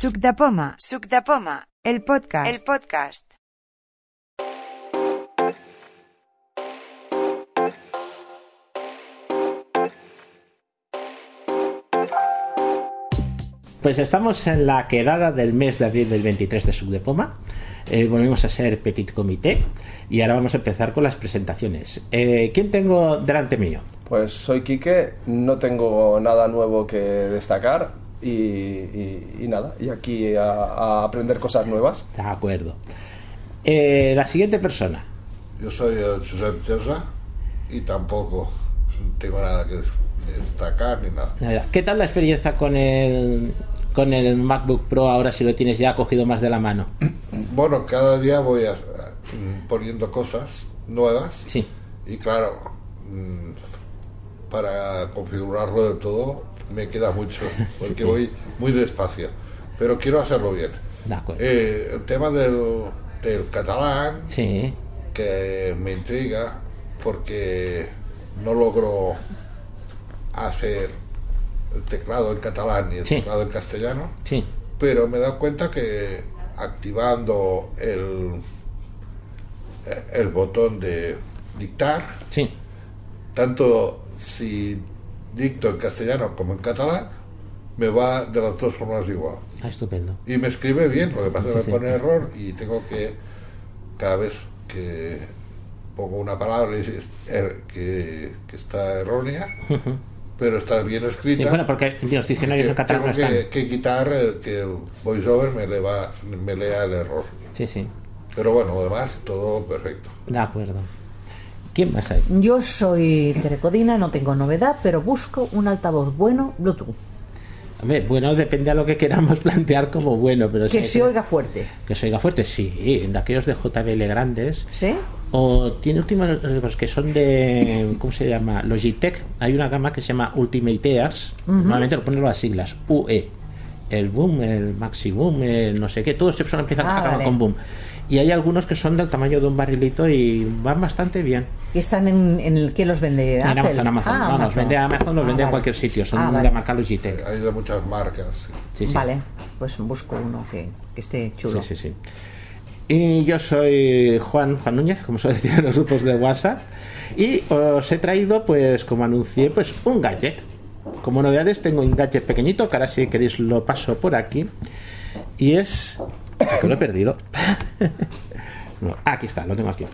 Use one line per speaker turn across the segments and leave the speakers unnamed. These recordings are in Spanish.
Suc de Poma, Suc de Poma, el podcast, el podcast.
Pues estamos en la quedada del mes de abril del 23 de Suc de Poma. Eh, volvemos a ser Petit Comité y ahora vamos a empezar con las presentaciones. Eh, ¿Quién tengo delante mío?
Pues soy Quique, no tengo nada nuevo que destacar y, y- y nada, y aquí a, a aprender cosas nuevas.
De acuerdo. Eh, la siguiente persona.
Yo soy el Josep Llosa y tampoco tengo nada que des- destacar ni nada.
¿Qué tal la experiencia con el, con el MacBook Pro ahora si lo tienes ya cogido más de la mano?
Bueno, cada día voy a, mm, poniendo cosas nuevas
Sí.
y claro, mm, para configurarlo de todo me queda mucho porque
Sí.
voy muy despacio, pero quiero hacerlo bien.
De acuerdo.
Eh, el tema del, del catalán
Sí.
que me intriga porque no logro hacer el teclado en catalán y el
Sí.
teclado en castellano,
Sí.
pero me he dado cuenta que activando el, el botón de dictar,
Sí.
tanto si dicto en castellano como en catalán, me va de las dos formas igual.
Ah, estupendo.
Y me escribe bien, lo que pasa es que me pone error y tengo que, cada vez que pongo una palabra y er- que, que está errónea, pero está bien escrita,
Sí, bueno, porque los diccionarios en catalán no
tengo que,
están.
que quitar el- que el voiceover me, le va- me lea el error.
Sí, sí.
Pero bueno, lo demás, todo perfecto.
De acuerdo. ¿Quién más hay?
Yo soy Terecodina, no tengo novedad, pero busco un altavoz bueno Bluetooth.
Hombre, bueno, depende a lo que queramos plantear como bueno, pero
Que
sí,
se oiga fuerte.
Que se oiga fuerte, sí. De aquellos de JBL grandes.
¿Sí?
O tiene últimos los que son de. ¿Cómo se llama? Logitech. Hay una gama que se llama Ultimate Ears. Normalmente lo ponen las siglas UE. El Boom, el Maxi Boom, el no sé qué. Todos son empiezan
Ah,
acaban
vale.
con Boom. Y hay algunos que son del tamaño de un barrilito y van bastante bien.
¿Y están en, en el que los vende
En
Apple?
Amazon, Amazon.
Ah,
no, nos vende Amazon, los
Ah,
vende en cualquier sitio. Son
Ah,
de
vale.
la marca Logitech.
Hay de muchas marcas.
Sí, sí.
Vale, pues busco uno que, que esté chulo.
Sí, sí, sí. Y yo soy Juan, Juan Núñez, como suele decir en los grupos de WhatsApp. Y os he traído, pues, como anuncié, pues un gadget. Como novedades tengo un gadget pequeñito, que ahora si queréis lo paso por aquí. Y es... que lo he perdido. No, aquí está, lo tengo aquí.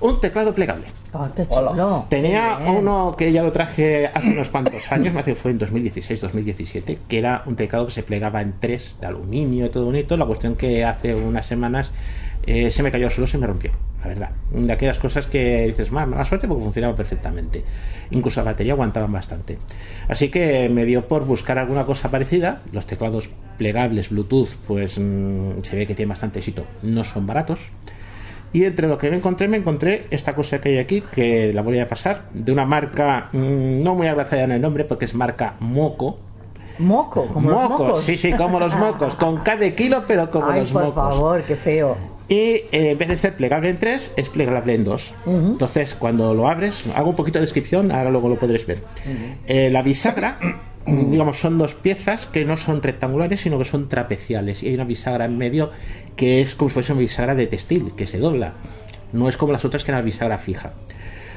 Un teclado plegable.
Oh, qué chulo.
Tenía uno que ya lo traje hace unos cuantos años, me hace que fue en 2016-2017, que era un teclado que se plegaba en tres, de aluminio y todo bonito. La cuestión que hace unas semanas eh, se me cayó solo, se me rompió, la verdad. De aquellas cosas que dices, más mala suerte porque funcionaba perfectamente. Incluso la batería aguantaban bastante. Así que me dio por buscar alguna cosa parecida. Los teclados plegables Bluetooth, pues mm, se ve que tienen bastante éxito. No son baratos. Y entre lo que me encontré, me encontré esta cosa que hay aquí, que la voy a pasar, de una marca mm, no muy agraciada en el nombre, porque es marca Moco.
Moco, como los
Mocos,
mocos.
sí, sí, como los mocos, con de kilo, pero como
Ay,
los
por
mocos.
favor, qué feo.
Y eh, en vez de ser plegable en tres, es plegable en dos. Entonces, cuando lo abres, hago un poquito de descripción, ahora luego lo podréis ver. Eh, la bisagra, digamos, son dos piezas que no son rectangulares, sino que son trapeciales. Y hay una bisagra en medio que es como si fuese una bisagra de textil, que se dobla. No es como las otras que era bisagra fija.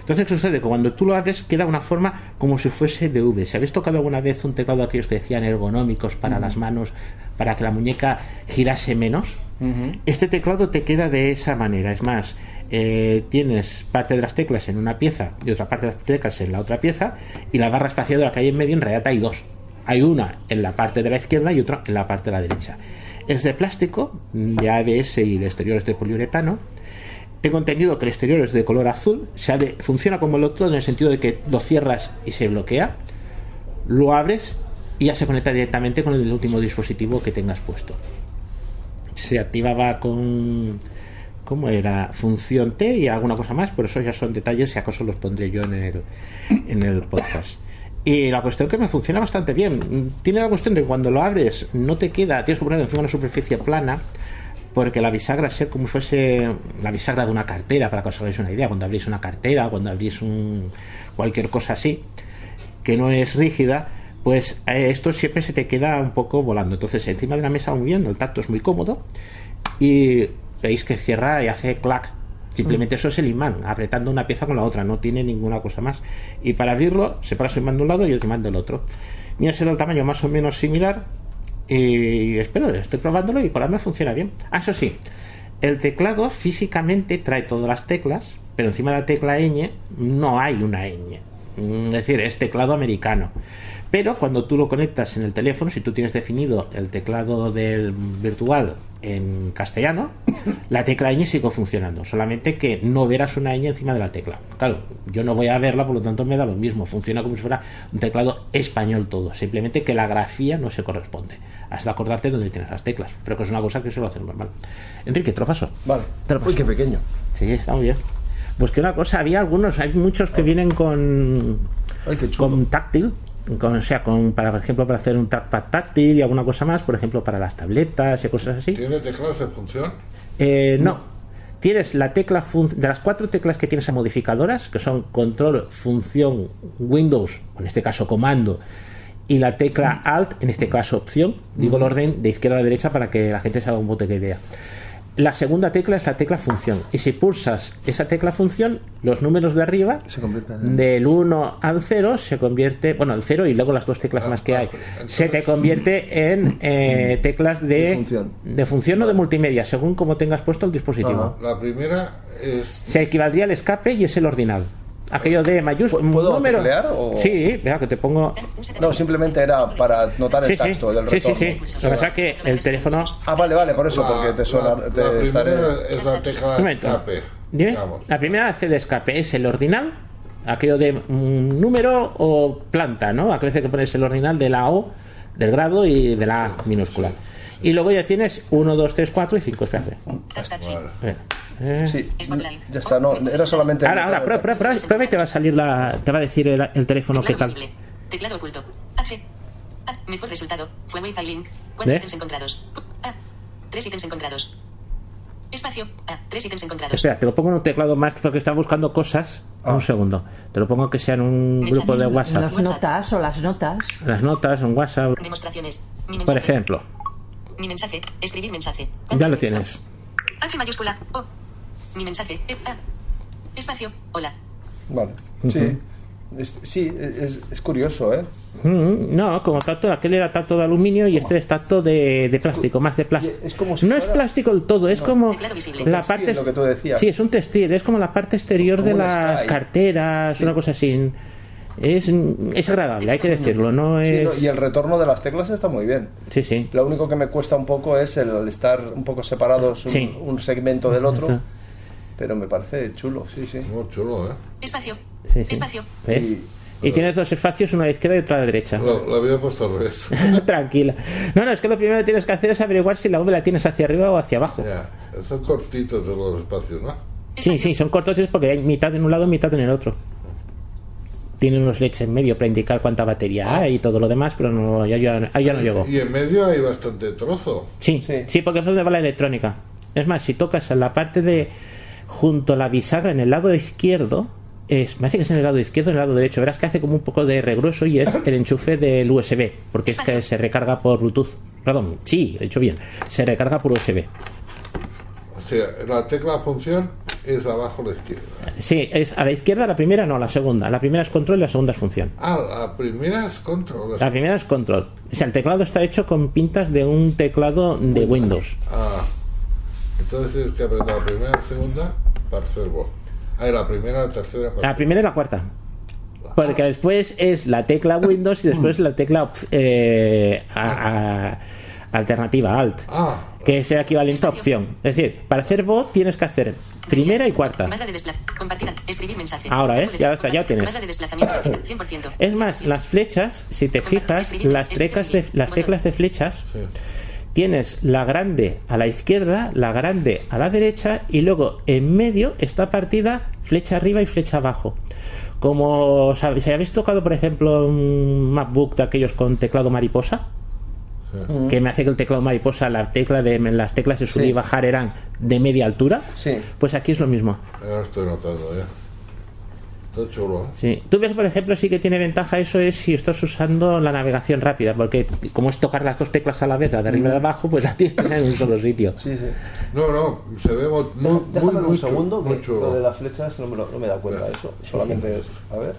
Entonces, ¿qué sucede? Que cuando tú lo abres, queda una forma como si fuese de V. Si habéis tocado alguna vez un teclado de aquellos que decían ergonómicos para las manos, para que la muñeca girase menos, este teclado te queda de esa manera. Es más, eh, tienes parte de las teclas en una pieza y otra parte de las teclas en la otra pieza, y la barra espaciadora que hay en medio, en realidad hay dos. Hay una en la parte de la izquierda y otra en la parte de la derecha. Es de plástico, de ABS y el exterior es de poliuretano. Tengo entendido que el exterior es de color azul, funciona como el otro en el sentido de que lo cierras y se bloquea, lo abres y ya se conecta directamente con el último dispositivo que tengas puesto. Se activaba con ¿cómo era? Función T y alguna cosa más, pero eso ya son detalles, si acaso los pondré yo en el, en el podcast. Y la cuestión que me funciona bastante bien. Tiene la cuestión de que cuando lo abres no te queda, tienes que ponerlo encima una superficie plana, porque la bisagra es como si fuese la bisagra de una cartera, para que os hagáis una idea. Cuando abrís una cartera, cuando abrís un, cualquier cosa así, que no es rígida, pues eh, esto siempre se te queda un poco volando. Entonces, encima de la mesa muy bien, el tacto es muy cómodo y veis que cierra y hace clac. Simplemente eso es el imán, apretando una pieza con la otra, no tiene ninguna cosa más. Y para abrirlo, separas el imán de un lado y el imán del otro. Mira, será el tamaño más o menos similar. Y espero, estoy probándolo y por ahora me funciona bien. Ah, eso sí, el teclado físicamente trae todas las teclas, pero encima de la tecla ñ no hay una ñ. Mm, Es decir, es teclado americano. Pero cuando tú lo conectas en el teléfono, si tú tienes definido el teclado del virtual en castellano, la tecla ñ sigue funcionando. Solamente que no verás una ñ encima de la tecla. Claro, yo no voy a verla, por lo tanto me da lo mismo. Funciona como si fuera un teclado español todo. Simplemente que la grafía no se corresponde. Hasta acordarte dónde tienes las teclas. Pero que es una cosa que suelo hacer normal. Enrique, te lo paso.
Vale.
Te lo
Uy,
paso.
qué pequeño.
Sí, está muy bien. Pues que una cosa, había algunos, hay muchos que vienen con,
Ay, qué chulo.
con táctil, con, o sea, con, para, por ejemplo, para hacer un trackpad táctil y alguna cosa más, por ejemplo, para las tabletas y cosas así.
¿Tiene teclados de función?
Eh, no. Tienes la tecla fun- de las cuatro teclas que tienes a modificadoras, que son control, función, Windows, en este caso comando, y la tecla Alt, en este caso opción. Digo el orden de izquierda a derecha para que la gente se haga un bote que idea. La segunda tecla es la tecla función. Y si pulsas esa tecla función, los números de arriba,
Se en-
del 1 al 0, se convierte, bueno, el 0 y luego las dos teclas
Ah,
más que
ah,
hay,
entonces-
se te convierte en eh, teclas de,
De función.
de función o de multimedia, según como tengas puesto el dispositivo.
Ajá.
La primera es.
Se equivaldría al escape y es el ordinal. Aquello de mayúsculas.
¿Puedo teclear o-
Sí, mira, que te pongo.
No, simplemente era para notar
Sí,
el
sí,
tacto del
sí, sí,
retorno.
sí. Lo que pasa es que el teléfono.
Ah, vale, vale, por eso,
la-
porque te suena.
La,
te
la
estaré-
primera es la tecla
momento.
escape.
Dime.
digamos.
La primera hace de escape es el ordinal, aquello de un número o planta, ¿no? A veces que pones el ordinal de la O, del grado y de la A minúscula. Y luego ya tienes 1, 2, 3, 4 y 5. Espérate.
Vale.
Eh,
Sí, ya está, no, era solamente.
Ahora, ahora, prueba, prueba, prueba, prueba y te va a salir la. Te va a decir el, el teléfono qué tal.
visible. Teclado oculto. H. A. Mejor resultado. Huawei High Link. Cuatro
¿Ves?
ítems encontrados. A. Tres ítems encontrados. Espacio. A. Tres ítems encontrados.
Espera, te lo pongo en un teclado más porque está buscando cosas.
Ah.
Un segundo. Te lo pongo que sea en un grupo de WhatsApp.
Las notas o las notas.
Las notas, en WhatsApp,
Demostraciones. Mi
por ejemplo.
Mi mensaje. Escribir mensaje.
Ya lo tienes.
H mayúscula. O. Mi mensaje. E, A. Espacio. Hola.
Vale, sí. Es- sí, es, es curioso, ¿eh?
Mm, No, como tacto, aquel era tacto de aluminio y este es tacto de, de plástico, más de plástico.
Es como si
no es
fuera-
plástico del todo, es como
Teclado visible.
la
Textil,
parte.
lo que tú decías.
Sí, es un textil, es como la parte exterior
Como
de las
Sky.
carteras,
Sí.
una cosa así. Es, es agradable, hay que decirlo, no
Sí,
es.
no, y el retorno de las teclas está muy bien.
Sí, sí.
Lo único que me cuesta un poco es el estar un poco separados un,
Sí.
un segmento del otro.
Exacto.
Pero me parece chulo, sí, sí.
Muy chulo, ¿eh?
Espacio.
sí, sí.
Espacio.
¿Ves?
Y-
Y tienes dos espacios, uno a la izquierda y otro a la derecha.
Lo, lo había puesto al revés.
Tranquila. No, no, es que lo primero que tienes que hacer es averiguar si la V la tienes hacia arriba o hacia abajo.
ya. Son cortitos de los espacios, ¿no?
Sí, sí, son cortos porque hay mitad en un lado y mitad en el otro. Tiene unos leches en medio para indicar cuánta batería hay y todo lo demás, pero no, ya, ya, ahí ya no llegó.
Y en medio hay bastante trozo.
Sí,
Sí.
sí, porque es donde va la electrónica. Es más, si tocas en la parte de junto a la bisagra en el lado izquierdo, es, me hace que es en el lado izquierdo, en el lado derecho, verás que hace como un poco de regrueso y es el enchufe del USB, porque es que se recarga por Bluetooth. Perdón, sí, he dicho bien, se recarga por USB.
O sea, la tecla función es abajo a la izquierda.
Sí, es a la izquierda, la primera no, la segunda. La primera es control y la segunda es función.
Ah, la primera es control.
La primera es control. O sea, el teclado está hecho con pintas de un teclado de Windows.
Ah. Entonces tienes que apretar la primera y la segunda para hacer voz. Ah, la primera, la tercera para
La primera y la cuarta. Porque después es la tecla Windows y después la tecla eh, a- a- alternativa Alt,
Ah,
que es el equivalente a opción. Es decir, para hacer voz tienes que hacer primera y cuarta.
Barra de desplazamiento. Compartir. al- Escribir mensaje.
Ahora,
de
Ya está, ya tienes.
Barra de desplazamiento vertical, 100%.
Es más, las flechas, si te fijas, las teclas de, las teclas de flechas
sí.
Tienes la grande a la izquierda, la grande a la derecha y luego en medio está partida flecha arriba y flecha abajo. Como sabéis, si habéis tocado, por ejemplo, un MacBook de aquellos con teclado mariposa,
sí.
que me hace que el teclado mariposa, la tecla de, las teclas de subir
Sí.
y bajar eran de media altura,
Sí.
pues aquí es lo mismo.
Ahora estoy notando ya. Está chulo. ¿eh?
Sí. Tú ves, por ejemplo, sí que tiene ventaja eso es si estás usando la navegación rápida, porque como es tocar las dos teclas a la vez, la de arriba y la de abajo, pues la tienes en un solo sitio.
Sí, sí.
No, no, se ve muy, muy,
Déjame un segundo,
chulo.
lo de las flechas no me, lo- no me da cuenta eso. Solamente es. A ver.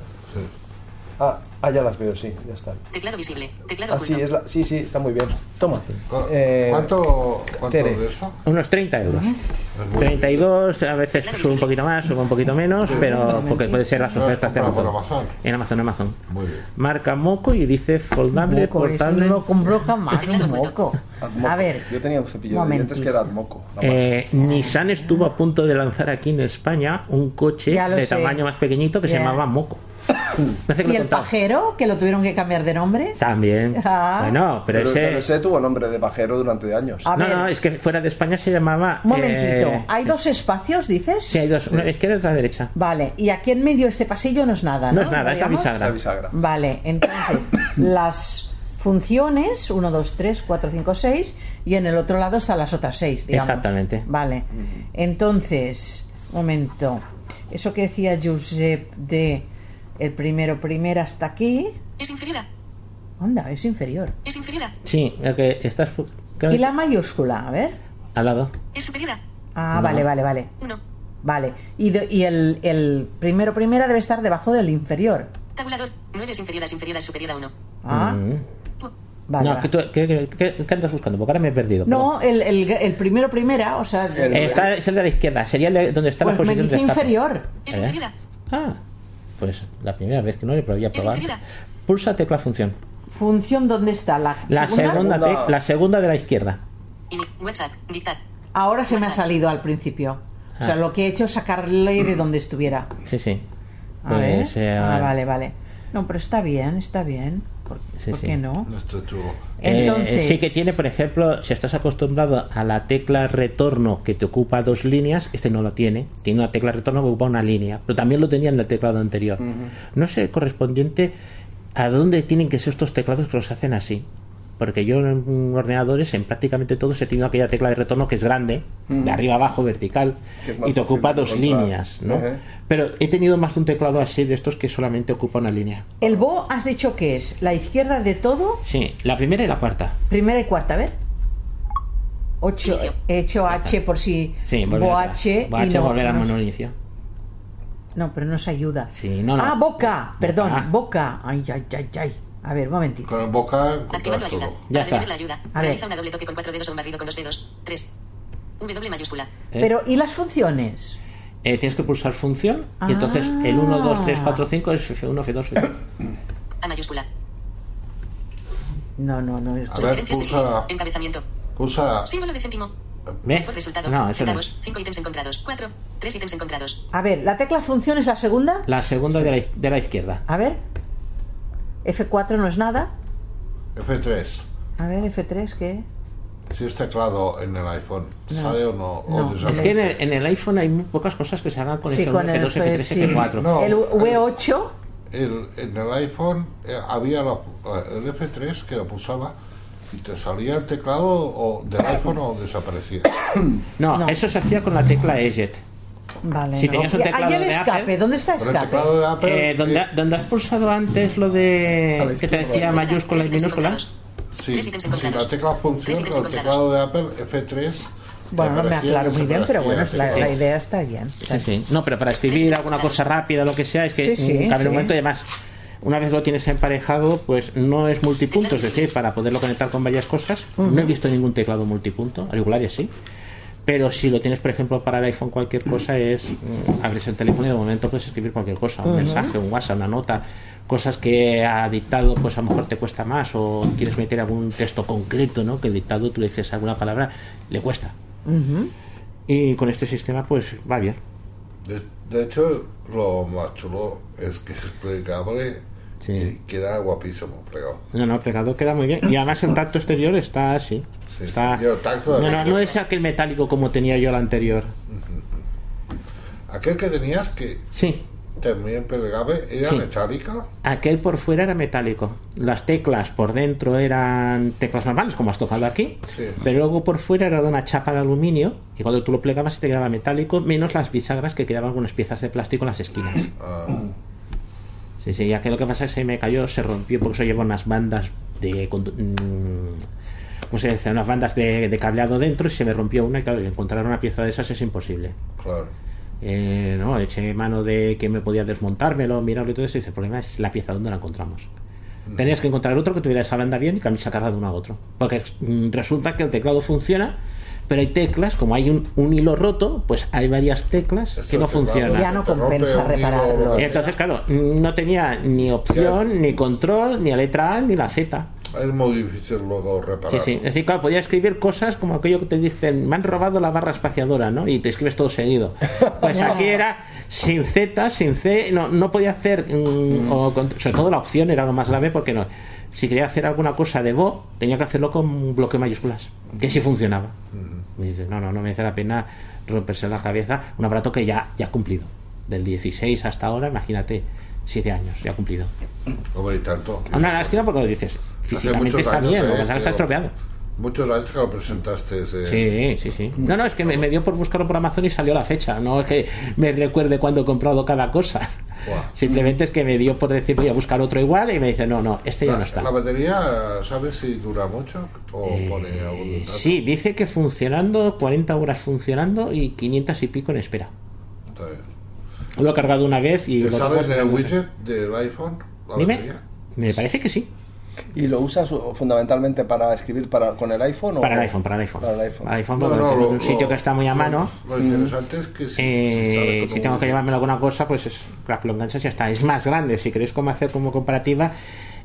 Ah, ah, ya las veo, sí, ya están.
Teclado visible. Teclado
Ah, sí, es la- sí, sí, está muy bien. Toma.
¿Cu-
Eh,
¿Cuánto, cuánto de eso?
Unos 30 euros.
Es muy-
32, a veces sube un poquito más, sube un poquito menos, pero porque puede ser las
¿Lo has
ofertas de Amazon.
Amazon?
En Amazon, Amazon.
Muy bien.
Marca Moco y dice foldable,
Moco,
portable.
no compró jamás, un moco.
Admoco.
A ver,
Yo tenía un cepillo de
momentito.
dientes que era Admoco. la
Eh, Nissan estuvo a punto de lanzar aquí en España un coche de
sé.
tamaño más pequeñito que se llamaba Moco.
¿Y el pajero, que lo tuvieron que cambiar de nombre?
También.
Ah.
Bueno, pero,
Pero,
ese.
pero ese tuvo nombre de pajero durante años.
A
no,
ver,
no, es que fuera de España se llamaba.
un momentito.
eh,
¿Hay dos espacios, dices?
Sí, hay dos. Una a la izquierda y otra derecha.
Vale, y aquí en medio de este pasillo no es nada, ¿no?
No es nada, es la bisagra.
La bisagra.
Vale, entonces, las funciones, 1, 2, 3, 4, 5, 6, y en el otro lado están las otras 6, digamos.
Exactamente.
Vale, entonces, momento. Eso que decía Josep de el primero, primera hasta aquí,
Es inferior a.
onda, es inferior.
Es inferior a.
Sí, el que estás.
Y la mayúscula, a ver.
Al lado.
Es superior a.
Ah,
No.
vale, vale, vale.
1.
Vale, y, de- y el, el primero, primera debe estar debajo del inferior.
Tabulador. 9 es inferior a. es inferior a. es superior a 1.
Ah,
Mm.
vale.
no,
va.
¿qué, qué- qué- qué- qué andas buscando? Porque ahora me he perdido.
No, el, el, el primero, primera, o sea,
El-
perdón. Está, es el de la izquierda. Sería el de- donde está
pues
la
me
posición
dice
de
inferior.
Es
¿Eh?
inferior.
Ah, pues la primera vez que no le voy a
Es
probar. Pulsa tecla función.
Función, ¿dónde está? La,
La segunda,
Segunda.
tec- la segunda de la izquierda.
Ahora se me ha salido al principio. O sea,
Ah.
lo que he hecho es sacarle de donde estuviera.
Sí, sí.
A ver.
Pues, eh,
Ah, vale, vale. No, pero está bien, está bien. ¿Por,
Sí,
por
sí.
qué no?
Eh,
Entonces,
sí que tiene, por ejemplo, si estás acostumbrado a la tecla retorno que te ocupa dos líneas, este no lo tiene. Tiene una tecla retorno que ocupa una línea, pero también lo tenía en el teclado anterior. No sé correspondiente a dónde tienen que ser estos teclados que los hacen así. Porque yo en ordenadores, en prácticamente todos, he tenido aquella tecla de retorno que es grande, de arriba abajo, vertical, y te ocupa dos
encontrar.
líneas, ¿no? Pero he tenido más de un teclado así de estos que solamente ocupa una línea.
el Bo has dicho que es la izquierda de todo,
Sí, la primera y la cuarta.
primera y cuarta, a ver. 8,
Inicio.
he hecho H por si
Sí,
Bo. H
Bo
y
H,
no,
volver al
no,
menú inicio.
no, pero nos ayuda.
Sí, no, no.
Ah, boca, perdón,
Boca.
boca. Ay, ay, ay, ay. A ver, un momentito.
Con boca
Activando ayuda.
todo.
Ya está.
la ayuda.
A ver.
Realiza una doble toque con cuatro dedos o un barrido con dos dedos. 3. W mayúscula.
¿eh?
Pero, ¿y las funciones?
Eh, tienes que pulsar función
Ah.
y entonces el 1, 2, 3, 4, 5 es F1, F2, F3.
A mayúscula.
No, no, no. Es...
A ver, pulsa.
Encabezamiento.
pulsa
Símbolo de céntimo.
¿Ves?
Resultado.
No, eso no es.
5 ítems encontrados. 4. 3 ítems encontrados.
A ver, la tecla función es la segunda.
La segunda de, la, de la izquierda.
A ver. F4 no es nada.
F3.
A ver, F3, ¿qué?
Si es teclado en el iPhone,
No.
¿sale o no? O
No.
Es que en el, en el iPhone hay muy pocas cosas que se hagan con
Sí,
F1,
con el
F2, F3,
F- sí.
F4.
No.
El V8.
El- en el iPhone eh, había la- el F3 que lo pulsaba y te salía el teclado o del iPhone o desaparecía.
No,
No.
eso se hacía con la tecla Edget.
Vale.
Si
no.
tenías un teclado
el
de
escape.
Apple-
¿Dónde está
el
escape?
Apple.
Eh, donde,
eh,
donde has pulsado antes lo de que te decía mayúscula y
Tres ítems
minúscula.
encontrados.
sí, la tecla con el teclado de Apple F3.
Bueno, no me aclaro muy bien, pero bueno, la, la idea está bien.
Sí, sí. No, pero para escribir alguna cosa rápida, lo que sea, es que
Sí, sí,
cabe
sí.
un momento y además. Una vez lo tienes emparejado, pues no es multipunto, es decir, para poderlo conectar con varias cosas. No he visto ningún teclado multipunto, auriculares sí. Pero si lo tienes, por ejemplo, para el iPhone, cualquier cosa es. mm, abres el teléfono y de momento puedes escribir cualquier cosa, un mensaje, un WhatsApp, una nota, cosas que a dictado, pues a lo mejor te cuesta más, o quieres meter algún texto concreto, ¿no? Que el dictado tú le dices alguna palabra, le cuesta. Y con este sistema, pues va bien.
De, de hecho, lo más chulo es que es plegable
Sí.
y queda guapísimo plegado.
No, no, plegado queda muy bien. Y además el tacto exterior está así.
Sí,
está...
sí, yo, tacto de
no, no,
verdad.
no es aquel metálico como tenía yo el anterior.
Aquel que tenías que
Sí,
también plegable, era
Sí.
metálica.
Aquel por fuera era metálico. Las teclas por dentro eran teclas normales, como has tocado aquí. Pero luego por fuera era de una chapa de aluminio. Y cuando tú lo plegabas te quedaba metálico, menos las bisagras que quedaban algunas piezas de plástico en las esquinas.
Ah,
Sí, sí, ya que lo que pasa es que se me cayó, se rompió, porque eso lleva unas bandas de. mm, ¿Cómo se dice? Unas bandas de, de cableado dentro y se me rompió una. Y claro, encontrar una pieza de esas es imposible.
claro.
Eh, no, eché mano de que me podía desmontármelo, mirarlo y todo eso. Y dice, el problema es la pieza, ¿dónde la encontramos? Tenías que encontrar otro que tuviera esa banda bien y que sacarla de uno a otro. Porque mm, resulta que el teclado funciona, pero hay teclas, como hay un, un hilo roto, pues hay varias teclas que no funcionan.
Ya no compensa repararlo.
Entonces, claro, no tenía ni opción, ni control, ni la letra A, ni la Z.
Es muy difícil luego reparar.
Sí, sí. Es decir, claro, podía escribir cosas como aquello que te dicen, me han robado la barra espaciadora, ¿no? Y te escribes todo seguido. Pues aquí era sin Z, sin C, no, no podía hacer, mm, o con- sobre todo la opción era lo más grave porque no. Si quería hacer alguna cosa de voz, tenía que hacerlo con un bloque mayúsculas, que sí funcionaba. Me dice, no, no, no merece la pena romperse la cabeza. Un aparato que ya, ya ha cumplido. Del 16 hasta ahora, imagínate, 7 años, ya ha cumplido.
Hombre, y tanto.
Una lástima porque lo dices, físicamente está bien,
eh,
lo que que está estropeado.
Muchos años que lo presentaste. ese-
Sí, sí, sí. No, no, es que me, me dio por buscarlo por Amazon y salió la fecha. No es que me recuerde cuándo he comprado cada cosa. Simplemente es que me dio por decir voy a buscar otro igual y me dice no, no, este ya no está.
la batería, ¿sabes si dura mucho? ¿O pone algún
Eh,
dato?
sí, dice que funcionando, 40 horas funcionando y 500 y pico en espera.
Está bien.
Lo he cargado una vez y...
¿Te
lo
sabes el widget del iPhone? ¿La
Dime.
batería?
Me parece que sí.
¿Y lo usas fundamentalmente para escribir para, con el iPhone? o-
Para el iPhone, para el iPhone.
Para el iPhone.
Para el iPhone, porque
no, lo-
un sitio
lo-
que está muy a mano.
Lo interesante es que si,
Eh, si
un
tengo que llevarme alguna cosa, pues es, claro, lo enganchas y ya está. Es más grande, si queréis cómo hacer como comparativa,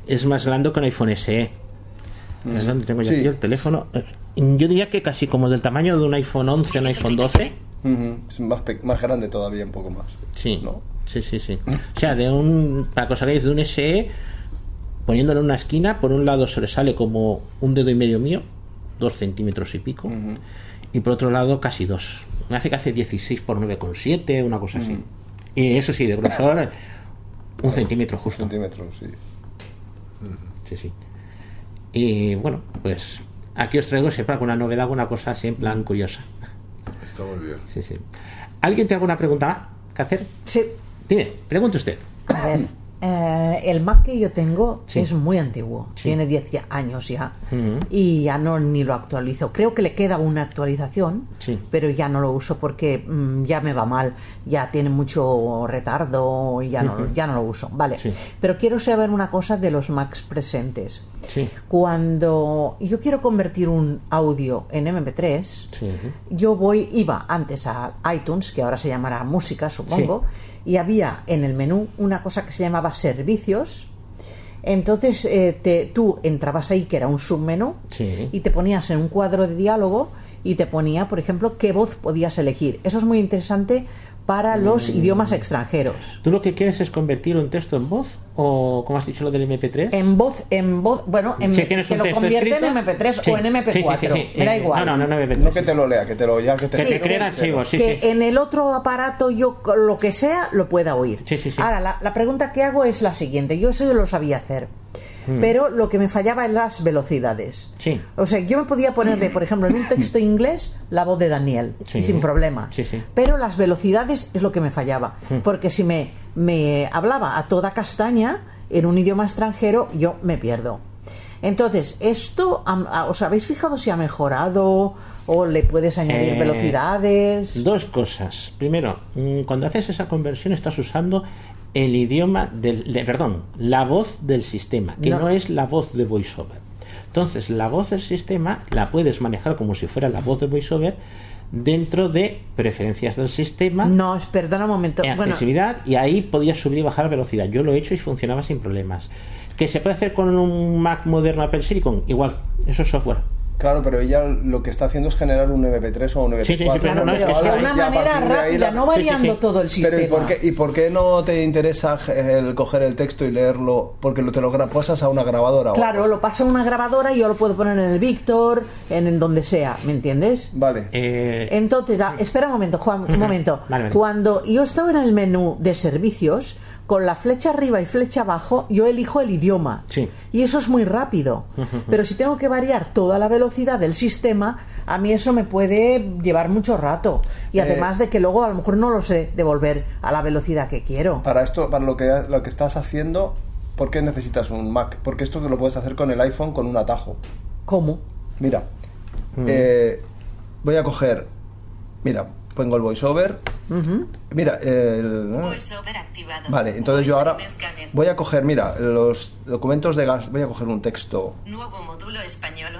es más grande que un iPhone SE. Es donde tengo yo
Sí.
el teléfono. Eh, Yo diría que casi como del tamaño de un iPhone 11 o un iPhone 12.
Ujú, Es más, pe- más grande todavía, un poco más.
Sí,
¿No?
sí, sí, sí. O sea, de un, para que os hagáis de un SE, poniéndolo en una esquina, por un lado sobresale como un dedo y medio mío, dos centímetros y pico, y por otro lado casi dos. Me hace que hace 16 por 9,7, una cosa así. Y eso sí, de grosor, un centímetro justo.
Centímetros, sí.
Sí, sí. Y bueno, pues aquí os traigo siempre alguna novedad, alguna cosa así en plan curiosa.
Está muy bien.
Sí, sí. ¿Alguien tiene alguna pregunta más que hacer?
Sí,
Dime, pregunte usted.
a ver, eh, el Mac que yo tengo
Sí.
es muy antiguo,
Sí.
tiene 10 ya- años ya y ya no ni lo actualizo. Creo que le queda una actualización,
Sí.
pero ya no lo uso porque mm, ya me va mal, ya tiene mucho retardo y ya no, ya no lo uso. Vale, pero quiero saber una cosa de los Macs presentes. Cuando yo quiero convertir un audio en MP3,
Sí.
yo voy, iba antes a iTunes, que ahora se llamará música, supongo, y había en el menú una cosa que se llamaba servicios. Entonces eh, te, tú entrabas ahí, que era un submenú,
Sí.
y te ponías en un cuadro de diálogo y te ponía, por ejemplo, qué voz podías elegir. Eso es muy interesante para los
Mm.
idiomas extranjeros.
¿Tú lo que quieres es convertir un texto en voz? ¿O como has dicho lo del MP3?
En voz, en voz, bueno, en,
Si
que
un
lo
texto
convierte
escrito-
en MP3
Sí.
o en MP4.
Sí, sí, sí, sí.
Me da
Eh,
igual.
No, no, no, no MP3.
No que te lo lea, que te lo ya que te
Que te
escriba.
crea el archivo, sí,
que
sí.
en el otro aparato yo lo que sea lo pueda oír.
Sí, sí, sí.
Ahora, la, la pregunta que hago es la siguiente. Yo eso lo sabía hacer.
Hmm.
Pero lo que me fallaba en las velocidades.
Sí.
O sea, yo me podía poner de, por ejemplo, en un texto inglés, la voz de Daniel,
Sí.
sin problema.
Sí, sí.
Pero las velocidades es lo que me fallaba.
Hmm.
Porque si me, me hablaba a toda castaña en un idioma extranjero, yo me pierdo. Entonces, ¿esto os habéis fijado si ha mejorado o le puedes añadir
Eh,
velocidades?
Dos cosas. Primero, mm, cuando haces esa conversión estás usando el idioma del, le- perdón, la voz del sistema, que
No.
no. es la voz de VoiceOver. Entonces, la voz del sistema la puedes manejar como si fuera la voz de VoiceOver dentro de preferencias del sistema,
No, es- perdona un momento.
en
Bueno,
accesibilidad, y ahí podías subir y bajar la velocidad. Yo lo he hecho y funcionaba sin problemas. ¿Que se puede hacer con un Mac moderno Apple Silicon? Igual, eso es software.
Claro, pero ella lo que está haciendo es generar un MP3 o un MP4.
Sí, sí, sí, pero no, no,
de una manera rápida,
la-
no
Sí, sí,
variando
sí.
todo el sistema.
Pero ¿y por, qué, ¿y por qué no te interesa el coger el texto y leerlo? Porque lo te lo pasas a una grabadora.
Claro, lo paso a una grabadora y yo lo puedo poner en el Víctor, en, en donde sea, ¿me entiendes?
Vale.
Eh,
Entonces, ah, espera un momento, Juan, un momento.
Vale, vale.
Cuando yo estaba en el menú de servicios, con la flecha arriba y flecha abajo, yo elijo el idioma.
Sí.
Y eso es muy rápido. Pero si tengo que variar toda la velocidad del sistema, a mí eso me puede llevar mucho rato. Y
Eh,
además de que luego a lo mejor no lo sé devolver a la velocidad que quiero.
Para esto, para lo que, lo que estás haciendo, ¿por qué necesitas un Mac? Porque esto te lo puedes hacer con el iPhone con un atajo.
¿Cómo?
Mira, eh, voy a coger. Mira, pongo el voiceover. Mira, el.
VoiceOver activado.
Vale, entonces yo ahora voy a coger, mira, los documentos de gas. Voy a coger un texto.
Nuevo módulo español.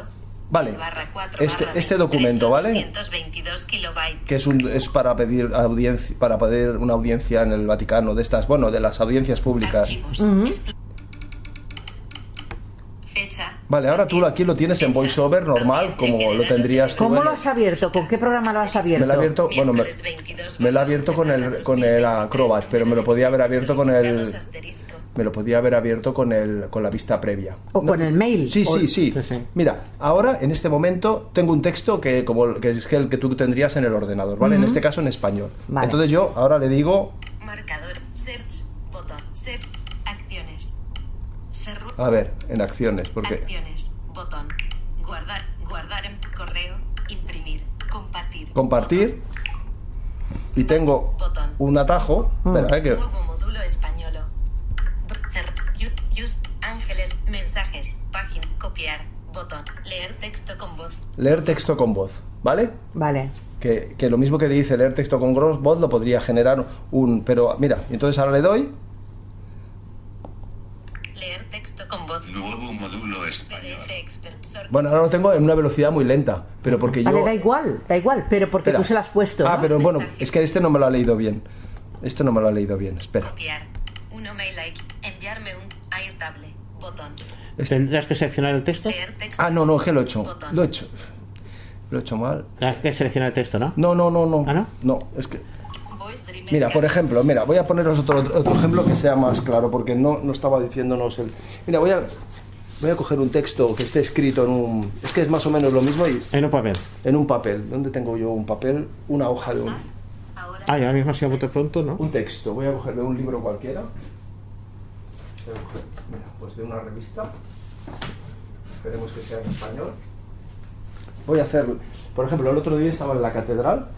Vale.
Barra 4
Este-
barra
este
23,
documento, ¿vale?
822 kilobytes.
que es un es para pedir audiencia para pedir una audiencia en el Vaticano de estas bueno de las audiencias públicas
Fecha.
vale ahora tú aquí lo tienes en. VoiceOver normal como lo tendrías tú
¿Cómo lo has abierto? ¿Con qué programa lo has abierto?
me lo he abierto bueno me,
Miércoles 22
me lo he abierto con el con el Acrobat pero me lo podía haber abierto con el me lo podía haber abierto con el con la vista previa
O con el mail.
Sí,
O-
sí, sí. Mira, ahora en este momento tengo un texto que como que es que el que tú tendrías en el ordenador, ¿vale? En este caso en español.
Vale.
Entonces yo ahora le digo,
Marcador. Search. Acciones. Serru-
a ver, en acciones, porque
Acciones. Botón. Guardar. Guardar en correo. Imprimir. Compartir.
compartir y tengo
Botón.
un atajo, espera, eh, que
Nuevo módulo español. Cer- Yu- Just Ángeles. Mensajes. Página. Copiar. Botón. Leer texto con voz.
leer texto con voz, ¿vale?
Vale.
Que, que lo mismo que dice leer texto con voz lo podría generar un, pero mira, entonces ahora le doy,
Leer texto con voz.
Nuevo módulo español.
Bueno, ahora lo tengo en una velocidad muy lenta, pero porque yo
Vale, da igual, da igual, pero porque
Espera.
tú se lo has puesto.
Ah,
¿no?
pero bueno, es que este no me lo ha leído bien. Este no me lo ha leído bien, espera.
Copiar. Uno mail like. Enviarme un Airtable. Botón.
Tendrás que seleccionar el texto.
Leer texto.
Ah, no, no, es que lo he hecho.
Botón.
Lo he hecho. Lo he hecho mal.
Tendrás que seleccionar el texto, ¿no?
No, no, no, no.
¿Ah, no?
No, es que. Mira, por ejemplo, mira, voy a poneros otro, otro ejemplo que sea más claro, porque no, no estaba diciéndonos el. Mira, voy a, voy a coger un texto que esté escrito en un. Es que es más o menos lo mismo y
En un papel.
en un papel. ¿Dónde tengo yo un papel? Una hoja de un.
Ah, y ahora mismo se ha vuelto pronto, ¿no?
un texto. Voy a coger de un libro cualquiera. Voy a coger, mira, pues de una revista. Esperemos que sea en español. Voy a hacer, por ejemplo, el otro día estaba en la catedral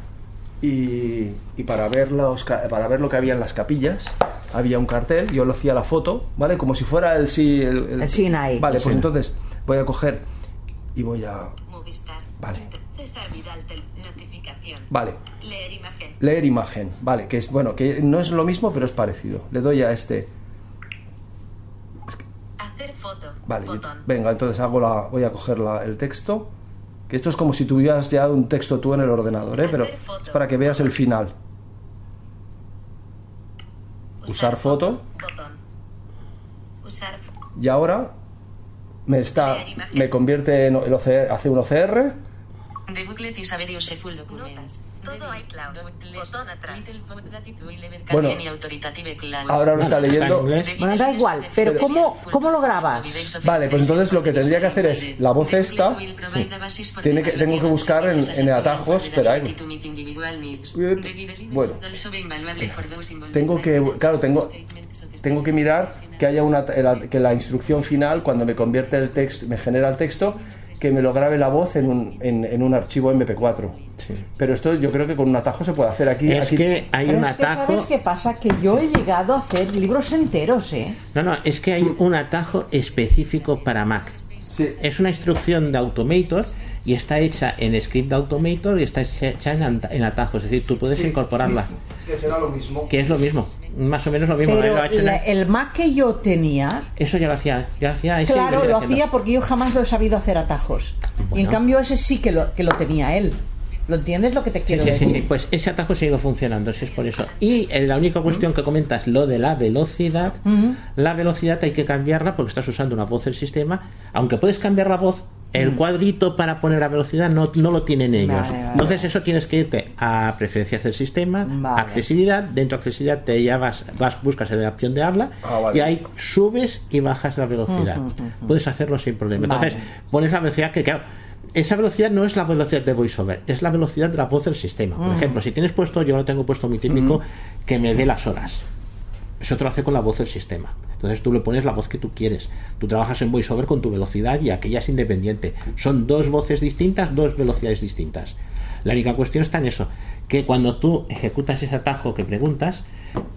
y, y para, ver los para ver lo que había en las capillas había un cartel, yo lo hacía la foto, ¿vale? Como si fuera el sí... El,
El Sinai.
Vale,
El
pues
Sinai.
entonces voy a coger y voy a...
Movistar.
Vale.
César Vidal. Notificación.
Vale,
Leer imagen.
leer imagen, vale, que es bueno, que no es lo mismo, pero es parecido. Le doy a este...
Hacer foto.
Vale, yo- venga, entonces hago la, voy a coger la- el texto. Que esto es como si tuvieras ya un texto tú en el ordenador, ¿eh? Pero es para que veas el final. Usar foto. Y ahora me está, me convierte en el OCR, hace un OCR.
Todo iCloud. Botón atrás.
Bueno, Ahora lo está leyendo.
Bueno, da igual, pero ¿cómo- cómo lo grabas?
Vale, pues entonces lo que tendría que hacer es la voz esta, Tiene que- tengo que buscar en- en atajos, espera, ahí. Bueno. Tengo que- claro, tengo- Tengo que mirar que haya una que la instrucción final cuando me convierte el texto, me genera el texto, que me lo grabe la voz en un, en, en un archivo MP4. Pero esto yo creo que con un atajo se puede hacer aquí.
Es
aquí-
que hay
Pero
un
es que,
atajo.
¿sabes qué pasa? Que yo he llegado a hacer libros enteros, ¿eh?
No, no, es que hay un atajo específico para Mac.
Sí.
Es una instrucción de Automator y está hecha en script de Automator y está hecha en, atajos. Es decir, tú puedes incorporarla.
Que será lo mismo.
Que es lo mismo. Más o menos lo mismo. Él
Pero
lo ha hecho
la- el Mac que yo tenía,
Eso ya lo hacía. Ya hacía ese
claro, lo hacía porque yo jamás lo he sabido hacer atajos. Y en cambio ese sí que lo, que lo tenía él. ¿Lo entiendes lo que te quiero
sí, sí,
decir?
sí, pues ese atajo sigue funcionando, si es por eso. Y eh, la única cuestión que comentas, lo de la velocidad, la velocidad hay que cambiarla porque estás usando una voz del sistema, aunque puedes cambiar la voz, El cuadrito para poner la velocidad no, no lo tienen ellos.
Vale, vale.
Entonces eso tienes que irte a preferencias del sistema,
Vale.
accesibilidad, dentro de accesibilidad te ya vas, vas buscas en la opción de habla
Ah, vale.
y ahí subes y bajas la velocidad. Puedes hacerlo sin problema. Entonces pones la velocidad que claro, esa velocidad no es la velocidad de voiceover, es la velocidad de la voz del sistema. Por ejemplo, si tienes puesto, yo lo tengo puesto muy típico, que me dé las horas. Eso te lo hace con la voz del sistema. Entonces tú le pones la voz que tú quieres. Tú trabajas en VoiceOver con tu velocidad y aquella es independiente. Son dos voces distintas, dos velocidades distintas. La única cuestión está en eso, que cuando tú ejecutas ese atajo que preguntas,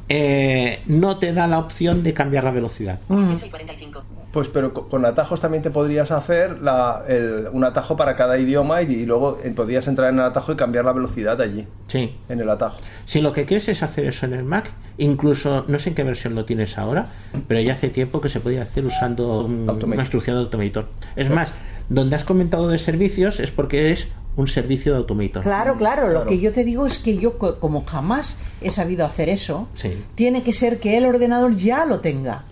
eh, no te da la opción de cambiar la velocidad.
18 y 45.
Pues pero co- con atajos también te podrías hacer la- el- un atajo para cada idioma y, y luego eh, podrías entrar en el atajo y cambiar la velocidad allí,
Sí.
en el atajo.
Si lo que quieres es hacer eso en el Mac, incluso no sé en qué versión lo tienes ahora, pero ya hace tiempo que se podía hacer usando un- una instrucción de Automator. Es más, donde has comentado de servicios es porque es un servicio de Automator.
Claro, claro, lo que yo te digo es que yo, co- como jamás he sabido hacer eso,
Sí.
tiene que ser que el ordenador ya lo tenga.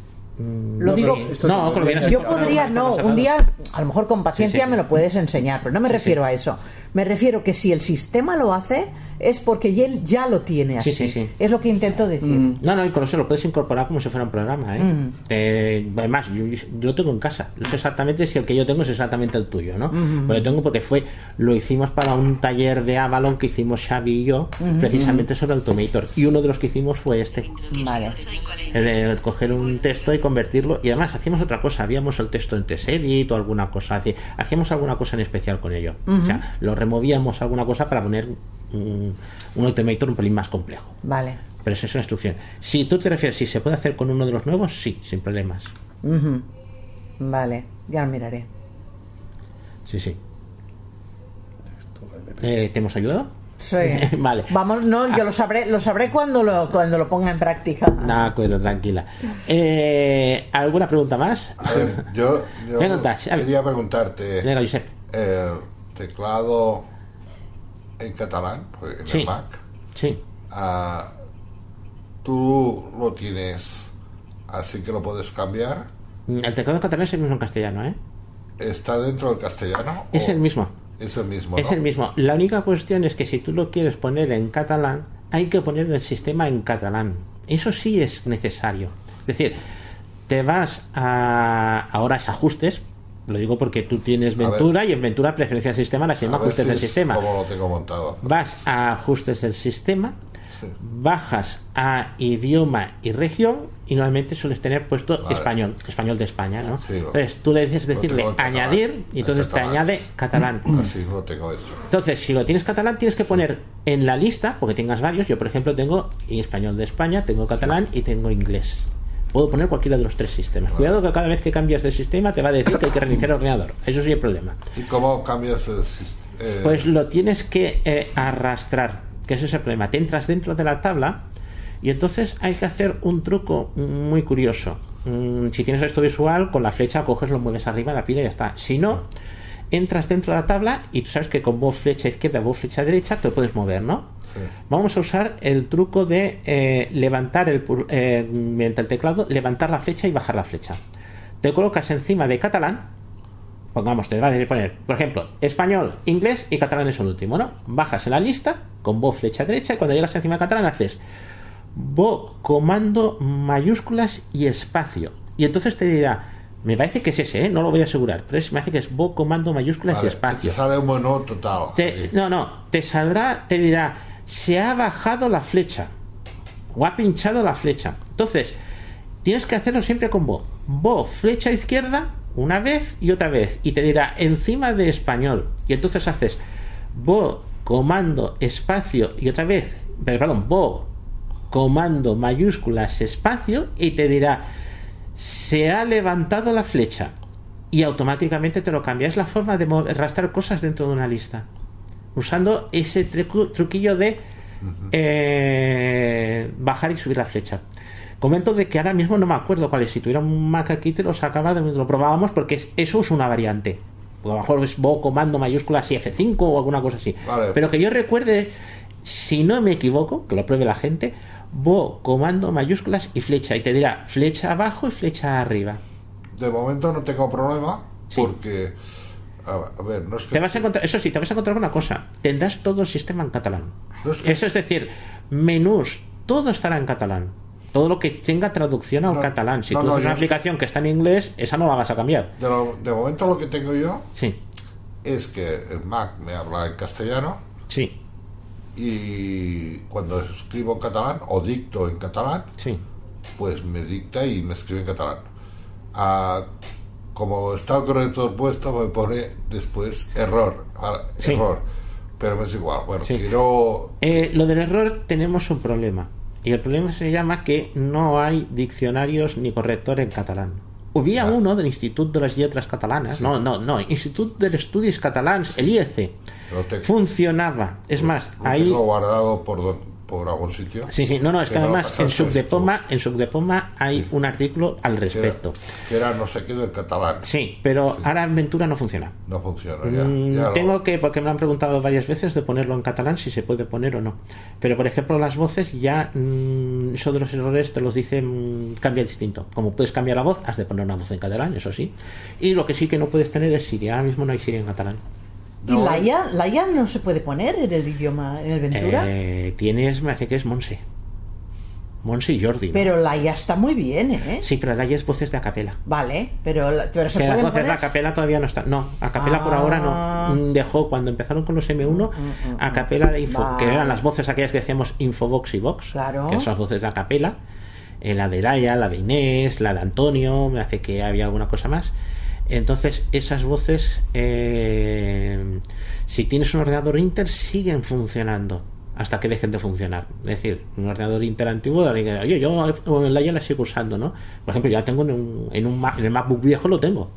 Lo digo,
no,
yo podría, no, un día, a lo mejor con paciencia
Sí, sí.
me lo puedes enseñar, pero no me refiero a eso. Me refiero que si el sistema lo hace, es porque él ya lo tiene así.
Sí, sí, sí.
Es lo que intento decir.
No, no, y con eso lo puedes incorporar como si fuera un programa, ¿eh?
Mm.
Eh, además, yo, yo lo tengo en casa. No sé exactamente si el que yo tengo es exactamente el tuyo, ¿no? Pero lo tengo porque fue, lo hicimos para un taller de Avalon que hicimos Xavi y yo, precisamente sobre Automator. Y uno de los que hicimos fue este.
Vale.
18 y 40.
El de coger un texto y convertirlo. Y además hacíamos otra cosa, habíamos el texto en TextEdit o alguna cosa así. Hacíamos alguna cosa en especial con ello. O sea, lo removíamos alguna cosa para poner un, un Automator un pelín más complejo.
Vale.
Pero eso es una instrucción. Si tú te refieres si se puede hacer con uno de los nuevos, sí, sin problemas.
Vale, ya lo miraré.
Sí, sí. Eh, ¿Te hemos ayudado?
Sí.
Vale.
Vamos, no, yo lo sabré, lo sabré cuando lo, cuando lo ponga en práctica.
De acuerdo, tranquila. Eh, ¿Alguna pregunta más?
A ver, yo, yo quería preguntarte
Venga, Josep.
el teclado en catalán, pues, en
Sí.
el Mac.
Sí.
ah, tú lo tienes así que lo puedes cambiar.
El teclado catalán es el mismo en castellano, ¿eh?
¿Está dentro del castellano?
Es el mismo.
Es el mismo.
Es el mismo. La única cuestión es que si tú lo quieres poner en catalán, hay que poner el sistema en catalán. Eso sí es necesario. Es decir, te vas a ahora es ajustes. Lo digo porque tú tienes. Ventura y en Ventura preferencia del sistema, la se llama ajustes
si
del sistema.
Como lo tengo montado.
Vas a ajustes del sistema,
Sí.
bajas a idioma y región y normalmente sueles tener puesto
Vale.
español, español de España, ¿no?
Sí, lo-
entonces tú le dices decirle
catalán,
añadir y
en
entonces te añade catalán.
Así lo tengo hecho.
Entonces, si lo tienes catalán, tienes que poner en la lista, porque tengas varios. Yo, por ejemplo, tengo español de España, tengo catalán y tengo inglés. Puedo poner cualquiera de los tres sistemas. Cuidado que cada vez que cambias de sistema te va a decir que hay que reiniciar el ordenador. Eso sí es problema.
¿Y cómo cambias el sistema?
Pues lo tienes que eh, arrastrar, que ese es el problema. Te entras dentro de la tabla y entonces hay que hacer un truco muy curioso. Mm, si tienes esto visual, con la flecha coges, lo mueves arriba, la pila y ya está. Si no, entras dentro de la tabla y tú sabes que con voz flecha izquierda, voz flecha derecha, te puedes mover, ¿no? Vamos a usar el truco de eh, levantar el eh, mediante el teclado, levantar la flecha y bajar la flecha. Te colocas encima de catalán, pongamos, te va a decir poner, por ejemplo, español, inglés y catalán es el último, ¿no? Bajas en la lista con voz flecha derecha y cuando llegas encima de catalán haces vo comando mayúsculas y espacio. Y entonces te dirá, me parece que es ese, ¿eh? no lo voy a asegurar, pero es, me parece que es vo comando mayúsculas
Vale,
y espacio.
te sale un total.
Te- no, no, te saldrá, te dirá, se ha bajado la flecha o ha pinchado la flecha. Entonces, tienes que hacerlo siempre con vo. Vo, flecha izquierda, una vez y otra vez. Y te dirá encima de español. Y entonces haces vo, comando, espacio y otra vez. Perdón, vo, comando, mayúsculas, espacio. Y te dirá, se ha levantado la flecha. Y automáticamente te lo cambia. Es la forma de arrastrar cosas dentro de una lista. Usando ese truquillo de eh, bajar y subir la flecha. Comento de que ahora mismo no me acuerdo cuál es. Si tuviera un Mac aquí te lo sacaba, de- lo probábamos porque es- eso es una variante. A lo mejor es Bo comando mayúsculas y F5 o alguna cosa así.
Vale.
Pero que yo recuerde, si no me equivoco, que lo pruebe la gente, Bo comando mayúsculas y flecha. Y te dirá flecha abajo y flecha arriba.
De momento no tengo problema
Sí.
porque A, a ver, no es que.
Te vas a encontrar, eso sí, te vas a encontrar una cosa. Tendrás todo el sistema en catalán.
No es que-
Eso es decir, menús, todo estará en catalán. Todo lo que tenga traducción al
No,
catalán. Si tú haces una aplicación que está en inglés, esa no la vas a cambiar.
De, lo- de momento lo que tengo yo
Sí,
es que el Mac me habla en castellano
sí,
y cuando escribo en catalán o dicto en catalán,
sí.
pues me dicta y me escribe en catalán. Ah, como está el corrector puesto, me pone después.
Sí.
error. Pero me es igual. Bueno,
Sí.
quiero.
Eh, lo del error tenemos un problema. Y el problema se llama que no hay diccionarios ni corrector en catalán. Había
Ah.
uno del Institut de las Letras Catalanas, no, no, no, Institut de Estudis Catalans, el IEC,
te-
funcionaba. Es más, ahí
tengo guardado por, don- por algún sitio.
Sí, sí, no, no, es que además en Subdepoma, en Subdepoma hay un artículo al
Que era,
respecto.
que era no sé qué del catalán.
Sí, pero ahora en Ventura no funciona.
No funciona ya.
Mm,
ya lo-
tengo que, porque me han preguntado varias veces de ponerlo en catalán, si se puede poner o no. Pero por ejemplo, las voces ya, mm, eso de los errores te los dice, mm, cambia distinto. Como puedes cambiar la voz, has de poner una voz en catalán, eso sí. Y lo que sí que no puedes tener es Siri. Ahora mismo no hay Siri en catalán.
¿Y
No,
la IA, la IA no se puede poner en el idioma, en el Ventura?
Eh, tienes, me hace que es Monse. Monse y Jordi. ¿no?
Pero la IA está muy bien, ¿eh?
Sí, pero la es voces de acapela.
Vale, pero, la- pero se pueden
voces de. Acapela todavía no están. No, Acapela por
Ah.
ahora no. Mm, Dejó cuando empezaron con los M1, Acapela de Info,
Vale.
que eran las voces aquellas que decíamos Infobox y Vox,
Claro.
que son las voces de Acapela. Eh, la de Laia, la de Inés, la de Antonio, me hace que había alguna cosa más. Entonces, esas voces, eh, si tienes un ordenador Intel, siguen funcionando hasta que dejen de funcionar. Es decir, un ordenador Intel antiguo, oye, yo en la ya la sigo usando, ¿no? Por ejemplo, yo la tengo en un, en un en el MacBook viejo, lo tengo.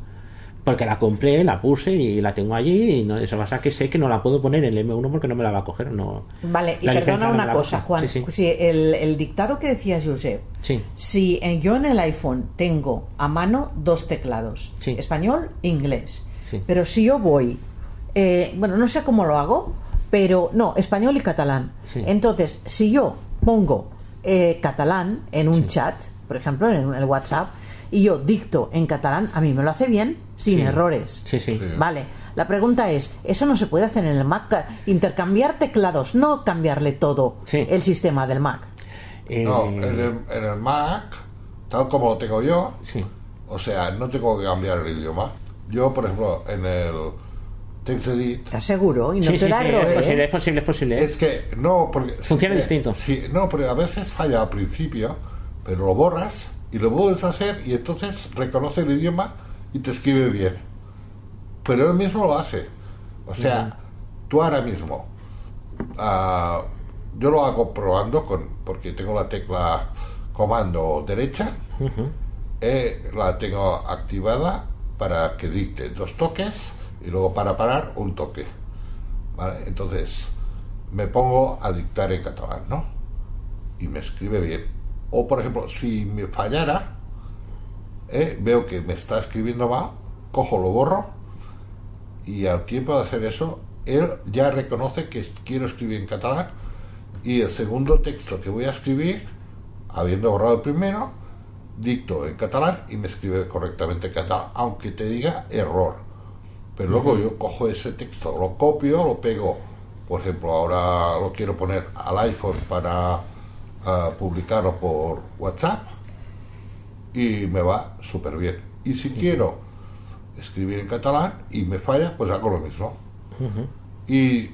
Porque la compré, la puse y la tengo allí. Y no, eso pasa que sé que no la puedo poner en el M1 porque no me la va a coger. No,
Vale, y perdona
no
una cosa. Juan.
Sí, sí.
Si el, el dictado que decías, Josep,
Sí.
si en- yo en el iPhone tengo a mano dos teclados, español e inglés,
Sí.
pero si yo voy, eh, bueno, no sé cómo lo hago, pero no, español y catalán.
Sí.
Entonces, si yo pongo eh, catalán en un chat, por ejemplo, en el WhatsApp, y yo dicto en catalán, a mí me lo hace bien, sin
Sí.
errores.
Sí, sí.
Sí.
Vale, la pregunta es, ¿eso no se puede hacer en el Mac? Intercambiar teclados, no cambiarle todo
Sí.
el sistema del Mac.
Eh,
No, en el, en el Mac, tal como lo tengo yo,
sí.
o sea, no tengo que cambiar el idioma. Yo, por ejemplo, en el TextEdit,
¿Estás seguro? Y no
Sí,
te
sí,
da
sí,
error,
es
¿eh?
posible, es posible, es posible.
es que no, porque.
Funciona
que-
distinto.
Sí, no, porque a veces falla al principio, pero lo borras y lo vuelves a hacer y entonces reconoce el idioma y te escribe bien. Pero él mismo lo hace. O sea, tú ahora mismo, ah, yo lo hago probando con, porque tengo la tecla comando derecha, eh, la tengo activada para que dicte dos toques y luego para parar un toque. ¿vale? Entonces me pongo a dictar en catalán, ¿no? Y me escribe bien. O por ejemplo, si me fallara, eh, veo que me está escribiendo mal, cojo, lo borro y al tiempo de hacer eso, él ya reconoce que quiero escribir en catalán y el segundo texto que voy a escribir, habiendo borrado el primero, dicto en catalán y me escribe correctamente en catalán, aunque te diga error. Pero luego yo cojo ese texto, lo copio, lo pego. Por ejemplo, ahora lo quiero poner al iPhone para ah, publicarlo por WhatsApp y me va súper bien. Y si quiero escribir en catalán y me falla, pues hago lo mismo. Y,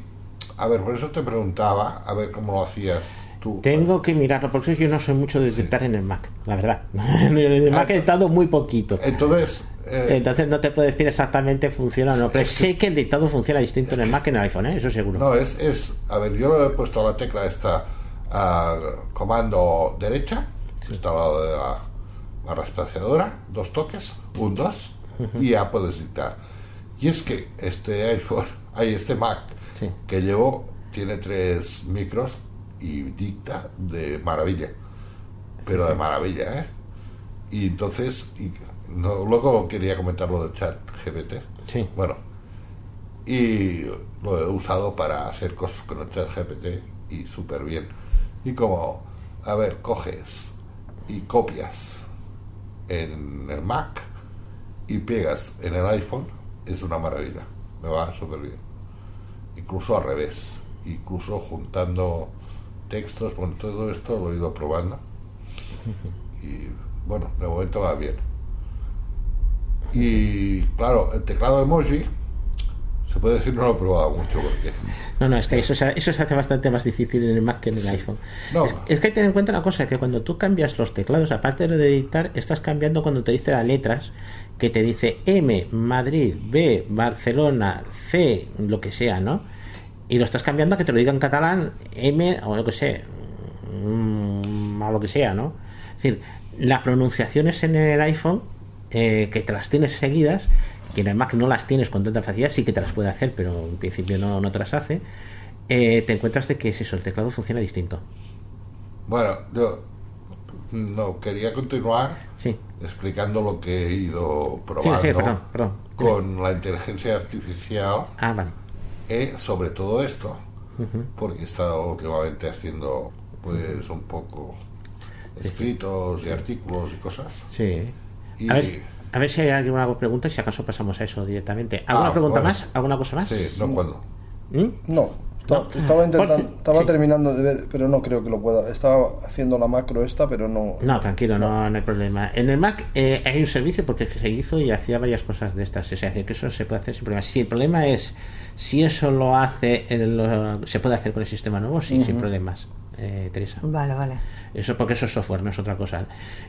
a ver, por eso te preguntaba, a ver cómo lo hacías tú.
Tengo que mirarlo, porque yo no soy mucho de dictar en el Mac, la verdad. en el Mac he dictado muy poquito.
Entonces, eh,
Entonces no te puedo decir exactamente funciona o no, pero sé que el dictado funciona distinto en el Mac que en el iPhone, ¿eh? eso seguro.
no, es, es, a ver, yo le he puesto a la tecla esta ah, comando derecha, que está al lado de la barra espaciadora, dos toques, un dos, y ya puedes dictar. Y es que este iPhone, hay este Mac
Sí.
que llevo, tiene tres micros y dicta de maravilla. Pero de maravilla, ¿eh? Y entonces, y no, luego quería comentar lo del chat GPT.
Sí.
Bueno, y lo he usado para hacer cosas con el chat GPT y súper bien. Y como, a ver, coges y copias en el Mac y pegas en el iPhone, es una maravilla. me va súper bien. Incluso al revés, incluso juntando textos, bueno, todo esto lo he ido probando. Y bueno, de momento va bien. Y claro, el teclado emoji, se puede decir no lo he probado mucho porque...
No, no, es que eso, se- eso se hace bastante más difícil en el Mac que en el iPhone.
No.
Es, es que hay que tener en cuenta una cosa, que cuando tú cambias los teclados, aparte de lo de editar, estás cambiando cuando te dice las letras, que te dice M, Madrid, B, Barcelona, C, lo que sea, ¿no? Y lo estás cambiando a que te lo diga en catalán, M, o lo que sé, mm, a lo que sea, ¿no? Es decir, las pronunciaciones en el iPhone, eh, que te las tienes seguidas, que en el Mac no las tienes con tanta facilidad, sí que te las puede hacer, pero en principio no, no te las hace, eh, te encuentras de que es eso, el teclado funciona distinto.
Bueno, yo no quería continuar
Sí,
explicando lo que he ido
sí,
probando
sí, perdón, perdón.
con la inteligencia artificial
Ah, vale.
eh, sobre todo esto, porque he estado últimamente haciendo pues un poco escritos y artículos y cosas.
Sí.
Y-
A ver, a ver si hay alguna pregunta y si acaso pasamos a eso directamente. ¿Alguna
Ah,
pregunta
bueno.
más? ¿Alguna cosa más?
Sí, no cuando.
¿Mm?
No, esta-
No.
estaba intentando, estaba
sí.
terminando de ver, pero no creo que lo pueda. Estaba haciendo la macro esta, pero no.
No, tranquilo, no, no hay problema. En el Mac eh, hay un servicio porque se hizo y hacía varias cosas de estas. O sea, que eso se puede hacer sin problema. Si el problema es si eso lo hace, el- lo- se puede hacer con el sistema nuevo, sí, sin problemas, eh, Teresa.
Vale, vale.
Eso porque eso es software, no es otra cosa.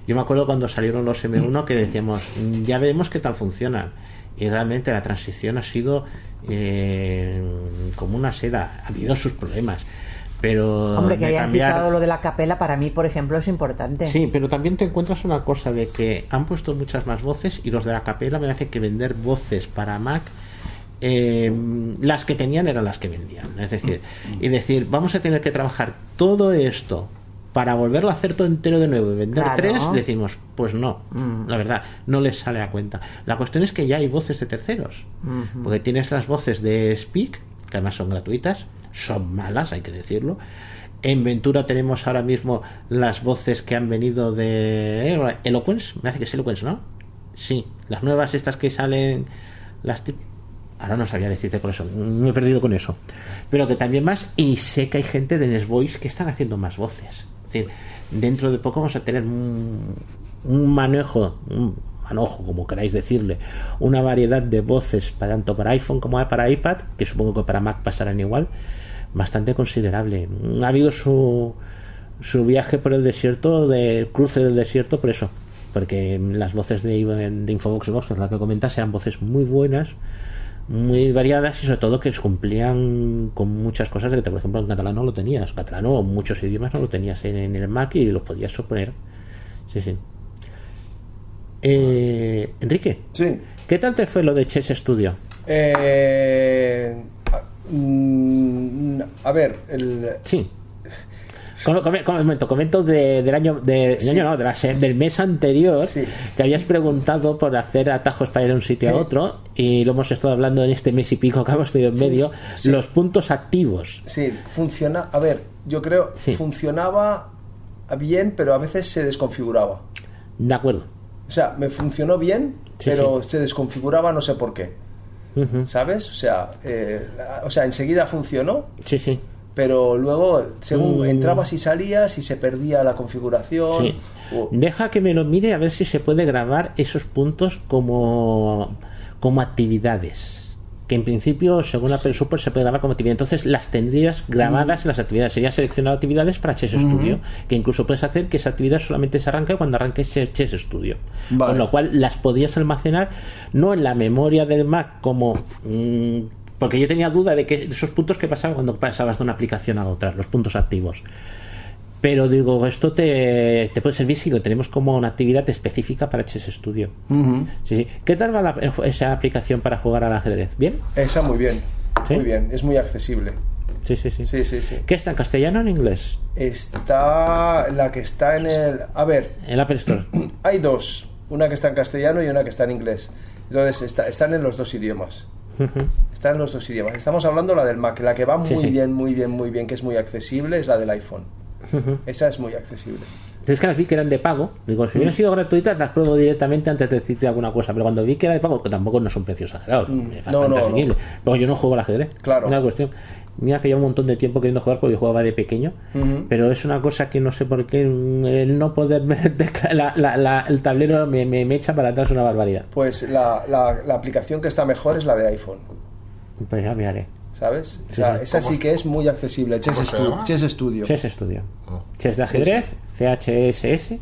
Yo me acuerdo cuando salieron los M1 que decíamos, "Mm, ya veremos qué tal funcionan. Y realmente la transición ha sido eh, como una seda. Ha habido sus problemas. Pero
Hombre, que hayan
cambiar-
quitado lo de la capela para mí, por ejemplo, es importante.
Sí, pero también te encuentras una cosa de que han puesto muchas más voces y los de la capela me hace que vender voces para Mac eh, las que tenían eran las que vendían. Es decir, y decir, vamos a tener que trabajar todo esto para volverlo a hacer todo entero de nuevo y vender
Claro.
tres, decimos, pues no, la verdad, no les sale a cuenta. La cuestión es que ya hay voces de terceros, porque tienes las voces de Speak, que además son gratuitas, son malas, hay que decirlo. En Ventura tenemos ahora mismo las voces que han venido de eh, Eloquence, me hace que es Eloquence, ¿no? Sí, las nuevas estas que salen, las ahora no sabía decirte con eso, me he perdido con eso. Pero que también más, y sé que hay gente de Nesvoice que están haciendo más voces. Es decir, dentro de poco vamos a tener un, manejo, un manojo, como queráis decirle, una variedad de voces para, tanto para iPhone como para iPad, que supongo que para Mac pasarán igual, bastante considerable. Ha habido su, su viaje por el desierto, de cruce del desierto, por eso. Porque las voces de, de Infobox Box, la que comentas, eran voces muy buenas, muy variadas y sobre todo que cumplían con muchas cosas de que, por ejemplo, en catalán no lo tenías. En catalán o muchos idiomas no lo tenías en, en el Mac y los podías suponer. Sí, sí. Eh, Enrique,
Sí.
¿qué tal te fue lo de Chess Studio?
Eh, a, mm, a ver, el,
Sí. Com- com- Comento, comento de- del año, de- del año no, de la se- del mes anterior
Sí.
que habías preguntado por hacer atajos para ir de un sitio a otro y lo hemos estado hablando en este mes y pico que hemos tenido en medio,
Sí.
los puntos activos.
sí, funciona. A ver, yo creo funcionaba bien, pero a veces se desconfiguraba.
De acuerdo.
O sea, me funcionó bien, pero se desconfiguraba no sé por qué. ¿Sabes? O sea, eh, o sea, enseguida funcionó,
Sí, sí.
Pero luego, según
Mm.
entrabas y salías y se perdía la configuración.
Sí. Deja que me lo mire a ver si se puede grabar esos puntos como, como actividades. Que en principio, según Apple Super, se puede grabar como actividad. Entonces las tendrías grabadas en las actividades. Sería seleccionar actividades para Chess Studio. Que incluso puedes hacer que esa actividad solamente se arranque cuando arranque Chess Studio.
Vale.
Con lo cual las podías almacenar no en la memoria del Mac como. mm, porque yo tenía duda de que esos puntos que pasaban cuando pasabas de una aplicación a otra, los puntos activos. Pero digo, esto te, te puede servir si lo tenemos como una actividad específica para Chess Studio. Sí, sí. ¿Qué tal va la- esa aplicación para jugar al ajedrez? ¿Bien?
Esa muy bien.
¿Sí?
Muy bien, es muy accesible.
Sí, sí, sí.
Sí, sí, sí.
¿Qué está en castellano o en inglés?
Está la que está en el... A ver,
En la Apple Store.
hay dos. Una que está en castellano y una que está en inglés. Entonces, está- están en los dos idiomas. Están en los dos idiomas. Estamos hablando la del Mac. La que va muy
Sí, sí.
bien, muy bien, muy bien, que es muy accesible, es la del iPhone. Esa es muy accesible.
Es que las vi que eran de pago. Digo, si hubieran sido gratuitas, las pruebo directamente antes de decirte alguna cosa. Pero cuando vi que era de pago, que tampoco no son precios exagerados.
Mm.
es
No, no,
asequible. Pero yo no juego al ajedrez.
Claro.
Una cuestión. Mira que llevo un montón de tiempo queriendo jugar porque yo jugaba de pequeño. Pero es una cosa que no sé por qué mm, el no poder ver la- la- la- el tablero me, me, me echa para atrás una barbaridad.
Pues la, la, la aplicación que está mejor es la de iPhone,
Pues ya miraré.
¿sabes? O sea,
sí.
esa
¿Cómo?
sí que es muy accesible. Chess,
¿Cómo se
Stu-
llama?
Chess Studio.
Chess Studio.
Ah.
Chess de ajedrez, CHSS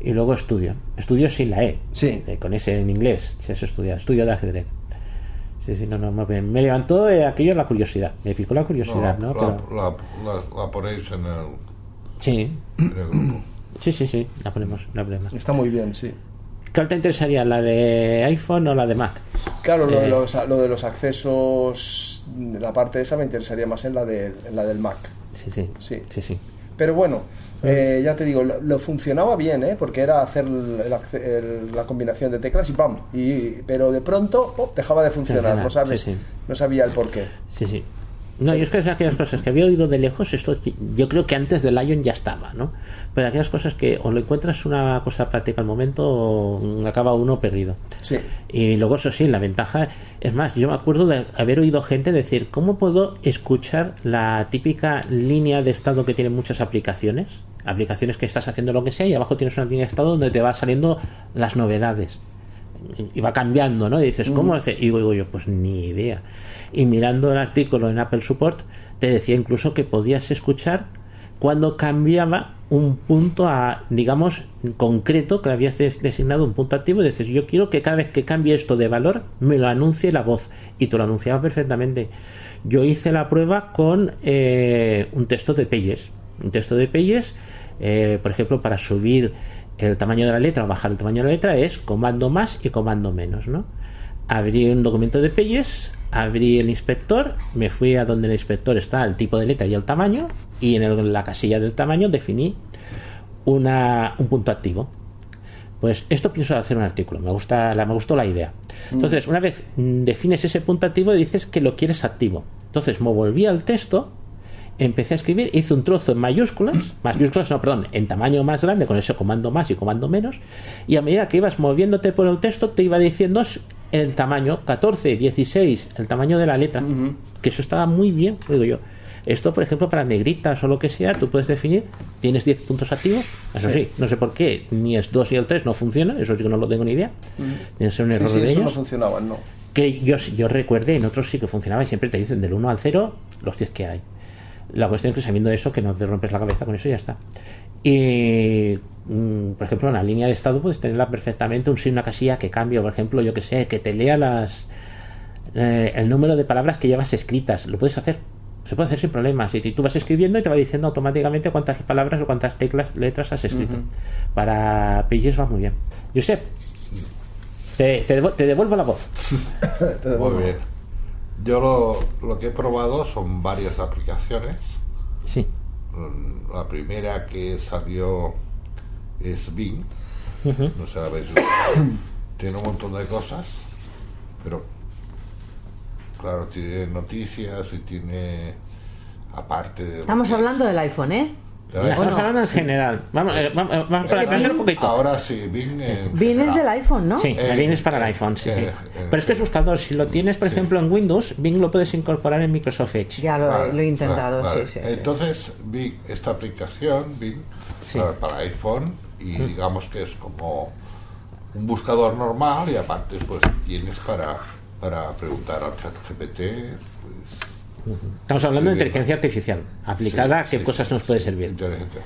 y luego Studio. Studio sin la E.
Sí.
eh, con ese en inglés. Chess Studio. Estudio de ajedrez. Sí, sí, no, no, me, me levantó eh, aquello la curiosidad. Me picó la curiosidad, ¿no?
la,
Pero-
la, la- la ponéis en el,
sí,
en el grupo.
sí, sí, sí, la ponemos, la ponemos.
Está muy bien, sí.
¿Cuál te interesaría, la de iPhone o la de Mac?
Claro, lo de
Eh.
los, lo de los accesos, la parte esa me interesaría más en la, de, en la del Mac.
Sí, sí,
Sí.
sí, sí.
Pero bueno, eh, ya te digo, lo, lo funcionaba bien, ¿eh? porque era hacer el- el acce- el- la combinación de teclas y ¡pam! Y, pero de pronto dejaba de funcionar,
Funciona,
no sabes,
sí, sí.
no sabía el porqué.
Sí, sí. No, yo es que es aquellas cosas que había oído de lejos, esto yo creo que antes del Lion ya estaba, ¿no? Pero aquellas cosas que o lo encuentras una cosa práctica al momento o acaba uno perdido.
Sí.
Y luego eso sí, la ventaja es más, yo me acuerdo de haber oído gente decir, ¿cómo puedo escuchar la típica línea de estado que tienen muchas aplicaciones? Aplicaciones que estás haciendo lo que sea y abajo tienes una línea de estado donde te va saliendo las novedades y va cambiando, ¿no? Y dices, ¿cómo hace? Y digo, digo yo, pues ni idea. Y mirando el artículo en Apple Support, te decía incluso que podías escuchar cuando cambiaba un punto a, digamos, concreto, que habías des- designado un punto activo, y dices, yo quiero que cada vez que cambie esto de valor, me lo anuncie la voz. Y te lo anunciaba perfectamente. Yo hice la prueba con eh, un texto de Pages. Un texto de Pages, eh, por ejemplo, para subir el tamaño de la letra o bajar el tamaño de la letra es comando más y comando menos, ¿no? Abrí un documento de Pages, abrí el inspector, me fui a donde el inspector está el tipo de letra y el tamaño, y en la casilla del tamaño definí un punto activo. Pues esto pienso hacer un artículo, me gusta me gustó la idea. Entonces, una vez defines ese punto activo, dices que lo quieres activo. Entonces, me volví al texto, empecé a escribir, hice un trozo en mayúsculas, mayúsculas, no, perdón, en tamaño más grande, con ese comando más y comando menos, y a medida que ibas moviéndote por el texto, te iba diciendo el tamaño 14, 16, el tamaño de la letra, que eso estaba muy bien, digo yo. Esto, por ejemplo, para negritas o lo que sea, tú puedes definir, tienes 10 puntos activos, eso sí, no sé por qué, ni es 2 y el 3 no funciona, eso sí que no lo tengo ni idea, tiene que ser un error
sí,
de
eso no funcionaba, no.
que yo, yo recuerde en otros sí que funcionaba y siempre te dicen del 1 al 0 los 10 que hay. La cuestión es que sabiendo eso, que no te rompes la cabeza con eso y ya está. Y, mm, por ejemplo, en la línea de estado puedes tenerla perfectamente, un sí, una casilla que cambie, por ejemplo, yo que sé, que te lea las eh, el número de palabras que llevas escritas. Lo puedes hacer. Se puede hacer sin problemas. Y tú vas escribiendo y te va diciendo automáticamente cuántas palabras o cuántas teclas, letras has escrito. Para Pages va muy bien. Josep, te, te, devu- te devuelvo la voz.
Muy bien. Yo lo, lo que he probado son varias aplicaciones.
Sí.
Mm, La primera que salió es Bing. No sé, la. Tiene un montón de cosas, pero claro, tiene noticias y tiene aparte de.
Estamos hablando del iPhone, ¿eh?
De
Ya
la-
estamos hablando en general. Vamos, eh, vamos, eh, vamos
Es
para aprender un
Bing-
poquito.
Ahora sí, Bing. en
Vienes
general.
del iPhone, ¿no?
Sí,
Eh,
Bing es para el
eh,
iPhone, sí,
eh,
sí.
eh,
Pero es que es buscador. Si lo tienes, por
sí.
ejemplo, en Windows, Bing lo puedes incorporar en Microsoft Edge.
Ya lo,
Vale,
lo he intentado,
vale, vale.
sí, sí, sí.
Entonces, Bing, esta aplicación, Bing,
Sí.
para, para iPhone, y digamos que es como un buscador normal, y aparte, pues tienes para, para preguntar al chat GPT, pues.
Estamos hablando de
Sí,
inteligencia artificial. Aplicada,
Sí,
¿qué
sí,
cosas nos puede servir?
Inteligencia.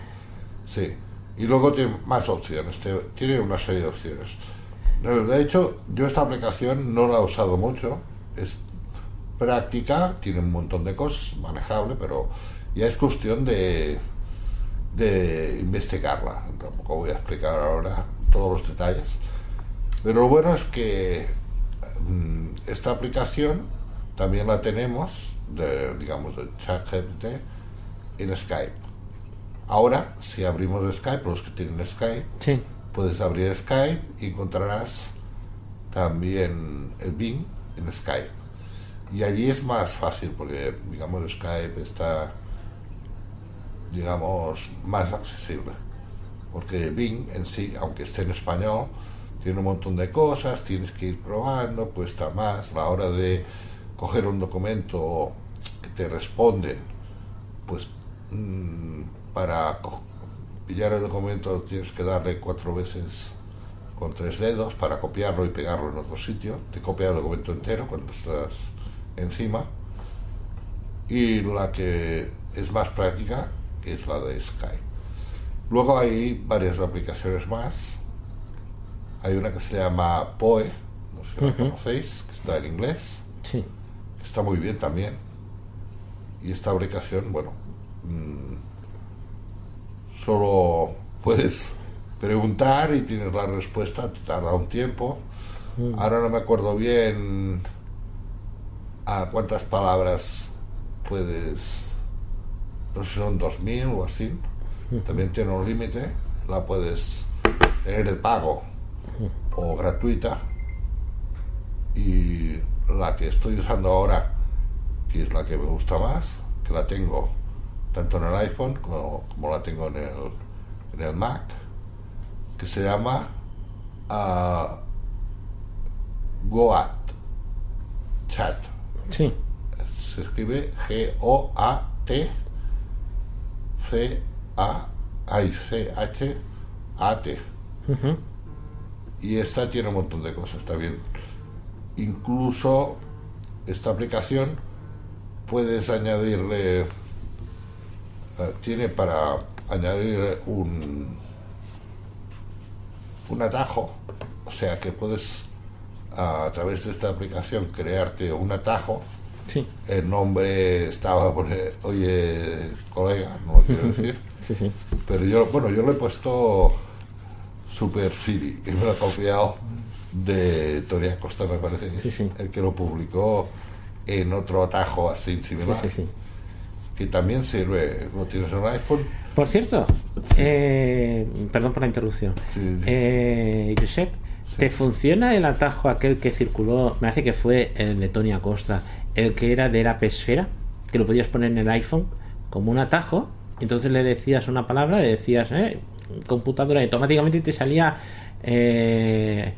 Sí. Y luego tiene más opciones, tiene una serie de opciones. De hecho, yo esta aplicación no la he usado mucho, es práctica, tiene un montón de cosas, manejable, pero ya es cuestión de, de investigarla. Tampoco voy a explicar ahora todos los detalles. Pero lo bueno es que mm, esta aplicación también la tenemos, de, digamos, de ChatGPT en Skype. Ahora, si abrimos Skype, los que tienen Skype,
Sí.
puedes abrir Skype y encontrarás también el Bing en Skype. Y allí es más fácil porque, digamos, Skype está, digamos, más accesible. porque Bing en sí, aunque esté en español, tiene un montón de cosas, tienes que ir probando, cuesta más. A la hora de coger un documento que te responden, pues mm, para pillar el documento tienes que darle cuatro veces con tres dedos para copiarlo y pegarlo en otro sitio. Te copia el documento entero cuando estás encima. Y la que es más práctica, es la de Skype. Luego hay varias aplicaciones más. Hay una que se llama Poe, no sé si la conocéis, que está en inglés,
Sí.
Está muy bien también. Y esta aplicación, bueno, mm, solo puedes preguntar y tienes la respuesta, te tarda un tiempo. Ahora no me acuerdo bien a cuántas palabras puedes, no sé si son 2000 o así. También tiene un límite, la puedes tener de pago o gratuita. Y la que estoy usando ahora, que es la que me gusta más, que la tengo tanto en el iPhone como, como la tengo en el, en el Mac, que se llama ah, Goat Chat.
Sí.
Se escribe G-O-A-T C-A-I-C-H-A-T. Y esta tiene un montón de cosas, está bien. Incluso esta aplicación puedes añadirle, eh, tiene para añadir un, un atajo, o sea que puedes a, través de esta aplicación crearte un atajo.
Sí.
El nombre estaba a poner, oye, colega, no lo quiero decir.
Sí, sí.
Pero yo, bueno, yo le he puesto Super Siri, que me lo ha copiado de Tony Acosta, me parece que es
Sí, sí.
el que lo publicó en otro atajo así
sí,
que también sirve, lo tienes en un iPhone,
Por cierto, eh, perdón por la interrupción. Eh, Josep, ¿te funciona el atajo aquel que circuló? Me hace que fue el de Tony Acosta, el que era de la Esfera, que lo podías poner en el iPhone como un atajo. Entonces le decías una palabra, le decías eh, computadora, y automáticamente te salía eh,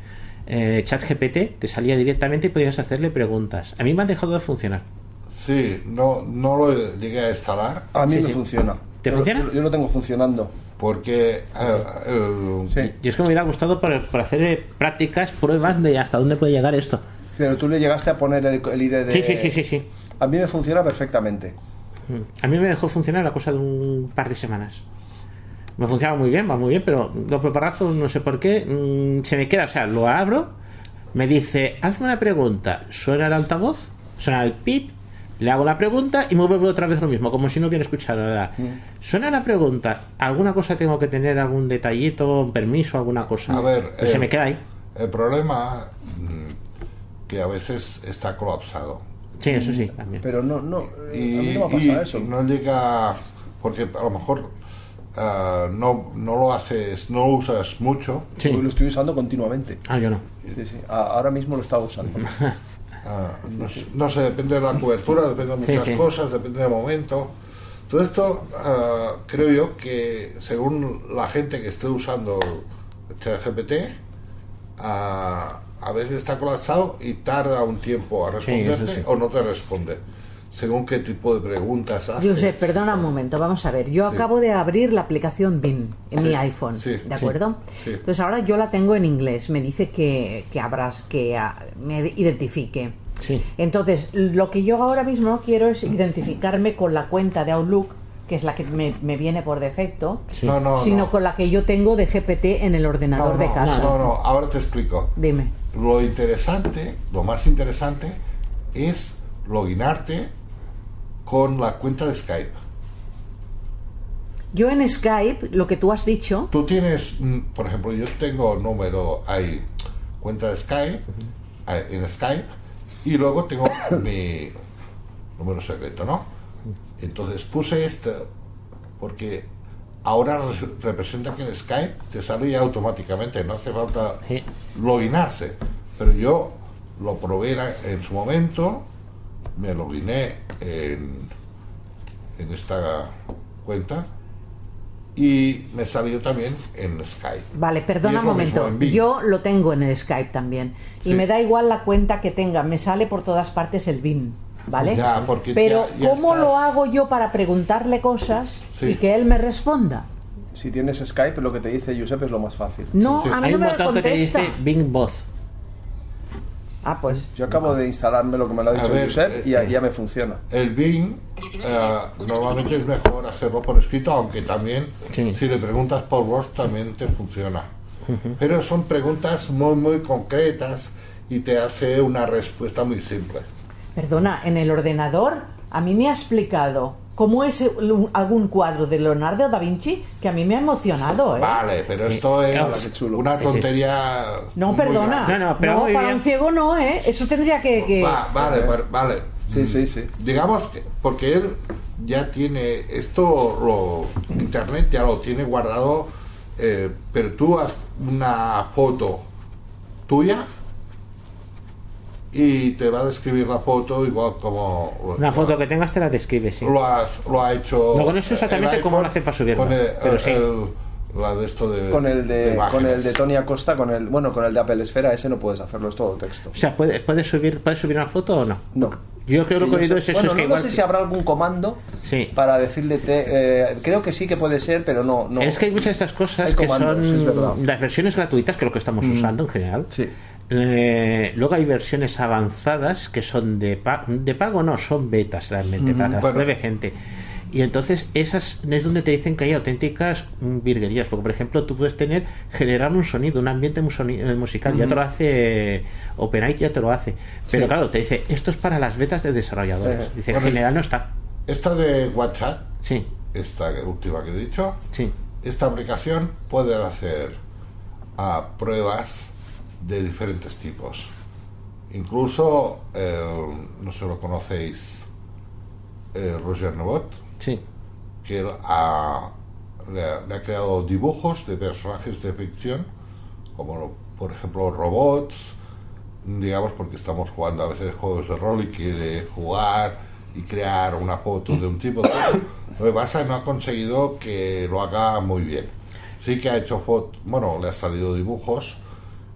eh, ChatGPT, te salía directamente y podías hacerle preguntas. A mí me han dejado de funcionar.
sí, no, no lo llegué a instalar
A mí
Sí,
me
sí.
funciona.
¿Te
Yo-
funciona?
Yo, lo tengo funcionando.
porque el-
Sí.
Y es que me hubiera gustado por, por hacer eh, prácticas, pruebas de hasta dónde puede llegar esto.
Pero tú le llegaste a poner el, el ID de...
Sí, sí, sí, sí, sí.
A mí me funciona perfectamente.
A mí me dejó funcionar la cosa de un par de semanas. Me funcionaba muy bien, va muy bien, pero los preparazos, no sé por qué, mm, se me queda, o sea, lo abro, me dice, hazme una pregunta, suena el altavoz, suena el pip, le hago la pregunta y me vuelve otra vez lo mismo, como si no hubiera escuchado nada. Suena la pregunta, alguna cosa tengo que tener, algún detallito, un permiso, alguna cosa.
A ver,
Pero se
eh,
me queda ahí.
el problema mm, que a veces está colapsado.
Sí, eso sí, también.
Pero no, no,
y,
a mí no me ha
y
pasado eso.
no llega porque a lo mejor ah, no, no lo haces no lo usas mucho
Sí.
Yo Lo estoy usando continuamente.
Ah, yo no.
Sí, sí. A- ahora mismo lo estaba usando.
ah, no, sé- no sé depende de la cobertura depende de muchas
sí.
cosas depende del momento todo esto ah, creo yo que según la gente que esté usando ChatGPT a veces está colapsado y tarda un tiempo a responderte
sí.
o no te responde según qué tipo de preguntas haces
Josep, perdona un momento, vamos a ver. Yo
Sí.
acabo de abrir la aplicación BIM en
Sí,
mi iPhone,
sí,
¿de acuerdo?
sí.
Entonces ahora yo la tengo en inglés. Me dice que, que abras, que me identifique.
Sí.
Entonces, lo que yo ahora mismo quiero es identificarme con la cuenta de Outlook, que es la que me, me viene por defecto,
Sí.
no no
sino
no.
con la que yo tengo de GPT en el ordenador
no,
de
no,
casa.
no, no, ahora te explico.
Dime.
Lo interesante, lo más interesante es loginarte con la cuenta de Skype.
Yo en Skype, lo que tú has dicho,
Tú tienes, mm, por ejemplo, yo tengo número, hay cuenta de Skype, en Skype, y luego tengo mi número secreto, ¿no? Entonces puse este porque ahora re- representa que en Skype te sale ya automáticamente, no hace falta
Sí.
loginarse. Pero yo lo probé en su momento, me loginé en, en esta cuenta y me salió también en Skype.
Vale, perdona un momento. Yo lo tengo en el Skype también. Y
Sí.
me da igual la cuenta que tenga. Me sale por todas partes el BIM. ¿Vale?
Ya, porque
Pero
ya- ya
¿cómo
estás-
lo hago yo para preguntarle cosas
Sí.
y que él me responda?
Si tienes Skype, lo que te dice Josep es lo más fácil.
No,
Sí,
a mí
Hay
no
un
me
botón que te
contesta.
dice Bing Voz.
Ah, pues.
Yo acabo de instalarme lo que me lo ha dicho
ver,
Josep
eh,
y ya, ya me funciona.
El Bing, eh, normalmente es mejor hacerlo por escrito, aunque también
Sí.
si le preguntas por voz también te funciona. Pero son preguntas muy, muy concretas y te hace una respuesta muy simple.
Perdona, en el ordenador a mí me ha explicado cómo es algún cuadro de Leonardo da Vinci que a mí me ha emocionado, ¿eh?
Vale, pero esto es una tontería.
No,
muy
perdona.
grande.
No, no, pero
para
bien.
un ciego no, ¿eh? Eso tendría que... que-
Va- vale, va- vale.
Sí, sí, sí.
Digamos que, porque él ya tiene esto, lo, internet ya lo tiene guardado, eh, pero tú haz una foto tuya y te va a describir la foto igual como
Una foto que tengas te la describe, sí.
lo, has- lo ha hecho.
No conozco exactamente
el
cómo
iPhone
lo hace para subirlo,
con el-
pero
el-
sí.
el- la de esto de.
Con el de, con
imágenes.
el de Tony Acosta, con el, bueno, con el de Apple Esfera, ese no puedes hacerlo, es todo texto.
O sea, ¿puedes, puedes, subir, ¿puedes subir una foto o no?
No.
Yo creo que lo que he oído es eso.
bueno,
es que
no, no
igual-
sé si habrá algún comando
Sí.
para decirle. te- eh, creo que sí que puede ser, pero no. no.
Es que hay muchas de estas cosas
Hay
que
comandos,
son las versiones gratuitas, que es lo que estamos usando en general.
Sí.
Eh, luego hay versiones avanzadas que son de, pa- de pago, no, son betas realmente, para
Bueno.
gente. Y entonces esas es donde te dicen que hay auténticas mm, virguerías, porque por ejemplo tú puedes tener, generar un sonido, un ambiente eh, musical, ya te lo hace OpenAI, ya te lo hace. Pero
Sí.
claro, te dice, esto es para las betas de desarrolladores.
Eh,
Dice, en general no está.
Esta de WhatsApp,
Sí,
esta última que he dicho,
sí.
esta aplicación puede hacer ah, pruebas de diferentes tipos. Incluso, eh, no sé lo conocéis, eh, Roger Nebot,
Sí,
que él ha, le, ha, le ha creado dibujos de personajes de ficción, como por ejemplo robots, digamos, porque estamos jugando a veces juegos de rol y quiere jugar y crear una foto de un tipo. Lo que pasa es que no ha conseguido que lo haga muy bien. Sí que ha hecho fotos, bueno, le ha salido dibujos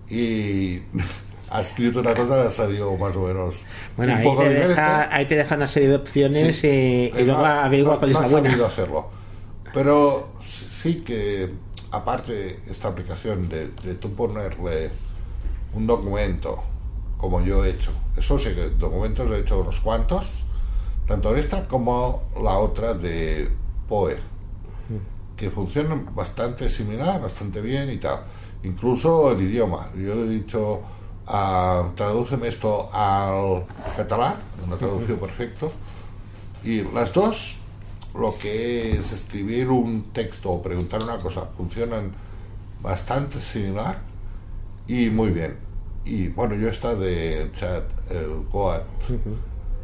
y ha escrito una cosa, le ha salido más o menos
Bueno,
un
ahí
poco
te, deja, ahí te deja una serie de opciones
Sí.
y, y
Eh,
luego averigua
no-
cuál es
no
la buena.
sabido hacerlo. Pero sí que, aparte, esta aplicación de, de tú ponerle un documento, como yo he hecho, eso sí que documentos he hecho unos cuantos, tanto en esta como la otra de Poe, que funcionan bastante similar, bastante bien y tal. Incluso el idioma. Yo le he dicho, ah, tradúceme esto al catalán, una traducción perfecto. Y las dos, lo que es escribir un texto o preguntar una cosa, funcionan bastante similar y muy bien. Y bueno, yo esta de chat, el Goat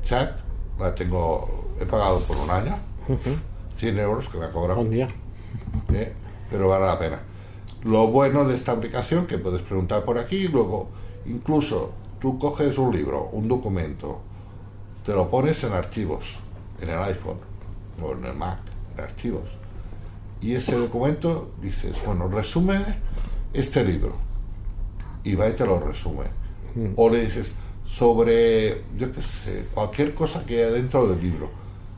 Chat, la tengo, he pagado por un año, 100 euros que me ha cobrado.
Un día.
¿eh? pero vale la pena. Lo bueno de esta aplicación que puedes preguntar por aquí y luego incluso tú coges un libro, un documento, te lo pones en archivos, en el iPhone o en el Mac, en archivos. Y ese documento dices, bueno, resume este libro. Y va y te lo resume. O le dices sobre, yo qué sé, cualquier cosa que haya dentro del libro.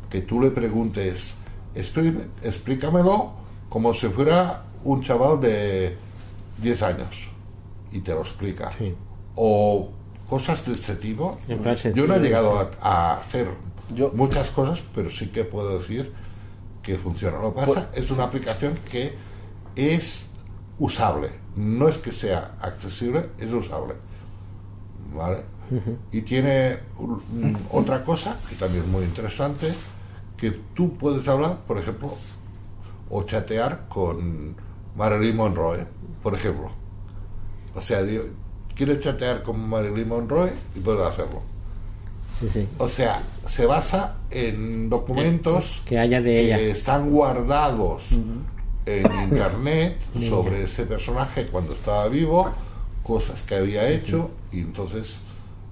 Que tú le preguntes, "Explí- explícamelo como si fuera un chaval de 10 años. Y te lo explica.
Sí.
O cosas de este tipo. Yo no he llegado
sí.
a, a hacer
Yo-
muchas cosas, pero sí que puedo decir que funciona. Lo que pasa es una aplicación que es usable. No es que sea accesible, es usable. ¿Vale? Y tiene otra cosa que también es muy interesante, que tú puedes hablar, por ejemplo, o chatear con Marilyn Monroe, por ejemplo. O sea, digo, quieres chatear con Marilyn Monroe y puedes hacerlo.
Sí, sí.
O sea, se basa en documentos
Que haya de ella.
están guardados en internet sobre ese personaje cuando estaba vivo, cosas que había hecho, y entonces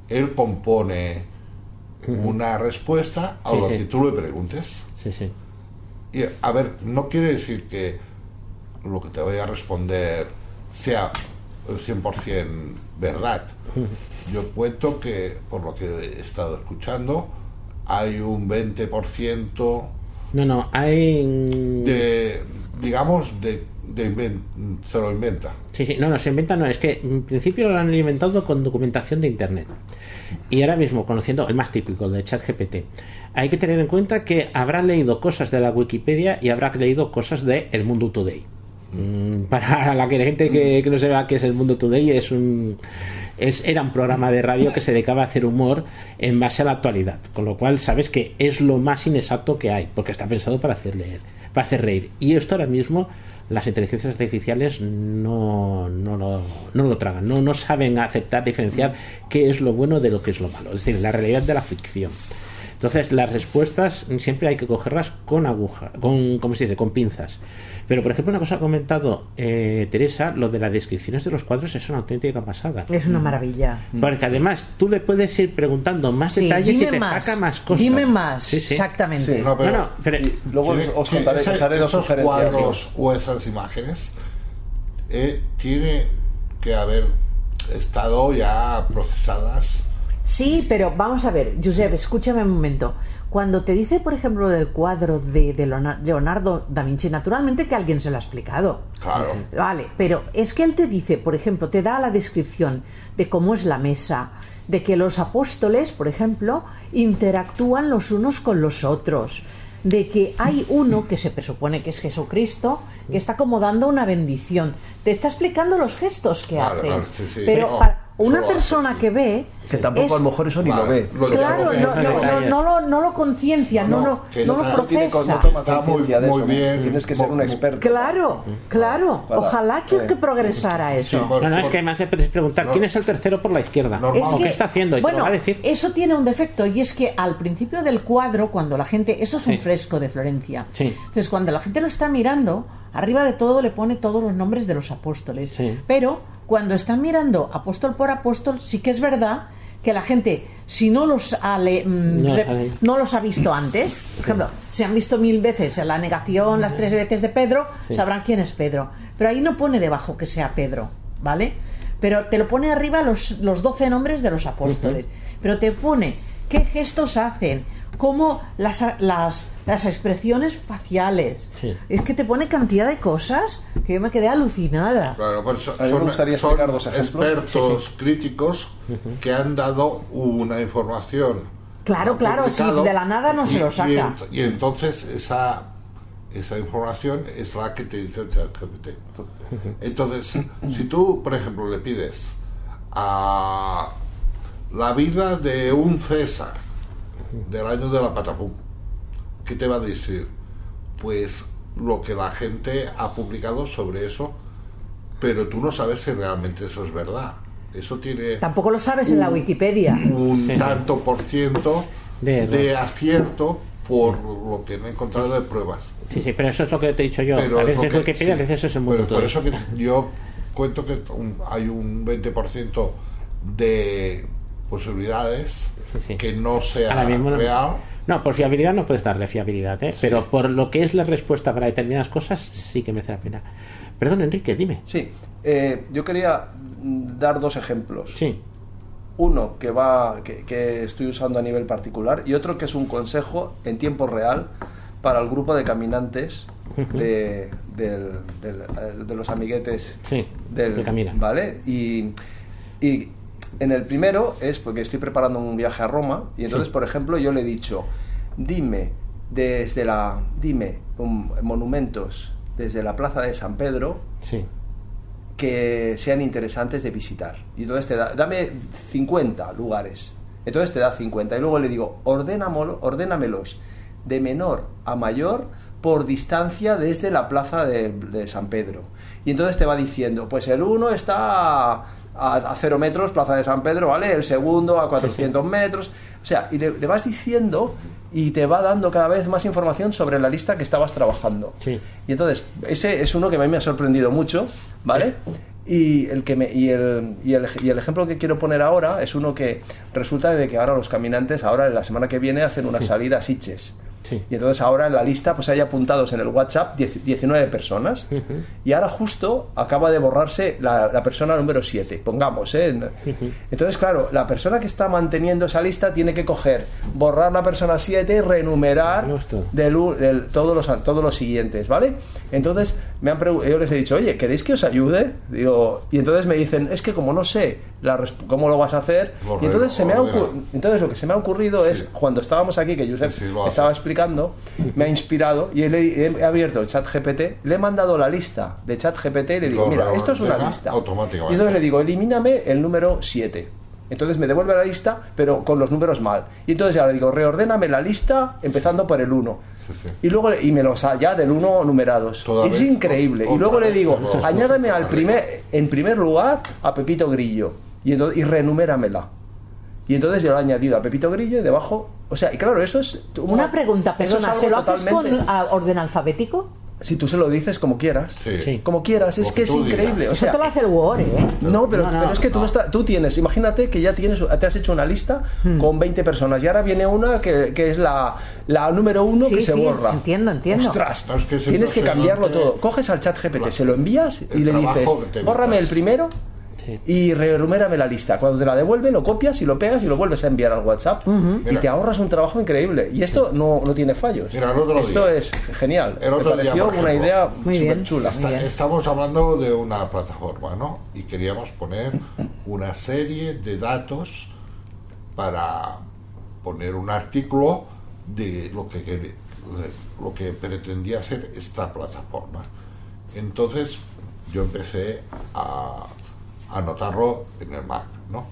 él compone una respuesta a
Sí,
lo que tú le preguntes.
Sí, sí.
Y a ver, no quiere decir que lo que te voy a responder sea el 100% verdad. Yo cuento que, por lo que he estado escuchando, hay un 20%
No, no, hay.
de, digamos, de, de se lo inventa.
Sí, sí, no, no, se inventa, no, es que en principio lo han inventado con documentación de Internet. Y ahora mismo, conociendo el más típico de ChatGPT, hay que tener en cuenta que habrá leído cosas de la Wikipedia y habrá leído cosas de El Mundo Today. Mm, Para la gente que, que no sepa qué es El Mundo Today, es un es, era un programa de radio que se dedicaba a hacer humor en base a la actualidad, con lo cual sabes que es lo más inexacto que hay, porque está pensado para hacer leer, para hacer reír. Y esto ahora mismo las inteligencias artificiales no, no, lo, no lo tragan, no, no saben aceptar, diferenciar qué es lo bueno de lo que es lo malo, es decir, la realidad de la ficción. Entonces, las respuestas siempre hay que cogerlas con aguja, con, ¿cómo se dice? Con pinzas. Pero, por ejemplo, una cosa que ha comentado eh, Teresa, lo de las descripciones de los cuadros es una auténtica pasada.
Es una maravilla.
Porque además tú le puedes ir preguntando más
Sí,
detalles y te
más.
saca más cosas.
Dime más,
Sí, sí.
exactamente.
Sí,
No, pero-
No, no, pero-
Y luego os, contaré,
ese-
os haré dos
esos
sugerencias.
cuadros o esas imágenes eh, tiene que haber estado ya procesadas
Sí, pero vamos a ver, Josep, escúchame un momento. Cuando te dice, por ejemplo, del cuadro de, de Leona- Leonardo da Vinci, naturalmente que alguien se lo ha explicado.
claro
Vale, pero es que él te dice, por ejemplo, te da la descripción de cómo es la mesa, de que los apóstoles, por ejemplo, interactúan los unos con los otros, de que hay uno que se presupone que es Jesucristo, que está como dando una bendición. Te está explicando los gestos que
Claro,
hace.
claro, sí, sí.
Pero para una
hace,
persona que ve...
Que tampoco
es-
a lo mejor eso ni lo ve.
lo que
Claro,
que
no, no, no,
es-
lo, no lo conciencia, no,
No,
lo,
que
no lo
tiene
procesa.
no toma
Está muy-
de
muy
eso.
bien.
Tienes que ser un
Muy-
experto.
Claro, claro.
Para-
Ojalá que,
eh,
que progresara eso.
Sí, por-
No, no, es
por-
que además te puedes preguntar
No.
quién es el tercero por la izquierda.
Normal.
o qué está haciendo y
bueno,
lo va a decir.
eso tiene un defecto y es que al principio del cuadro, cuando la gente, eso es un
Sí.
fresco de Florencia.
Sí.
Entonces, cuando la gente lo está mirando, arriba de todo le pone todos los nombres de los apóstoles.
Sí.
Pero cuando están mirando apóstol por apóstol, sí que es verdad que la gente, si no los ha, le- mm,
No
re-
los ha leído.
no los ha visto antes, por ejemplo, si han visto mil veces la negación, las tres veces de Pedro,
Sí.
sabrán quién es Pedro. Pero ahí no pone debajo que sea Pedro, ¿vale? Pero te lo pone arriba los, los 12 nombres de los apóstoles. Pero te pone qué gestos hacen, cómo las, las, las expresiones faciales.
Sí.
Es que te pone cantidad de cosas que yo me quedé alucinada.
Claro, pues son,
me gustaría
son
explicar dos ejemplos.
expertos críticos que han dado una información.
Claro, claro, sí, de la nada no se lo
y-
saca.
Y, ent- y entonces esa, esa información es la que te dice el ChatGPT. Entonces, si tú, por ejemplo, le pides a la vida de un César del año de la Patapum, ¿qué te va a decir? Pues lo que la gente ha publicado sobre eso, pero tú no sabes si realmente eso es verdad. Eso tiene
Tampoco lo sabes en la Wikipedia.
un
Sí.
tanto por ciento
De
acierto por lo que me he encontrado de pruebas.
Sí, sí, pero eso es lo que te he dicho yo.
Pero
a
es
veces
lo
es
que-
Wikipedia, a
sí.
veces es el mundo
Pero
todo.
por eso que yo cuento que un- hay un 20% de posibilidades
Sí, sí.
que no sea
no-
real.
No, por fiabilidad no puedes darle fiabilidad, ¿eh? pero por lo que es la respuesta para determinadas cosas sí que merece la pena. Perdón, Enrique, dime.
Sí, eh, yo quería dar dos ejemplos.
Sí,
Uno que va que, que estoy usando a nivel particular y otro que es un consejo en tiempo real para el grupo de caminantes de, del- del- eh, de los amiguetes
Sí,
del
que caminan.
vale y, y en el primero es porque estoy preparando un viaje a Roma y entonces
Sí.
por ejemplo yo le he dicho dime desde la dime um, monumentos desde la plaza de San Pedro
sí.
que sean interesantes de visitar. Y entonces te da, dame 50 lugares. Entonces te da 50. Y luego le digo, ordénamelo- ordénamelos de menor a mayor por distancia desde la plaza de, de San Pedro. Y entonces te va diciendo, pues el uno está a, a 0 metros, plaza de San Pedro, ¿vale? El segundo a 400 metros. O sea, y le, le vas diciendo y te va dando cada vez más información sobre la lista que estabas trabajando.
Sí.
Y entonces, ese es uno que a mí me ha sorprendido mucho, ¿vale? Y el, que me, y, el, y, el, y el ejemplo que quiero poner ahora es uno que resulta de que ahora los caminantes, ahora en la semana que viene, hacen una salida a Sitges.
Sí.
Y entonces ahora en la lista pues hay apuntados en el WhatsApp 10 19 personas. Y ahora justo acaba de borrarse la, la persona número 7, pongamos. ¿eh? Entonces, claro, la persona que está manteniendo esa lista tiene que coger, borrar la persona 7 y renumerar del, del- todos, los, todos los siguientes, ¿vale? Entonces, me han yo les he dicho, oye, ¿queréis que os ayude? Digo, y entonces me dicen, es que como no sé la cómo lo vas a hacer, y entonces, se me ha entonces lo que se me ha ocurrido es, cuando estábamos aquí, que Josep
Sí, sí,
estaba explicando, me ha inspirado y le- he, abierto el chat GPT, le he mandado la lista de chat GPT y le digo, mira, esto es una lista. Y entonces le digo, elimíname el número 7. Entonces me devuelve la lista, pero con los números mal. Y entonces ya le digo, reordéname la lista empezando por el 1.
Sí, sí.
Y luego le- y me los ha ya del 1 numerados.
Toda
es
vez-
increíble. y luego le
vez
digo,
lo-
añádame al primer, en primer lugar a Pepito Grillo. Y, entonces, y renuméramela. Y entonces yo lo he añadido a Pepito Grillo y debajo. O sea, y claro, eso es.
Una pregunta,
algo
¿se lo haces con orden alfabético?
Si tú se lo dices como quieras.
Sí.
Como quieras, es que es
tú digas.
increíble. O
Eso
sea,
te lo hace el Word, ¿eh?
no, pero,
No, no,
pero es que tú,
no.
está- tú tienes, imagínate que ya tienes, te has hecho una lista
Hmm.
con 20 personas y ahora viene una que, que es la, la número uno
Sí,
que se
sí,
borra.
entiendo, entiendo.
Ostras,
No, es que es
tienes que cambiarlo todo. Coges al chat GPT, se lo envías y le dices, bórrame el
evitas".
primero
Sí.
y renumérame la lista. Cuando te la devuelve, lo copias y lo pegas y lo vuelves a enviar al WhatsApp. Y
Mira.
te ahorras un trabajo increíble. Y esto no, no tiene fallos.
Mira, el otro
esto
día.
es genial.
El
Me
otro día,
pareció una
ejemplo.
idea
Muy
súper
bien.
chula.
Estamos hablando de una plataforma, ¿no? Y queríamos poner una serie de datos para poner un artículo de lo que, de lo que pretendía ser esta plataforma. Entonces yo empecé a anotarlo en el Mac, ¿no?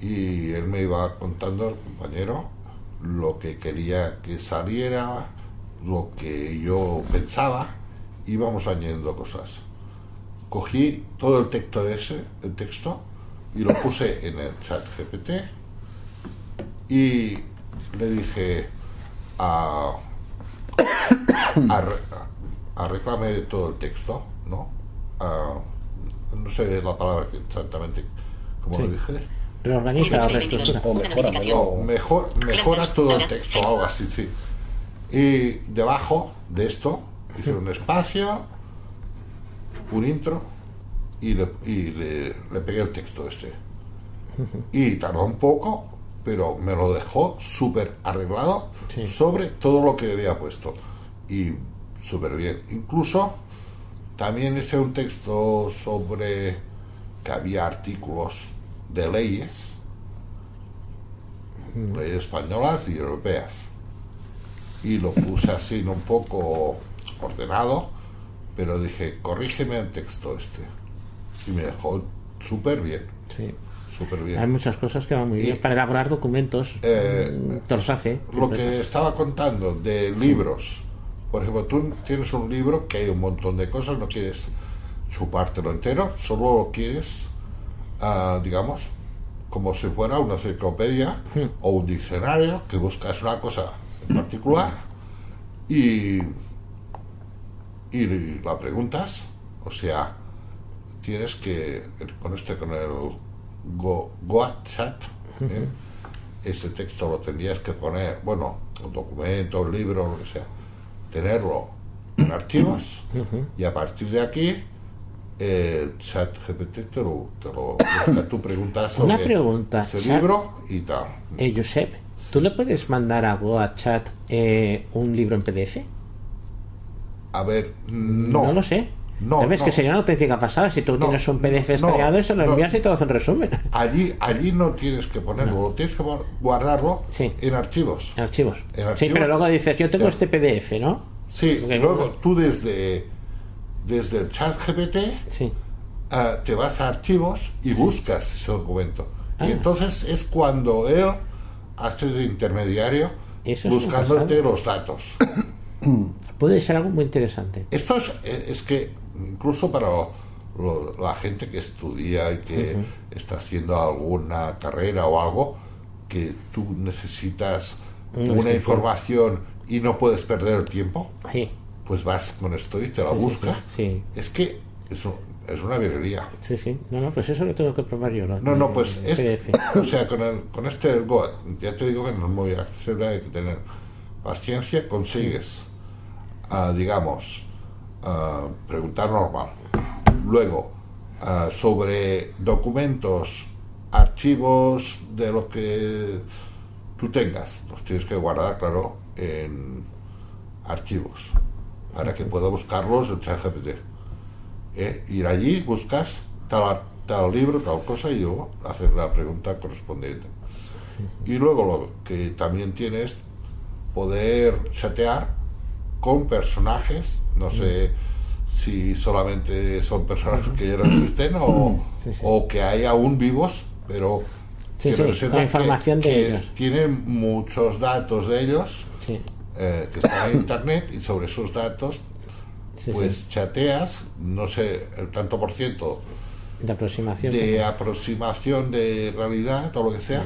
Y él me iba contando, el compañero, lo que quería que saliera, lo que yo pensaba, íbamos añadiendo cosas. Cogí todo el texto ese, el texto, y lo puse en el chat GPT y le dije a, a, a reclame todo el texto, ¿no? No sé la palabra exactamente como
Sí.
Lo dije.
Reorganiza o reestructura.
O.
No, mejor, mejora todo el texto o algo así, sí. Y debajo de esto hice un espacio, un intro y le, y le, le pegué el texto este. Y tardó un poco, pero me lo dejó súper arreglado
Sí.
sobre todo lo que había puesto. Y súper bien. Incluso también hice un texto sobre que había artículos de leyes, leyes españolas y europeas. Y lo puse así un poco ordenado, pero dije, corrígeme el texto este. Y me dejó súper bien,
Sí.
súper
Hay
bien.
muchas cosas que van muy
Y-
bien para elaborar documentos.
Eh,
mm, hace.
Lo que estaba contando de libros, por ejemplo, tú tienes un libro que hay un montón de cosas, no quieres chupártelo entero, solo quieres, ah, digamos, como si fuera una enciclopedia o un diccionario que buscas una cosa en particular y, y la preguntas, o sea, tienes que, con este, con el Go, Goat Chat, ¿eh? ese texto lo tendrías que poner, bueno, un documento, un libro, lo que sea, tenerlo en archivos y a partir de aquí el chat GPT te lo, te lo busca. tú preguntas
Una
sobre
pregunta,
ese
Chat-
libro y tal.
Eh, Josep, ¿tú le puedes mandar a GoAChat eh, un libro en PDF?
A ver, no.
No lo sé.
No,
¿Sabes
no.
que sería una auténtica pasada si tú
No,
tienes un PDF
no,
descargado y se lo envías y te lo hace un resumen?
Allí, allí no tienes que ponerlo, lo tienes que guar- guardarlo
Sí.
en archivos.
En archivos. Sí, pero luego dices, yo tengo
Ya.
este PDF, ¿no?
Sí, luego tú desde, desde el chat GPT
Sí.
ah, te vas a archivos y buscas ese documento.
Ah.
Y entonces es cuando él hace de intermediario buscándote los datos.
Puede ser algo muy interesante.
Esto es, es que incluso para lo- lo- la gente que estudia y que está haciendo alguna carrera o algo, que tú necesitas
Un
una información y no puedes perder el tiempo,
Sí,
pues vas con esto y te la
Sí,
buscas.
sí,
Es que eso es una virguería.
sí, sí. No, no, pues eso lo tengo que probar yo. lo-
No, no, pues es, o sea, con, el, con este Go, ya te digo que no es muy accesible, hay que tener paciencia, consigues, ah, digamos, ah, preguntar normal. Luego, ah, sobre documentos, archivos de lo que tú tengas, los tienes que guardar, claro, en archivos, para que pueda buscarlos en ChatGPT. ¿Eh? Ir allí, buscas tal, tal libro, tal cosa, y luego hacer la pregunta correspondiente. Y luego lo que también tienes poder chatear con personajes, no sé si solamente son personajes que ya no existen o,
Sí, sí.
o que hay aún vivos, pero
Sí,
que
la información
que-
de
que
ellos.
tienen muchos datos de ellos eh, que están en internet y sobre esos datos pues chateas, no sé el tanto por ciento
De aproximación.
de aproximación de realidad o lo que sea,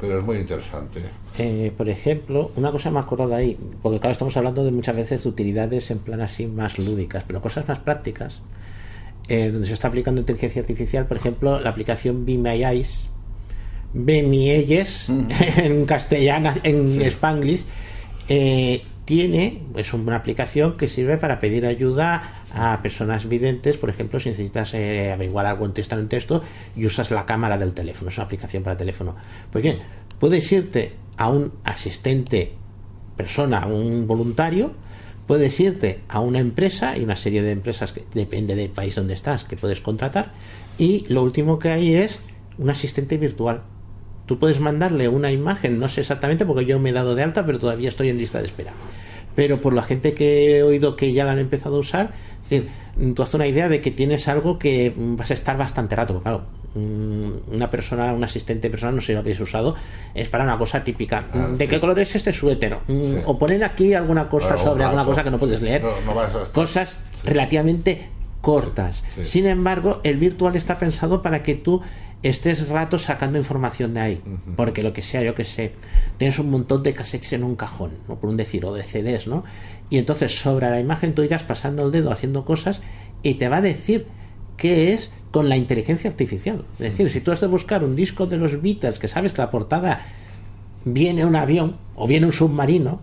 pero es muy interesante.
Eh, por ejemplo, una cosa me he acordado ahí, porque claro, estamos hablando de muchas veces de utilidades en plan así más lúdicas, pero cosas más prácticas, eh, donde se está aplicando inteligencia artificial, por ejemplo, la aplicación Be My Eyes, Be Mi Eyes, en castellano, en Spanglish, eh, tiene, es una aplicación que sirve para pedir ayuda a personas videntes, por ejemplo, si necesitas eh, averiguar algo en texto en texto y usas la cámara del teléfono, es una aplicación para teléfono. Pues bien, puedes irte a un asistente persona, a un voluntario, puedes irte a una empresa y una serie de empresas que depende del país donde estás que puedes contratar y lo último que hay es un asistente virtual. Tú puedes mandarle una imagen, no sé exactamente porque yo me he dado de alta, pero todavía estoy en lista de espera. Pero por la gente que he oído que ya la han empezado a usar, es decir, tú haces una idea de que tienes algo que vas a estar bastante rato. Claro, una persona, un asistente personal, no sé si lo habéis usado, es para una cosa típica.
Ah,
¿De
sí.
qué color es este suéter? Mm,
Sí.
O poner aquí alguna cosa sobre alguna cosa que no puedes leer.
No, no vas a estar-
Cosas
Sí.
relativamente cortas. Sin embargo, el virtual está pensado para que tú estés rato sacando información de ahí. Porque lo que sea, yo que sé, tienes un montón de cassettes en un cajón, ¿no? por un decir, o de CDs, ¿no? Y entonces sobre la imagen tú irás pasando el dedo haciendo cosas y te va a decir qué es con la inteligencia artificial. Es decir, si tú has de buscar un disco de los Beatles que sabes que la portada viene un avión o viene un submarino,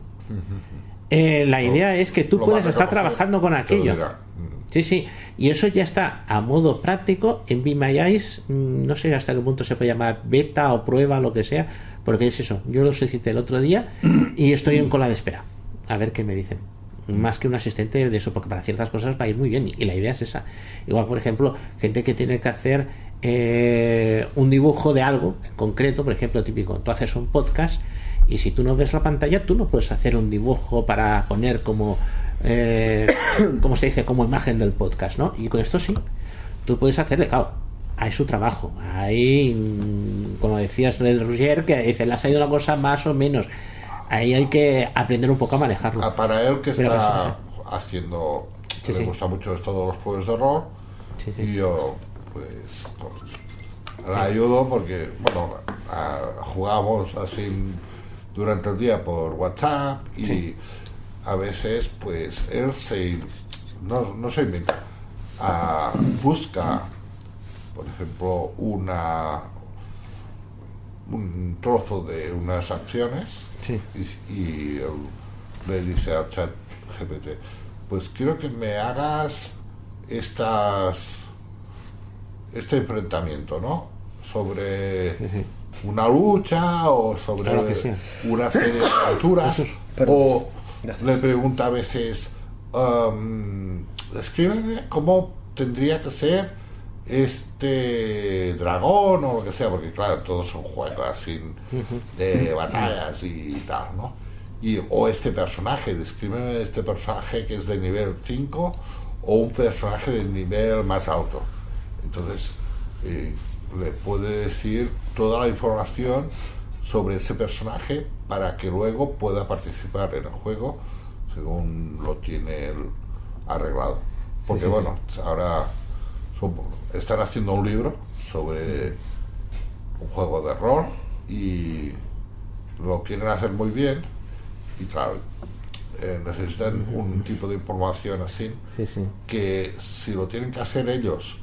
eh, la idea es que tú puedes estar trabajando con aquello.
Mm.
Sí, sí, y eso ya está a modo práctico en Be My Eyes. mm, No sé hasta qué punto se puede llamar beta o prueba, lo que sea, porque es eso. Yo lo solicité el otro día y estoy en cola de espera. A ver qué me dicen. Más que un asistente de eso, porque para ciertas cosas va a ir muy bien y la idea es esa. Igual, por ejemplo, gente que tiene que hacer eh, un dibujo de algo en concreto, por ejemplo, típico, tú haces un podcast y si tú no ves la pantalla, tú no puedes hacer un dibujo para poner como, eh, como se dice, como imagen del podcast, ¿no? Y con esto sí, tú puedes hacerle, claro, hay su trabajo, hay, como decías del Roger, que dice, le ha salido una cosa más o menos. Ahí hay que aprender un poco a manejarlo.
Ah, para él que
Pero
está
que
haciendo,
Sí,
le
sí.
gusta mucho esto de los juegos de rol,
Sí,
y yo pues con- la ayudo porque, bueno, a- jugamos así durante el día por WhatsApp y a veces pues él se, no, no se inventa, ah, busca, por ejemplo, una un trozo de unas acciones
Sí.
y, le dice al chat GPT, pues quiero que me hagas estas este enfrentamiento, ¿no? Sobre
Sí, sí.
una lucha o sobre
Claro sí.
una serie de alturas o
Gracias.
le pregunta a veces um, escríbeme cómo tendría que ser este dragón o lo que sea porque claro todos son juegos así de batallas y tal no y o este personaje descríbeme este personaje que es de nivel 5 o un personaje de nivel más alto entonces eh, le puede decir toda la información sobre ese personaje para que luego pueda participar en el juego según lo tiene él arreglado. Porque
sí, sí.
bueno, ahora son- están haciendo un libro sobre un juego de rol y lo quieren hacer muy bien y claro, eh, necesitan un tipo de información así
Sí, sí.
que si lo tienen que hacer ellos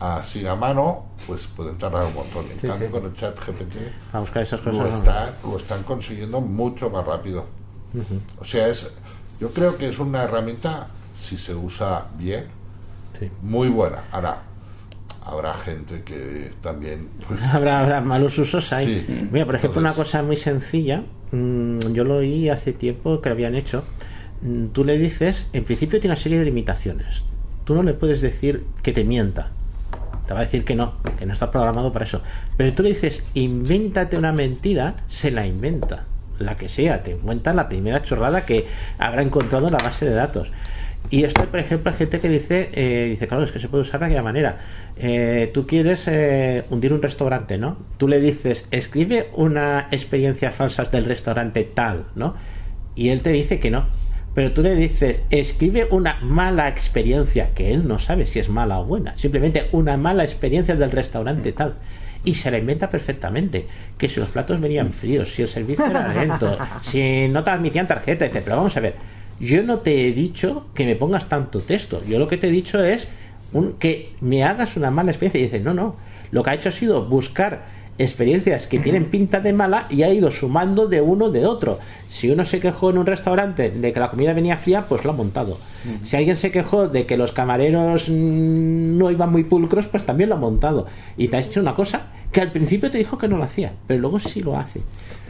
así a mano, pues pueden tardar un montón. En
Sí,
cambio, con el chat GPT
A buscar esas
lo, está- lo están consiguiendo mucho más rápido. O sea, es, yo creo que es una herramienta, si se usa bien,
Sí.
muy buena. Ahora, habrá gente que también... pues,
Habrá, habrá malos usos ahí.
Sí.
Mira, por ejemplo, una cosa muy sencilla, mm, yo lo oí hace tiempo que lo habían hecho. Mm, Tú le dices, en principio tiene una serie de limitaciones. Tú no le puedes decir que te mienta. Te va a decir que no, que no está programado para eso. Pero tú le dices, invéntate una mentira, se la inventa. La que sea, te cuenta la primera chorrada que habrá encontrado en la base de datos. Y esto, por ejemplo, hay gente que dice, eh, dice, claro, es que se puede usar de aquella manera. Eh, tú quieres eh, hundir un restaurante, ¿no? Tú le dices, escribe una experiencia falsa del restaurante tal, ¿no? Y él te dice que no. Pero tú le dices, escribe una mala experiencia, que él no sabe si es mala o buena, simplemente una mala experiencia del restaurante tal. Y se la inventa perfectamente. Que si los platos venían fríos, si el servicio era lento, si no te admitían tarjeta, dice, pero vamos a ver, yo no te he dicho que me pongas tanto texto. Yo lo que te he dicho es un, que me hagas una mala experiencia. Y dice, no, no. Lo que ha hecho ha sido buscar experiencias que tienen pinta de mala y ha ido sumando de uno de otro. Si uno se quejó en un restaurante de que la comida venía fría, pues lo ha montado. Si alguien se quejó de que los camareros mm, no iban muy pulcros, pues también lo ha montado. Y te ha hecho una cosa que al principio te dijo que no lo hacía, pero luego sí lo hace.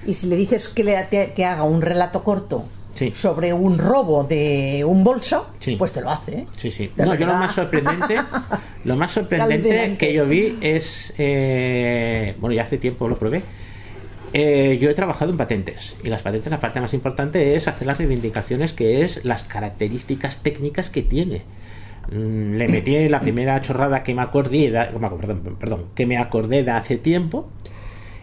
Y si le dices que, le, que haga un relato corto
Sí.
sobre un robo de un bolso,
Sí.
pues te lo hace. ¿eh?
Sí, sí. No, yo lo más sorprendente, lo más sorprendente que yo vi es, eh, bueno, ya hace tiempo lo probé. Eh, yo he trabajado en patentes y las patentes la parte más importante es hacer las reivindicaciones que es las características técnicas que tiene. Mm, Le metí la primera chorrada que me acordé, perdón, que me acordé de hace tiempo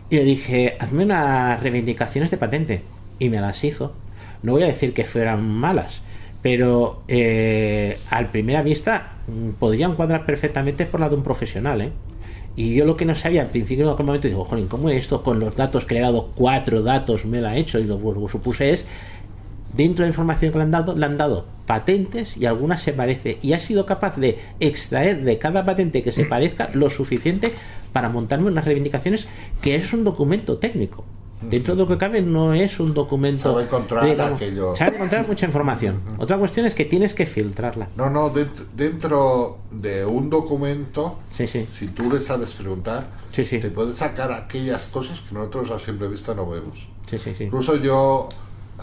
y le dije, hazme unas reivindicaciones de patente. Y me las hizo. No voy a decir que fueran malas, pero eh, al primera vista mm, podrían cuadrar perfectamente por la de un profesional. ¿eh? Y yo lo que no sabía al principio en aquel momento digo, jolín, ¿cómo esto con los datos que le he dado, cuatro datos me la ha hecho? Y lo que supuse es, dentro de la información que le han dado, le han dado patentes y algunas se parece. Y ha sido capaz de extraer de cada patente que se parezca lo suficiente para montarme unas reivindicaciones que es un documento técnico. Dentro de lo que cabe no es un documento.
Sabe encontrar aquello.
Sabe encontrar mucha información. Otra cuestión es que tienes que filtrarla.
No, no, dent- dentro de un documento,
Sí, sí.
si tú le sabes preguntar,
Sí,
te puedes sacar aquellas cosas que nosotros a simple vista no vemos.
Sí, sí, sí.
Incluso yo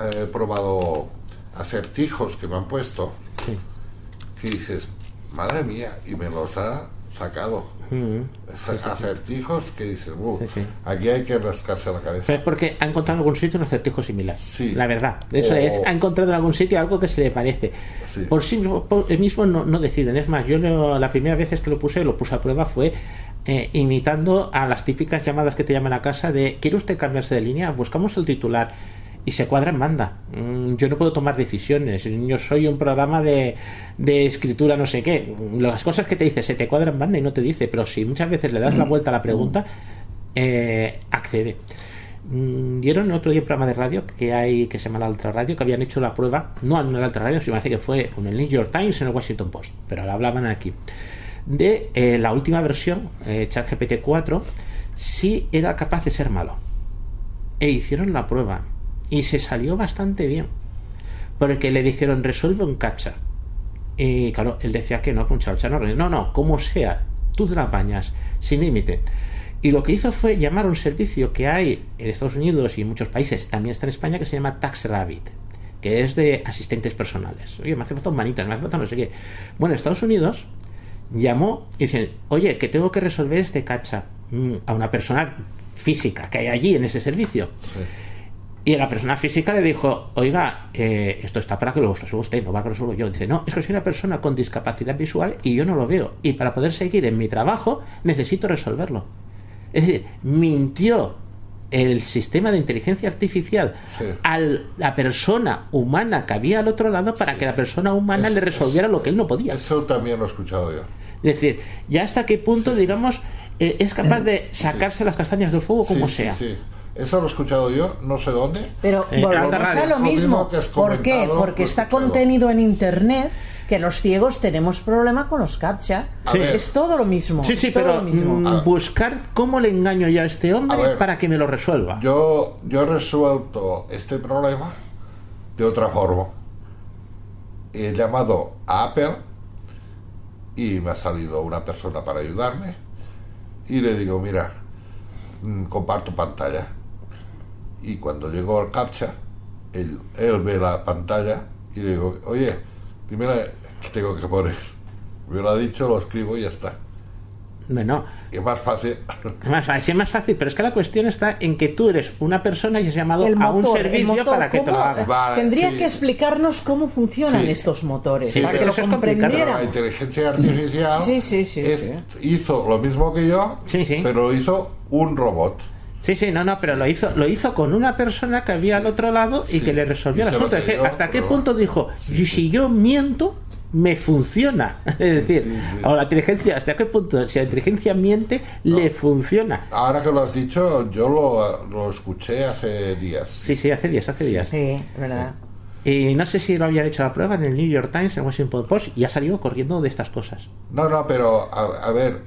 eh, he probado acertijos que me han puesto que dices, madre mía, y me los ha sacado. Acertijos que dices, "Uh, aquí hay que rascarse la cabeza.
Pero es porque ha encontrado en algún sitio un acertijo similar.
Sí.
La verdad. Eso
O-
es. Ha encontrado en algún sitio algo que se le parece. Por sí por mismo no, no deciden. Es más, yo lo- la primera vez que lo puse, lo puse a prueba fue eh, imitando a las típicas llamadas que te llaman a casa de ¿quiere usted cambiarse de línea? Buscamos el titular. Y se cuadra en banda. Mm, Yo no puedo tomar decisiones. Yo soy un programa de, de escritura, no sé qué. Las cosas que te dice se te cuadra en banda y no te dice. Pero si muchas veces le das la vuelta a la pregunta, eh, accede. Mm, Dieron otro día un programa de radio que hay que se llama la Ultra Radio que habían hecho la prueba, no en la Ultra Radio, sino me que fue en el New York Times en el Washington Post, pero la hablaban aquí de eh, la última versión, eh, ChatGPT 4, si era capaz de ser malo. E hicieron la prueba y se salió bastante bien, porque le dijeron resuelve un captcha. Y claro, él decía que no, con chalcha no, no, no, como sea, tú te la apañas, sin límite. Y lo que hizo fue llamar a un servicio que hay en Estados Unidos y en muchos países, también está en España, que se llama TaxRabbit, que es de asistentes personales. Oye, me hace falta un manitas, me hace falta no sé qué. Bueno, Estados Unidos llamó y dice, oye, que tengo que resolver este cacha mm, a una persona física que hay allí en ese servicio. Y a la persona física le dijo, oiga, eh, esto está para que lo resuelva usted, no va a que lo resuelva yo. Dice, no, es que soy una persona con discapacidad visual y yo no lo veo. Y para poder seguir en mi trabajo necesito resolverlo. Es decir, mintió el sistema de inteligencia artificial
Sí.
a la persona humana que había al otro lado para que la persona humana
Es-
le resolviera
es-
lo que él no podía.
Eso también lo he escuchado yo.
Es decir, ya hasta qué punto, digamos, eh, es capaz de sacarse las castañas del fuego como sea.
Eso lo he escuchado yo, no sé dónde.
Pero
Eh,
volvemos a lo
Lo mismo has
¿Por qué? Porque
lo he
está
escuchado.
contenido en internet que los ciegos tenemos problema con los captcha. Es todo lo mismo.
Sí, sí, pero
lo mismo.
mm, buscar cómo le engaño yo a este hombre
A ver.
para que me lo resuelva.
Yo, yo he resuelto este problema de otra forma. He llamado a Apple y me ha salido una persona para ayudarme y le digo, mira, mm, comparto pantalla. Y cuando llegó al captcha, él, él ve la pantalla y le digo, oye, qué tengo que poner. Me lo ha dicho, lo escribo y ya está.
Bueno,
es más fácil.
es más fácil, es más fácil, pero es que la cuestión está en que tú eres una persona y has llamado
El
a un servicio
motor,
para que te lo
¿cómo?
haga.
Vale,
Tendría
sí.
que explicarnos cómo funcionan
Sí.
estos motores,
Sí,
para que lo.
Pero la
comprendiéramos.
inteligencia artificial
Sí, sí, sí,
es-
sí.
hizo lo mismo que yo,
Sí, sí.
pero lo hizo un robot.
Sí, sí, no, no, pero lo hizo, lo hizo con una persona que había al otro lado y
Sí.
que le resolvió
Y
el asunto.
Creyó,
¿Hasta qué
pero-
punto dijo, y si yo miento, me funciona? Es decir,
sí, sí.
o la inteligencia, ¿hasta qué punto? Si la inteligencia miente, le funciona.
Ahora que lo has dicho, yo lo, lo escuché hace días.
Sí, sí, hace días, hace días.
Sí, es verdad.
Y no sé si lo habían hecho la prueba en el New York Times, en el Washington Post, y ha salido corriendo de estas cosas.
No, no, pero a, a ver,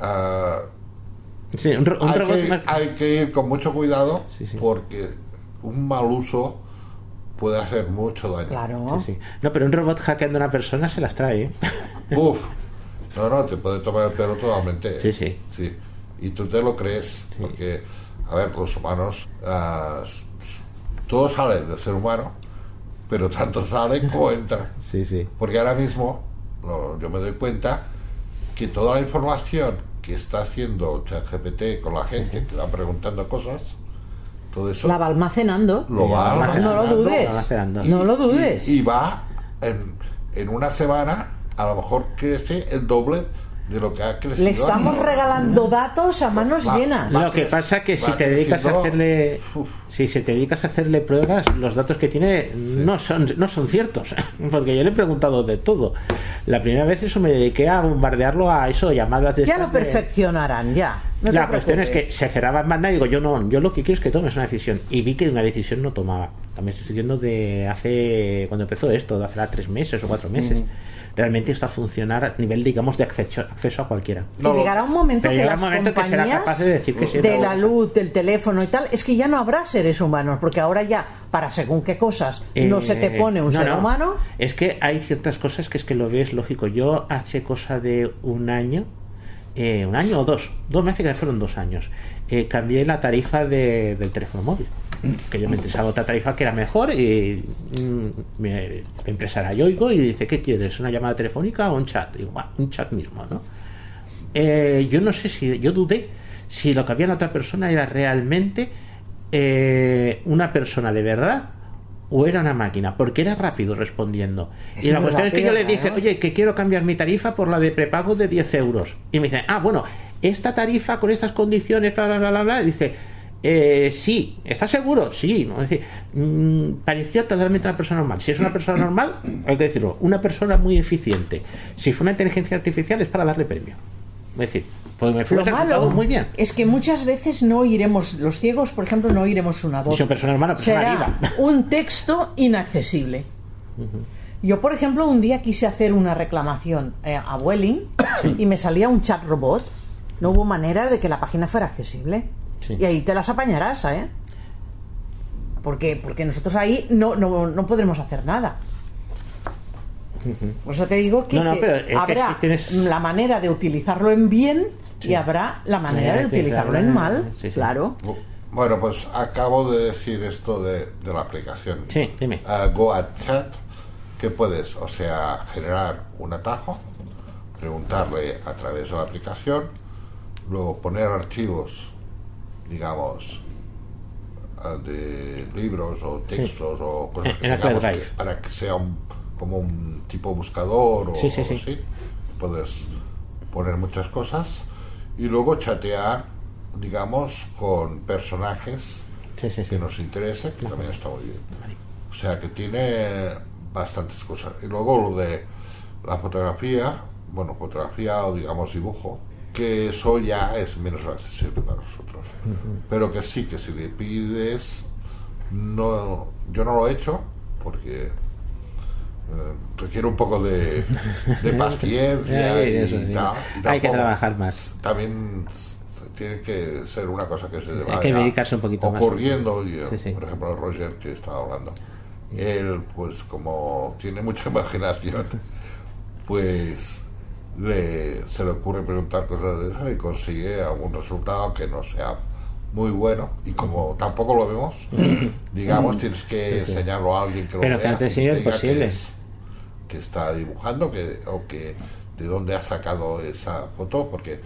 ah,
Sí, un, ro- un
hay,
robot
que,
más-
hay que ir con mucho cuidado
Sí, sí.
porque un mal uso puede hacer mucho daño.
Claro.
Sí, sí. No, pero un robot hackeando a una persona se las trae, ¿eh?
Uf, no, no, te puede tomar el pelo totalmente.
Sí, sí.
Sí, y tú te lo crees, porque, a ver, los humanos, ah, s- s- todo sale del ser humano, pero tanto sale como entra.
Sí, sí.
Porque ahora mismo no, yo me doy cuenta que toda la información que está haciendo ChatGPT con la gente, que va preguntando cosas, todo eso
La va almacenando.
lo va
No lo
almacenando
dudes.
Lo almacenando.
y-
No lo dudes.
Y, y va en, en una semana, a lo mejor crece el doble de lo que ha crecido.
Le estamos regalando datos a manos
Va-
llenas.
va-
Lo que pasa es que si te dedicas a hacerle
Uf.
si se te dedicas a hacerle pruebas, los datos que tiene no son no son ciertos, porque yo le he preguntado de todo. La primera vez eso me dediqué a bombardearlo a eso, llamadas de
Ya lo perfeccionarán, ya. No
la cuestión es que se cerraba en banda y digo, yo no, yo lo que quiero es que tomes una decisión. Y vi que una decisión no tomaba. También estoy diciendo de hace, cuando empezó esto, de hace tres meses o cuatro meses. Realmente esto a funcionar a nivel, digamos, de acceso, acceso a cualquiera.
Y
No,
llegará un momento que las
que será
compañías
capaz de decir que sí,
de la luz, del teléfono y tal, es que ya no habrá seres humanos, porque ahora ya, para según qué cosas, no
Eh,
se te pone un
no,
ser
no.
humano.
Es que hay ciertas cosas que es que lo ves lógico. Yo hace cosa de un año, eh, un año o dos, dos meses que fueron dos años, eh, cambié la tarifa de- del teléfono móvil. Que yo me interesaba otra tarifa que era mejor y mm, mi empresa era Yoigo y dice, ¿qué quieres? ¿Una llamada telefónica o un chat? Digo, "Bah, un chat mismo, ¿no? Eh, yo no sé si, yo dudé si lo que había en la otra persona era realmente eh, una persona de verdad o era una máquina, porque era rápido respondiendo.
Es
y la cuestión es que yo le dije, oye, que quiero cambiar mi tarifa por la de prepago de 10 euros. Y me dice, ah, bueno, esta tarifa con estas condiciones, bla, bla, bla, bla, bla. Y dice, eh, sí, ¿estás seguro? Sí. ¿no? Es decir, mm, pareció totalmente una persona normal. Si es una persona normal, hay que decirlo, una persona muy eficiente. Si fue una inteligencia artificial es para darle premio. Es decir, pues me
Lo malo
muy bien.
es que muchas veces no oiremos, los ciegos, por ejemplo, no oiremos una voz.
Son persona humana, persona
Será
viva.
un texto inaccesible. Yo, por ejemplo, un día quise hacer una reclamación eh, a Welling y me salía un chat robot. No hubo manera de que la página fuera accesible.
Sí.
Y ahí te las apañarás, ¿eh? Porque, porque nosotros ahí no, no, no podremos hacer nada. Por eso te digo que,
No, no,
que
pero es que
habrá
si tienes-
la manera de utilizarlo en bien y habrá la manera de
de
utilizarlo en mal.
sí, sí.
Claro.
Bueno, pues acabo de decir esto de, de la aplicación.
Sí, dime.
Ah, Go a Chat, que puedes, o sea, generar un atajo, preguntarle a través de la aplicación, luego poner archivos, digamos, ah, de libros o textos o cosas
En-
que tengamos que- para que sea un, como un tipo buscador o
Sí, sí, sí.
algo así. Puedes poner muchas cosas y luego chatear, digamos, con personajes que nos interese, que también está muy bien. O sea que tiene bastantes cosas. Y luego lo de la fotografía, bueno, fotografía o digamos dibujo, que eso ya es menos accesible para nosotros. Pero que sí, que si le pides, no, yo no lo he hecho porque eh, requiere un poco de, de paciencia
Ay,
y,
sí.
tal. y
Hay que trabajar más.
también tiene que ser una cosa que se
sí, hay
vaya
que dedicarse un poquito más.
ocurriendo y,
Sí, sí.
por ejemplo Roger que estaba hablando él, pues como tiene mucha imaginación, pues le, se le ocurre preguntar cosas de eso y consigue algún resultado que no sea muy bueno. Y como tampoco lo vemos digamos tienes que
Sí, sí.
enseñarlo a alguien que lo
Pero que
vea
sí
te
es
diga
posible.
que, que está dibujando que o que de dónde ha sacado esa foto porque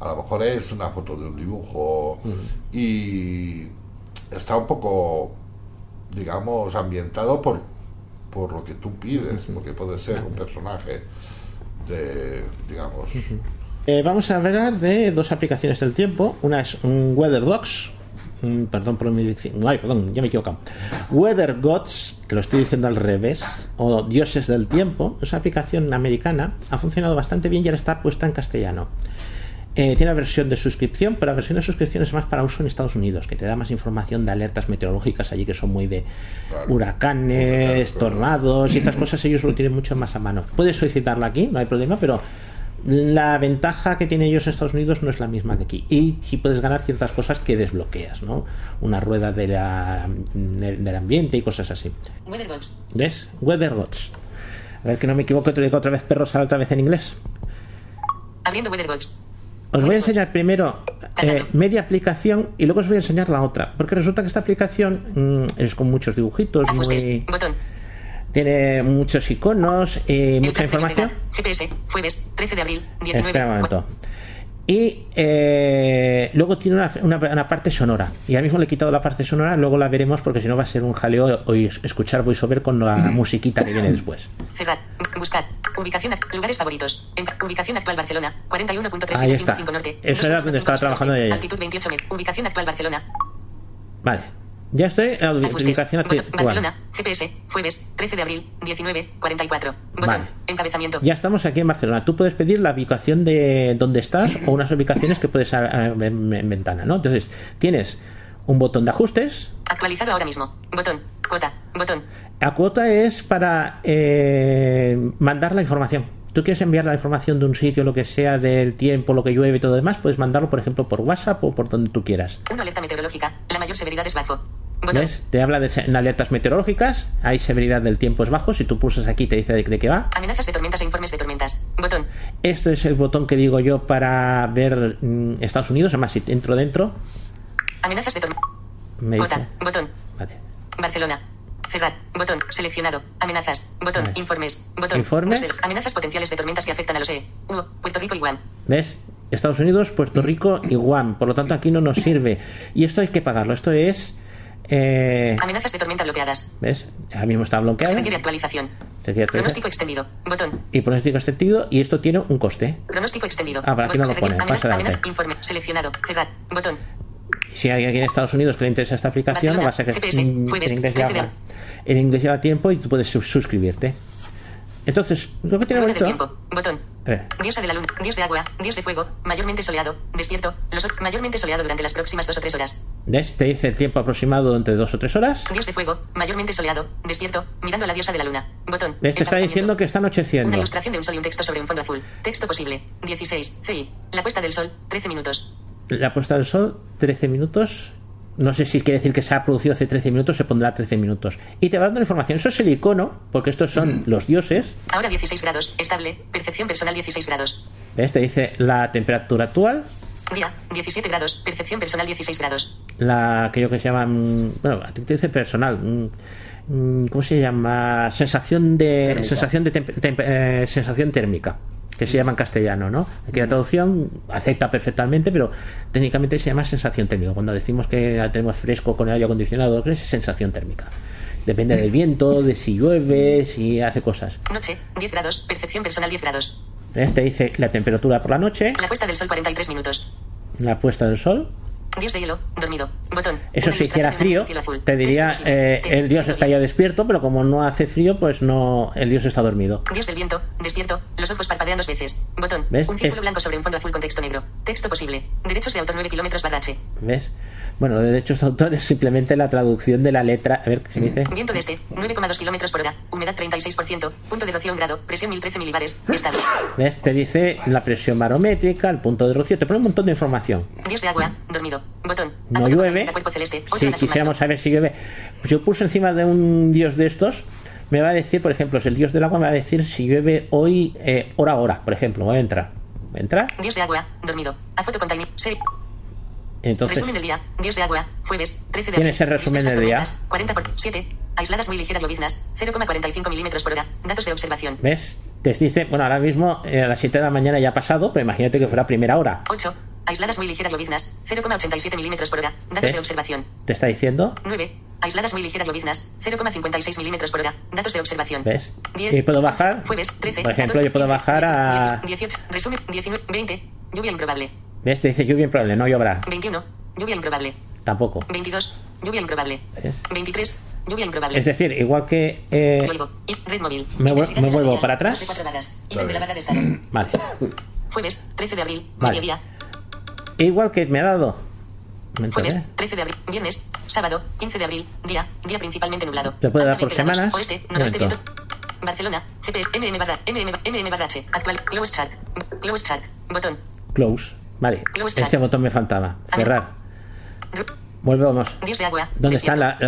a lo mejor es una foto de un dibujo. Y está un poco digamos ambientado por por lo que tú pides porque puede ser un personaje digamos
Eh, vamos a hablar de dos aplicaciones del tiempo. Una es un Weather Dogs. Perdón por mi dicción. Ay, perdón, ya me he. Weather Gods, que lo estoy diciendo al revés, o Dioses del Tiempo, es una aplicación americana. Ha funcionado bastante bien y ahora está puesta en castellano. Eh, tiene una versión de suscripción, pero la versión de suscripción es más para uso en Estados Unidos, que te da más información de alertas meteorológicas allí que son muy de
Claro.
huracanes,
Claro.
tornados y estas cosas ellos lo tienen mucho más a mano. Puedes solicitarla aquí, no hay problema, pero la ventaja que tienen ellos en Estados Unidos no es la misma que aquí. Y sí puedes ganar ciertas cosas que desbloqueas, ¿no? Una rueda de la, del ambiente y cosas así.
Weather Gods.
¿Ves? A ver que no me equivoco, te lo digo otra vez perros, otra vez en inglés.
Abriendo Weather Gods.
Os voy a enseñar primero eh, media aplicación y luego os voy a enseñar la otra. Porque resulta que esta aplicación mm, es con muchos dibujitos,
Ajustes.
muy,
Botón.
tiene muchos iconos y mucha información.
GPS. Jueves. 13 de abril. 19.
Espera un momento. Y eh, luego tiene una, una- una parte sonora. Y ahora mismo le he quitado la parte sonora, luego la veremos porque si no va a ser un jaleo oír- escuchar voiceover con la musiquita que viene después.
Cerrar. Buscar. Ubicación. Lugares favoritos. En- ubicación actual Barcelona. 41.355
Ahí está.
norte.
Eso era donde estaba
2.5
trabajando ella.
Altitud 28 met- Ubicación actual Barcelona.
Vale. Ya estoy en ubicación
Botón.
actual.
Barcelona. GPS. Jueves. 13 de abril. 19. 44. Botón.
Vale.
Encabezamiento.
Ya estamos aquí en Barcelona. Tú puedes pedir la ubicación de donde estás o unas ubicaciones que puedes ver en, en ventana, ¿no? Entonces, tienes un botón de ajustes.
Actualizado ahora mismo. Botón. Cuota. Botón.
La cuota es para eh, mandar la información. Tú quieres enviar la información de un sitio, lo que sea, del tiempo, lo que llueve y todo lo demás, puedes mandarlo, por ejemplo, por WhatsApp o por donde tú quieras.
Una alerta meteorológica. La mayor severidad es bajo.
¿Ves? Te habla de alertas meteorológicas, hay severidad del tiempo es bajo, si tú pulsas aquí te dice de, de qué va.
Amenazas de tormentas e informes de tormentas. Botón.
Esto es el botón que digo yo para ver mm, Estados Unidos, además si entro dentro,
Amenazas de tormentas. Cuota. Botón.
Vale.
Barcelona. Cerrar. Botón. Seleccionado. Amenazas. Botón.
Vale.
Informes. Botón.
Informes.
Amenazas potenciales de tormentas que afectan a los E. Puerto Rico y Guam.
¿Ves? Estados Unidos, Puerto Rico y Guam. Por lo tanto, aquí no nos sirve. Y esto hay que pagarlo. Esto es... eh,
Amenazas de tormenta bloqueadas.
¿Ves? Ahora mismo está
Se
bloqueado.
requiere actualización.
Se actualizar.
Pronóstico extendido. Botón.
Y pronóstico extendido. Y esto tiene un coste.
Pronóstico extendido.
Ah, para aquí no lo pone.
Se
adelante.
Amenaza. Informe. Seleccionado. Cerrar. Botón.
Si hay alguien en Estados Unidos que le interesa esta aplicación,
Barcelona,
va a ser que
GPS, jueves,
en, inglés
13 de
lleva, en inglés tiempo y tú puedes sus- suscribirte. Entonces, lo que tiene bonito.
tiempo. Botón.
Ver,
Diosa de la luna, dios de agua, dios de fuego, mayormente soleado, despierto, los mayormente soleado durante las próximas dos o tres horas.
¿ves? Te dice el tiempo aproximado entre dos o tres horas.
Dios de fuego, mayormente soleado, despierto, mirando a la diosa de la luna. Botón.
¿Ves? Te está diciendo que está
Una
anocheciendo.
ilustración de un sol y un texto sobre un fondo azul. Texto posible. 16. CI. La puesta del sol. 13 minutos.
La puesta del sol, 13 minutos. No sé si quiere decir que se ha producido hace 13 minutos, se pondrá 13 minutos. Y te va dando información. Eso es el icono, porque estos son los dioses.
Ahora 16 grados. Estable. Percepción personal 16 grados.
¿Ves? Te dice la temperatura actual,
Día. 17 grados. Percepción personal 16 grados.
la aquello que se llama mm, bueno a ti te dice personal mm, mm, cómo se llama sensación de
Térmica.
sensación de temp- temp- eh, sensación térmica que se llama en castellano no aquí la traducción acepta perfectamente pero técnicamente se llama sensación térmica cuando decimos que la tenemos fresco con el aire acondicionado es sensación térmica depende del viento de si llueve si hace cosas
Noche. 10 grados. Percepción personal 10 grados.
¿Ves? te dice la temperatura por la noche
La puesta del sol 43 minutos.
la puesta del sol
Dios de hielo. Dormido. Botón.
Eso si hiciera frío, te diría, eh, el dios
cielo
está ya
hielo.
despierto, pero como no hace frío, pues no, el dios está dormido.
Dios del viento, despierto, los ojos parpadean dos veces. Botón.
¿Ves?
Un círculo
Es-
blanco sobre un fondo azul con texto negro. Texto posible. Derechos de autor 9 kilómetros barra H.
¿Ves? Bueno, lo de derechos de autor es simplemente la traducción de la letra. A ver, ¿qué se dice?
Viento de este, 9,2 kilómetros por hora. Humedad 36%. Punto de rocío en grado. Presión 1013 milibares. Estado.
¿Ves? Te dice la presión barométrica, el punto de rocío, te pone un montón de información.
Dios de agua. Dormido. Botón.
No llueve.
celeste.
Si quisiéramos saber si llueve. Pues yo puse encima de un dios de estos, me va a decir, por ejemplo, si el dios del agua me va a decir si llueve hoy, eh, hora a hora, por ejemplo. Voy a entrar. Voy a entrar.
Dios de agua. Dormido. A foto con timing.
Entonces,
Resumen del día. Dios de agua. Jueves. 13 de abril.
Tienes el resumen del día.
tormentas, 40 por 7. Aisladas muy ligeras lloviznas. 0,45 milímetros por hora. Datos de observación.
¿ves? Te dice, bueno, ahora mismo eh, a las 7 de la mañana ya ha pasado, pero imagínate que fuera primera hora.
8. Aisladas muy ligeras lloviznas. 0,87 milímetros por hora. Datos
¿Ves?
de observación.
Te está diciendo,
9. Aisladas muy ligeras lloviznas. 0,56 milímetros por hora. Datos de observación.
¿ves?
10.
Y puedo bajar.
Jueves 13.
Por ejemplo,
14,
yo puedo
15,
bajar a.
18. Resumen 19. 20. Lluvia improbable.
¿Ves? Te dice lluvia improbable, no lloverá.
21. Lluvia improbable.
Tampoco.
22. Lluvia improbable.
¿Ves?
23. Lluvia improbable.
Es decir, igual que. eh,
red móvil.
me vuel-
Intensidad
me vuelvo para atrás.
dos de cuatro vagas. Ítem
Vale.
de la vaga de estado.
vale.
Jueves, 13 de abril,
Vale.
mediodía.
Igual que me ha dado. Momento,
Jueves,
¿eh?
13 de abril, viernes, sábado, 15 de abril, día, día principalmente nublado.
Te puede dar por
20 grados,
semanas.
Oeste, noroeste, viento. Barcelona, GP, MM barra, MM, MM barra H, actual, close chat, close chat, botón.
Close. Vale. Este botón me faltaba. Cerrar. Volvemos.
Dios de agua.
¿Dónde está la-.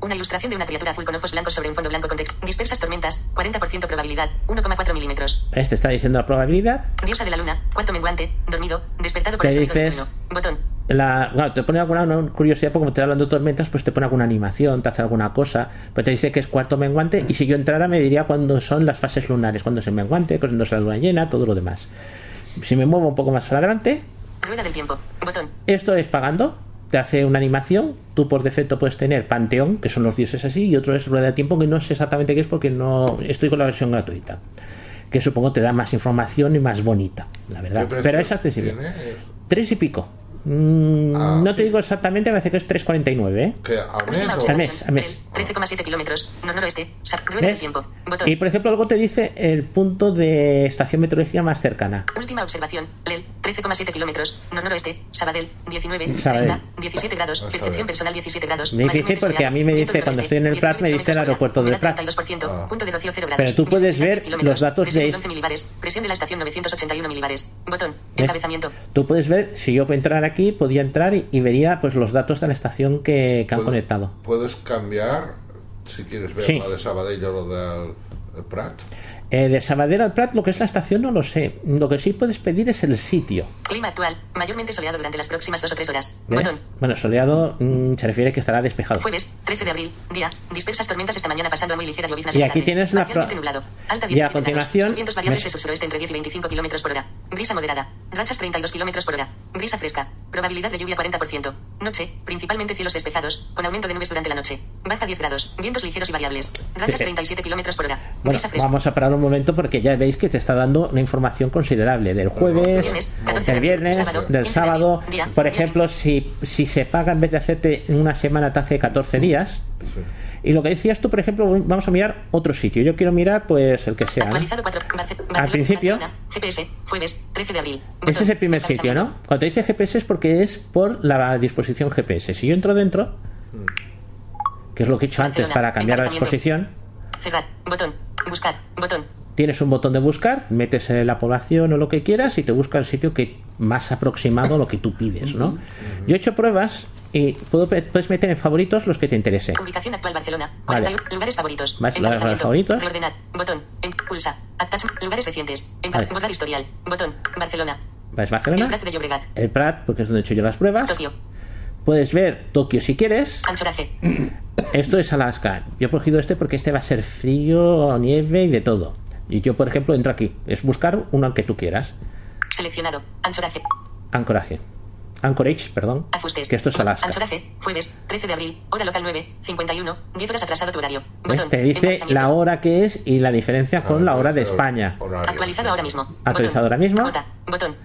Una ilustración de una criatura azul con ojos blancos sobre un fondo blanco con. Dispersas tormentas, 40% probabilidad, 1,4 milímetros.
¿Ves? Te está diciendo la probabilidad.
Diosa de la luna, cuarto menguante, dormido, despertado por
Te
el
dices-.
Botón.
La, claro, te pone alguna no, curiosidad porque como te hablando de tormentas, pues te pone alguna animación, te hace alguna cosa, pero te dice que es cuarto menguante y si yo entrara me diría cuándo son las fases lunares, cuándo es el menguante, cuándo es la luna llena, todo lo demás. Si me muevo un poco más flagrante,
Rueda del tiempo. Botón.
esto es pagando, te hace una animación, tú por defecto puedes tener Panteón, que son los dioses así, y otro es Rueda de Tiempo, que no sé exactamente qué es porque no estoy con la versión gratuita, que supongo te da más información y más bonita, la verdad.
¿Qué precio
Pero es accesible.
tiene?
Tres y pico. Mm,
Ah,
no te digo exactamente, me parece que es 3,49, ¿eh?
al mes
Al mes, al mes.
observación. 13,7 kilómetros. No noroeste. Tiempo. Botón.
Y por ejemplo, luego te dice el punto de estación meteorológica más cercana.
Última observación. Lel, 13,7 kilómetros. No noroeste. Sabadell, 19,
Sabadell.
30, 17 grados. Percepción personal 17 grados.
Me dice porque a mí me dice, cuando estoy en el Prat, me
19
dice el aeropuerto del Prat.
32%.
Ah.
Punto de rocío 0 grados.
Pero tú puedes ver
10 kilómetros.
los datos de-
11 milibares. Presión de la estación 981 milibares. Botón.
¿Ves?
Encabezamiento.
Tú puedes ver, si yo entrar aquí, podía entrar y, y vería pues los datos de la estación que, que han conectado.
Puedes cambiar, si quieres ver
Sí.
la de Sabadell o lo del el Prat.
Eh, de Sabadell al Prat, lo que es la estación no lo sé. Lo que sí puedes pedir es el sitio.
Clima actual. Mayormente soleado durante las próximas 2 o 3 horas. Botón.
Bueno, soleado mm, se refiere que estará despejado.
Jueves, 13 de abril, día, dispersas tormentas esta mañana pasando a muy ligera lloviznas
Y aquí tienes la
nublado. Alta
y a
17
continuación.
Vientos variables de sur-suroeste entre 10 y 25 kilómetros por hora. Brisa moderada. Rachas 32 kilómetros por hora. Brisa fresca. Probabilidad de lluvia 40%. Noche, principalmente cielos despejados, con aumento de nubes durante la noche. Baja 10 grados. Vientos ligeros y variables. Rachas
Sí.
37 kilómetros por hora.
Bueno,
Brisa fresca.
vamos a parar un momento porque ya veis que te está dando una información considerable del jueves,
Viernes, 14
del viernes,
sábado,
del
15 de abril,
sábado.
día,
Por ejemplo, si, si se paga en vez de hacerte en una semana, te hace 14 días.
Sí.
Y lo que decías tú, por ejemplo, vamos a mirar otro sitio. Yo quiero mirar, pues, el que sea. ¿no?
Actualizado 4. Barce- Barcelona,
principio.
GPS, jueves, 13 de abril.
Ese es el primer sitio, ¿no? Cuando te dice GPS es porque es por la disposición GPS. Si yo entro dentro, que es lo que he hecho antes para cambiar la disposición,
Cerrar. Botón. Buscar. Botón.
tienes un botón de buscar, metes la población o lo que quieras y te busca el sitio que más aproximado a lo que tú pides, ¿no? Yo he hecho pruebas y puedo, puedes meter en favoritos los que te interesen.
Ubicación actual Barcelona.
Vale.
41 lugares favoritos.
Vale, lugares favoritos.
Reordenar. Botón. En, pulsa. Attach. Lugares recientes. Enca-
Vale.
Borrar historial. Botón. Barcelona.
¿Ves
El
Barcelona?
Prat de Llobregat.
El Prat, porque es donde he hecho yo las pruebas.
Tokio.
Puedes ver Tokio si quieres.
Anchoraje.
Esto es Alaska. Yo he cogido este porque este va a ser frío, nieve y de todo. Y yo, por ejemplo, entro aquí. Es buscar uno que tú quieras.
Seleccionado. Anchoraje.
Ancoraje. Anchorage, perdón.
Ajustes.
Que esto es Alaska.
Anchoraje. Jueves. 13 de abril. Hora local 9. 51. 10 horas atrasado tu horario. Botón.
Te dice
Encabezamiento.
la hora que es y la diferencia con la hora de España.
Horario.
Actualizado ahora mismo.
Actualizado ahora mismo.
J. Botón.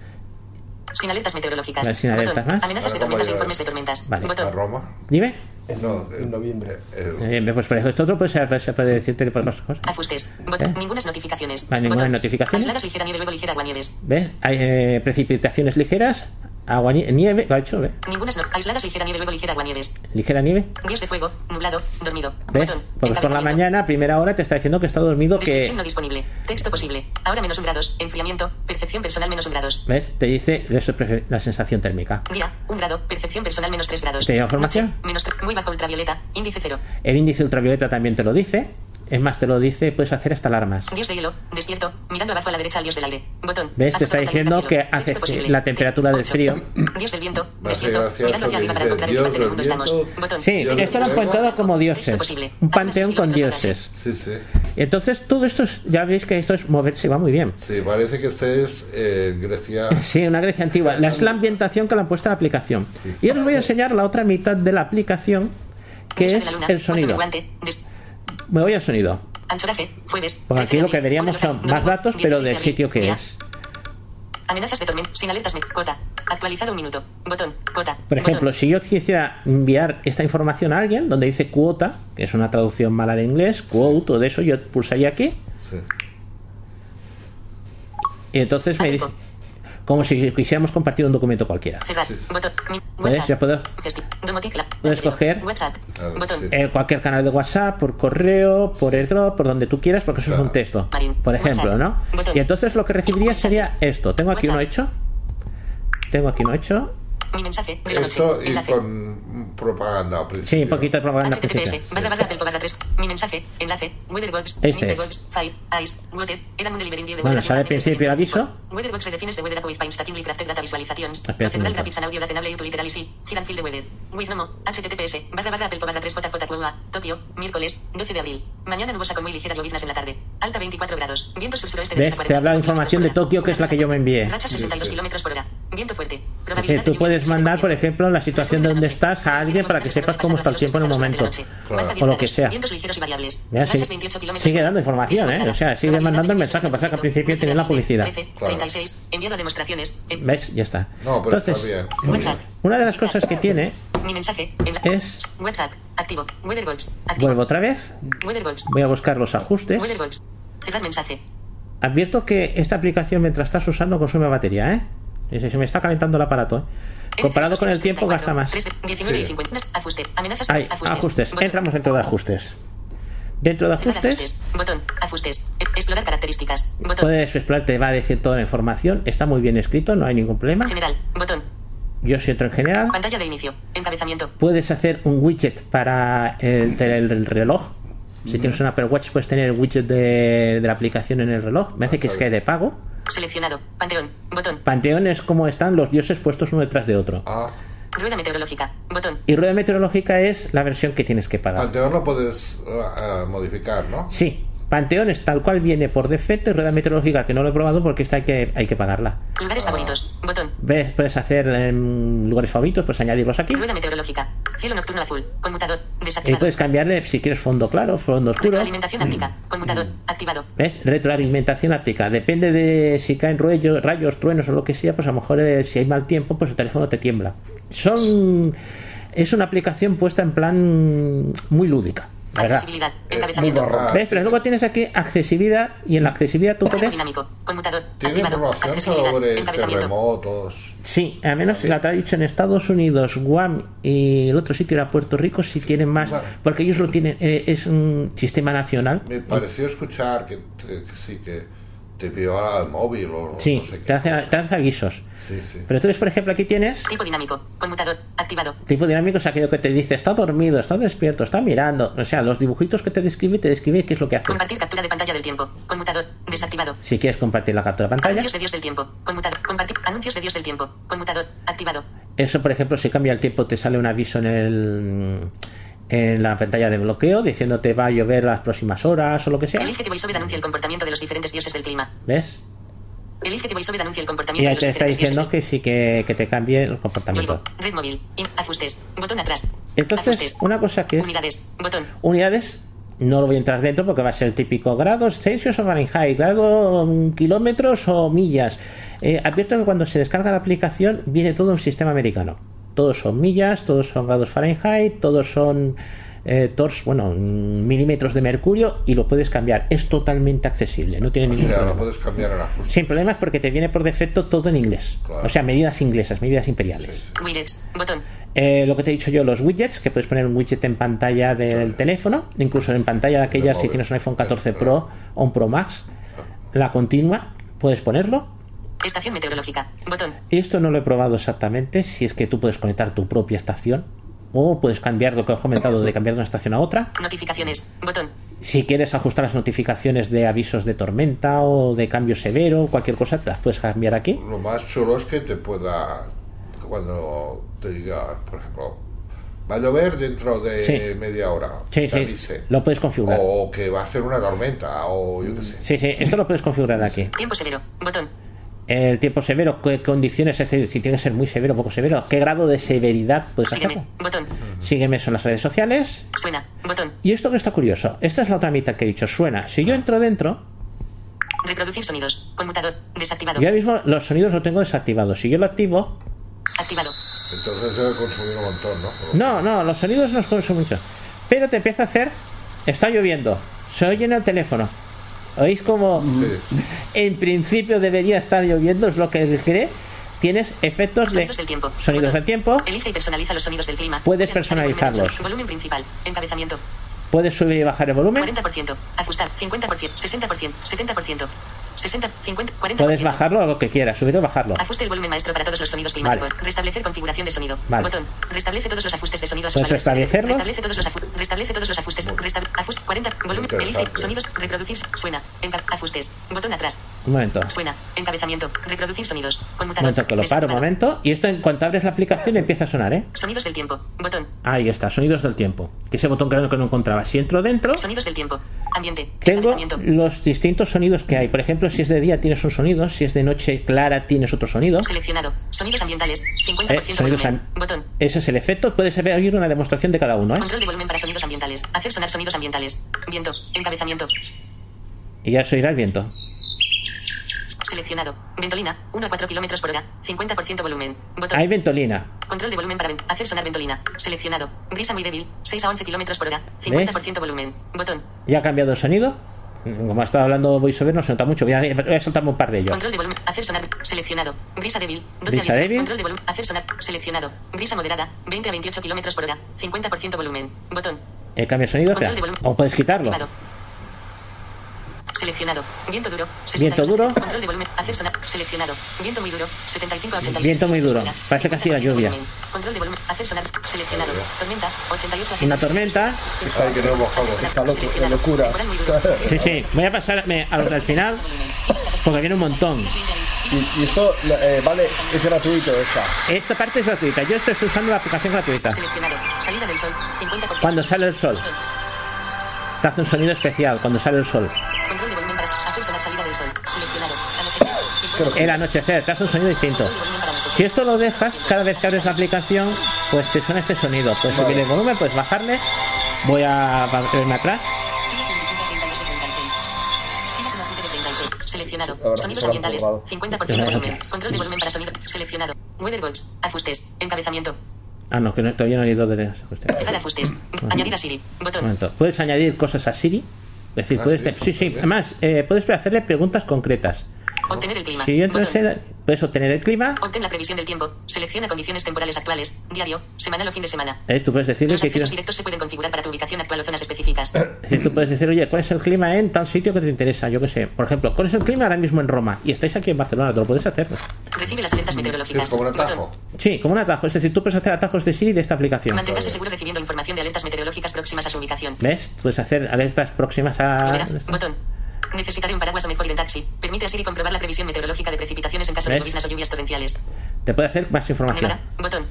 Sin alertas meteorológicas.
Vale, sin alertas
Botón.
más.
Amenazas de
Vale,
tormentas e
¿cómo
informes de tormentas.
Vale.
¿A
Botón.
Roma?
Dime.
No, en noviembre.
Eh,
Eh, pues por ejemplo, esto otro puede ser, se puede decirte por más cosas.
Ajustes. Botón.
¿Eh?
Ningunas notificaciones.
Vale, ninguna
Botón.
notificaciones.
Aisladas ligera nieve, luego ligera aguanieves.
¿Ves? Hay eh, precipitaciones ligeras Agua, nie- nieve, lo ha hecho, ¿ve?
Ninguna sno- aisladas ligera nieve luego ligera aguanieves.
Ligera nieve.
Dios de fuego, nublado, dormido.
¿Ves?
Botón,
Porque por la mañana, primera hora, te está diciendo que está dormido, que...
no disponible. Texto posible. Ahora menos un grados. Enfriamiento. Percepción personal menos un grados.
¿Ves? Te dice eso es la sensación térmica.
Día, un grado. Percepción personal menos tres grados.
¿Te da información?
Noche, menos muy bajo ultravioleta. Índice cero.
El índice ultravioleta también te lo dice. Es más, te lo dice, puedes hacer hasta alarmas.
Dios de hielo. Despierto. Mirando abajo a la derecha al dios del aire. Botón.
¿Ves? Te está diciendo que hace la temperatura del frío.
Dios del viento. Despierto. Mirando hacia arriba para encontrar parte del mundo estamos. Botón.
Sí, esto lo han contado como dioses. Un panteón con dioses.
Sí, sí.
Y entonces todo esto, es- ya veis que esto es moverse, va muy bien.
Sí, parece que estés en Grecia.
Sí, una Grecia antigua. La- Es la ambientación que le han puesto a la aplicación. Y ahora os voy a enseñar la otra mitad de la aplicación, que es
la luna,
el sonido.
des-
Me voy al sonido.
Anchoraje, jueves.
Porque aquí
13 de
lo que veríamos son más datos, pero
16
del
de
sitio que es.
Amenazas de tormenta, sin alertas, cota. Actualizado un minuto. Botón, cota.
Por ejemplo, si yo quisiera enviar esta información a alguien, donde dice cuota, que es una traducción mala de inglés, quote o de eso, yo pulsaría aquí
Sí.
y entonces me dice. Como si quisiéramos compartir un documento cualquiera. Puedes coger-
WhatsApp.
Claro,
Botón.
sí.
Eh, cualquier canal de WhatsApp, por correo, por airdrop, por donde tú quieras, porque eso es un texto,
Marín.
por ejemplo,
WhatsApp.
¿no?
Botón.
Y entonces lo que recibiría sería esto. Tengo aquí uno hecho. Tengo aquí uno hecho.
Mi mensaje de la noche.
Esto y
Enlace.
con propaganda al
Sí, un poquito de propaganda
HTTPS,
principal.
barra barra Apple barra 3, mi mensaje, enlace, Weatherbox,
Este
Weatherbox, Fire, Ice, Water, Eran un delivering view de
Bueno,
Weather
sale al principio el aviso.
Weatherbox redefines the weather with painstakingly crafted data visualizations. Procedural graphics and audio that enable you to literally see, hear and feel the weather. With Nomo, HTTPS, barra barra Apple barra 3 JJ Cuba, Tokio, miércoles, 12 de abril. Mañana nubosa con muy ligera lloviznas en la tarde. Alta 24 grados. Viento sur suroeste de
¿Ves?
40
Te habla de información de. Tokio, que es la que yo me envié.
Rachas
Sí,
62
sí.
kilómetros por hora. Viento fuerte. Probabilidad de
tú puedes
27%.
mandar, por ejemplo, la situación de donde estás a alguien para que sepas cómo está el tiempo en un momento. O lo que sea. Ya, sigue-
28 kilómetros
sigue dando información, ¿eh? O sea, sigue mandando el mensaje, pasa que al principio tiene la publicidad.
13, 36, enviado a demostraciones. En-
¿Ves? Ya está.
No, pero
Entonces,
está bien.
WhatsApp.
una de las cosas que tiene es...
WhatsApp. Activo.
Vuelvo otra vez. Voy a buscar los ajustes.
Mensaje.
Advierto que esta aplicación mientras estás usando consume batería, ¿eh? Se me está calentando el aparato, ¿eh? Comparado con el tiempo gasta más.
19 y
Sí.
50. Ajuste. Amenazas.
Hay ajustes. Entramos dentro de ajustes. Dentro de ajustes
Botón. Ajustes. Explorar características. Botón.
puedes explorar, te va a decir toda la información. Está muy bien escrito, no hay ningún problema.
General. Botón.
Yo si entro en general.
Pantalla de inicio. Encabezamiento.
Puedes hacer un widget para el, el- el reloj. Si tienes un Apple Watch, puedes tener el widget de, de la aplicación en el reloj. Me hace que es que de pago.
Seleccionado. Panteón. Botón.
Panteón es como están los dioses puestos uno detrás de otro.
Ah,
Rueda meteorológica. Botón.
Y rueda meteorológica es la versión que tienes que pagar.
Panteón lo puedes ah, ah, modificar, ¿no?
Sí, Panteón es tal cual viene por defecto y rueda meteorológica que no lo he probado porque esta hay que, hay que pagarla.
Lugares favoritos. Botón.
¿Ves? Puedes hacer em, lugares favoritos, puedes añadirlos aquí.
Rueda meteorológica. Cielo nocturno azul. Conmutador.
Y
Desactivado.
puedes cambiarle si quieres fondo claro, fondo oscuro.
Alimentación áptica. Conmutador. Activado.
¿Ves? Retroalimentación áptica. Depende de si caen rayos, rayos, truenos o lo que sea, pues a lo mejor eh, si hay mal tiempo, pues el teléfono te tiembla. Son. Es una aplicación puesta en plan muy lúdica.
Accesibilidad. Encabezamiento.
barroca.
¿Ves? Pero luego tienes aquí accesibilidad y en la accesibilidad tú puedes.
dinámico. Conmutador.
Tiene
Activado.
información
Accesibilidad.
sobre
Encabezamiento.
terremotos.
Sí, al menos la que ha dicho en Estados Unidos, Guam y el otro sitio era Puerto Rico, sí tienen más,
Vale.
porque ellos lo tienen, eh, es un sistema nacional.
Me pareció escuchar que, que sí, que te pidió al móvil o
Sí,
no sé qué.
te hace, te hace avisos.
Sí, sí.
Pero entonces, por ejemplo, aquí tienes
Tipo dinámico. Conmutador. Activado.
tipo dinámico, es aquello que te dice, está dormido, está despierto, está mirando. O sea, los dibujitos que te describe, te describe qué es lo que hace.
Compartir captura de pantalla del tiempo. Conmutador. Desactivado.
Si quieres compartir la captura de pantalla,
Anuncios de Dios del tiempo. Conmutador. Compartir. Anuncios de Dios del tiempo. Conmutador. Activado.
eso, por ejemplo, si cambia el tiempo, te sale un aviso en el en la pantalla de bloqueo diciéndote va a llover las próximas horas o lo que sea.
Elige que VoiceOver anuncie el comportamiento de los diferentes dioses del clima.
¿Ves?
Elige que VoiceOver anuncie el
Y
comportamiento
ahí
de
te
los
está diciendo
dioses
que sí que, que te cambie el comportamiento.
Red móvil. Ajustes. Botón atrás.
Entonces,
Ajustes.
una cosa que es
Unidades. Botón.
unidades, no lo voy a entrar dentro porque va a ser el típico grados Celsius o Fahrenheit, grado mm, kilómetros o millas. Eh, advierto que cuando se descarga la aplicación viene todo un sistema americano. Todos son millas, todos son grados Fahrenheit, todos son eh, tors, bueno, milímetros de mercurio y lo puedes cambiar. Es totalmente accesible, no tiene
O
ningún
sea, lo
problema.
puedes cambiar en ajuste.
Sin problemas porque te viene por defecto todo en inglés.
Claro.
O sea, medidas inglesas, medidas imperiales.
Widgets. Botón.
Eh, lo que te he dicho yo, los widgets, que puedes poner un widget en pantalla del teléfono, incluso en pantalla de aquella si tienes un iPhone 14
Sí,
Pro o un Pro Max, la continua, puedes ponerlo.
Estación meteorológica. Botón.
Esto no lo he probado exactamente, si es que tú puedes conectar tu propia estación o puedes cambiar lo que he comentado de cambiar de una estación a otra.
Notificaciones. Botón.
Si quieres ajustar las notificaciones de avisos de tormenta o de cambio severo, cualquier cosa, te las puedes cambiar aquí.
Lo más chulo es que te pueda, cuando te diga, por ejemplo, va a llover dentro de
Sí.
media hora,
Sí, sí,
avise.
lo puedes configurar.
O que va a ser una tormenta, o yo qué sé.
Sí, sí, esto lo puedes configurar aquí.
Tiempo severo. Botón.
El tiempo severo, qué condiciones, es decir, si tiene que ser muy severo o poco severo, qué grado de severidad puedes
Sígueme.
hacerlo.
Botón.
Sígueme son las redes sociales.
Suena. Botón.
Y esto que está curioso, esta es la otra mitad que he dicho, suena. Si yo entro dentro,
Reproducir sonidos. Conmutador. Desactivado.
yo ahora mismo los sonidos los tengo desactivados. Si yo lo activo,
Activado.
Entonces debe consumir un montón, ¿no?
no, no, los sonidos no los consumo mucho. Pero te empieza a hacer, está lloviendo, se oye en el teléfono. ¿Oís como
Sí.
en principio debería estar lloviendo? Es lo que cree. Tienes efectos de
Sonidos del tiempo.
sonidos
Botón.
del tiempo.
Elige y personaliza los sonidos del clima.
Puedes personalizarlos.
Volumen principal. Encabezamiento.
Puedes subir y bajar el volumen.
40%. Ajustar. 50%. 60%. 70%. 60. 50. 40%.
Puedes bajarlo a lo que quieras, subir o bajarlo.
Ajuste el volumen maestro para todos los sonidos climáticos.
Vale.
Restablecer configuración de sonido.
Vale.
Botón. Restablece todos los ajustes de sonido a
¿Puedes
valores.
restablecerlos?
Restablece todos los, restablece todos los ajustes. Restab- ajuste 40. Volumen. Elige. Sonidos. Reproducir. Suena. Enca- ajustes. Botón atrás.
Un momento.
Suena. Encabezamiento. Reproducir sonidos.
Un
Conmutador.
momento, que lo paro un momento. Y esto en cuanto abres la aplicación empieza a sonar, ¿eh?
Sonidos del tiempo. Botón.
Ahí está, sonidos del tiempo. Que ese botón no que no encontraba. Si entro dentro,
Sonidos del tiempo. Ambiente.
tengo los distintos sonidos que hay. Por ejemplo, si es de día tienes un sonido, si es de noche clara tienes otro sonido.
Seleccionado. Sonidos ambientales. 50%
Eh, sonidos
volumen. Botón.
Ese es el efecto. Puedes oír una demostración de cada uno, ¿eh?
Control de volumen para sonidos ambientales. Hacer sonar sonidos ambientales. Viento. Encabezamiento.
Y ya se oirá el viento.
Seleccionado. Ventolina. 1 a 4 kilómetros por hora. 50% volumen. Botón.
Hay ventolina.
Control de volumen para ven- hacer sonar ventolina. Seleccionado. Brisa muy débil. 6 a 11 kilómetros por hora. 50% volumen. Botón.
¿Ya ha cambiado el sonido? Como estaba hablando VoiceOver no se nota mucho. Voy a, voy a soltarme un par de ellos.
Control de volumen. Hacer sonar. Seleccionado. Brisa débil. 12
Brisa
a 10.
débil.
Control de volumen. Hacer sonar. Seleccionado. Brisa moderada. 20 a 28 kilómetros por hora. 50% volumen. Botón.
Eh, cambia el sonido.
De volumen.
O puedes quitarlo.
Activado. Seleccionado. Viento duro.
Viento
68.
duro.
Control de volumen. Hacer sonar. Seleccionado. Viento muy duro. 75 a 86.
Viento muy duro. Parece casi la lluvia.
Volumen. Control de volumen. Hacer sonar. Seleccionado. Tormenta. 88 a
Una tormenta.
Está ahí que no bajado. Está loco, es locura.
Sí, sí. Voy a pasarme a los del final. Porque viene un montón.
Y, y esto, eh, vale, es gratuito esta.
Esta parte es gratuita. Yo estoy usando la aplicación gratuita.
Seleccionado. Salida del sol. 50%.
Cuando sale el sol. Te hace un sonido especial cuando sale el sol. El anochecer te hace un sonido distinto.
De.
Si esto lo dejas, cada vez que abres la aplicación, pues te suena este sonido. Puedes subir el volumen, puedes bajarle. Voy a irme atrás.
Seleccionado. Sonidos ambientales.
probado.
50% volumen. Control de volumen para sonido. Seleccionado. Weather Goals. Ajustes. Encabezamiento.
Ah, no, que no, todavía no he ido de ajustes.
Cerrar ajustes. Añadir a Siri. Botón.
Puedes añadir cosas a Siri. Es decir,
Ah,
puedes.
sí,
Sí, sí.
bien.
Además, eh, puedes hacerle preguntas concretas.
Obtener el clima.
Si yo entro en
Botón.
ese- puedes obtener el clima.
Obtén la previsión del tiempo. Selecciona condiciones temporales actuales. Diario. Semanal o fin de semana.
¿eh? Tú puedes decirle
Los
que
accesos
quieres.
directos se pueden configurar para tu ubicación actual o zonas específicas.
Es decir, tú puedes decir, oye, ¿cuál es el clima en tal sitio que te interesa? Yo qué sé. Por ejemplo, ¿cuál es el clima ahora mismo en Roma? Y estáis aquí en Barcelona, te lo puedes hacer.
Recibe las alertas
Es
meteorológicas.
como un
Botón.
atajo.
Sí, como un atajo. Es decir, tú puedes hacer atajos de Siri de esta aplicación.
Manténgase seguro recibiendo información de alertas meteorológicas próximas a su ubicación.
¿Ves? Puedes hacer alertas próximas a.
Primera, botón. Necesitaré un paraguas o mejor ir en taxi. Permite a Siri comprobar la previsión meteorológica de precipitaciones en caso de
¿Ves?
lloviznas o lluvias torrenciales.
Te puede hacer más información.
Nevará, botón.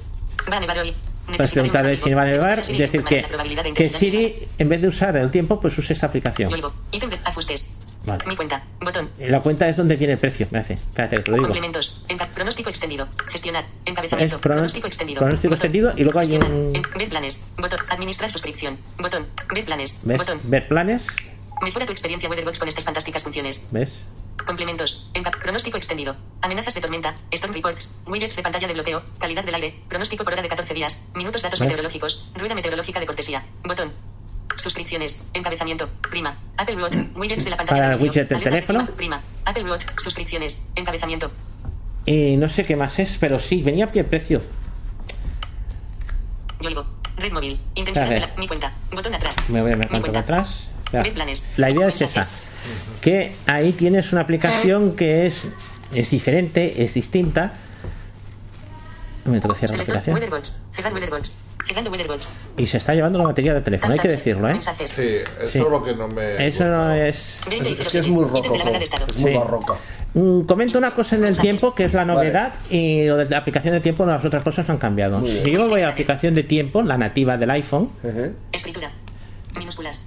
Va a nevar hoy.
Puedes preguntarle si va a nevar y decir que,
de
que
de
Siri, en vez de usar el tiempo, pues use esta aplicación.
Ítem de ajustes.
Vale.
Mi cuenta. Botón.
La cuenta es donde viene el precio, me hace. Espérate, te lo digo.
Complementos. Enca- pronóstico extendido. Gestionar. Encabezamiento.
Prono-
pronóstico extendido.
pronóstico
Botón.
extendido y luego hay un-
En- ver planes. Botón. Administrar suscripción. Botón. Ver planes.
¿Ves?
Botón.
Ver planes.
Mejora tu experiencia WeatherGods con estas fantásticas funciones.
¿Ves?
Complementos. Enca- pronóstico extendido. Amenazas de tormenta. Storm reports. Widgets de pantalla de bloqueo. Calidad del aire. Pronóstico por hora de 14 días. Minutos datos
¿Ves?
meteorológicos. Rueda meteorológica de cortesía. Botón. Suscripciones. Encabezamiento. Prima. Apple Watch. Widgets de la pantalla
Para el widget del
de
teléfono.
Prima. Apple Watch. Suscripciones. Encabezamiento.
Y no sé qué más es, pero sí, venía aquí el precio.
Yoigo. Red móvil. Intensidad
A
de la, mi cuenta. Botón atrás.
Me voy a
Mi cuenta.
atrás. La idea es esa. Que ahí tienes una aplicación que es, es diferente, es distinta. Que la aplicación. Y se está llevando la batería del teléfono, hay que decirlo, ¿eh?
Sí, eso
Sí.
es lo que no me.
Eso no es.
20 y
Es, es que es muy
07. Ítem de la
rococo. Es muy
Sí.
barroca.
Mm, Comento una cosa en el tiempo que es la novedad y lo de la aplicación de tiempo, las otras cosas han cambiado. Si yo voy a la aplicación de tiempo, la nativa del iPhone.
Escritura. Minúsculas.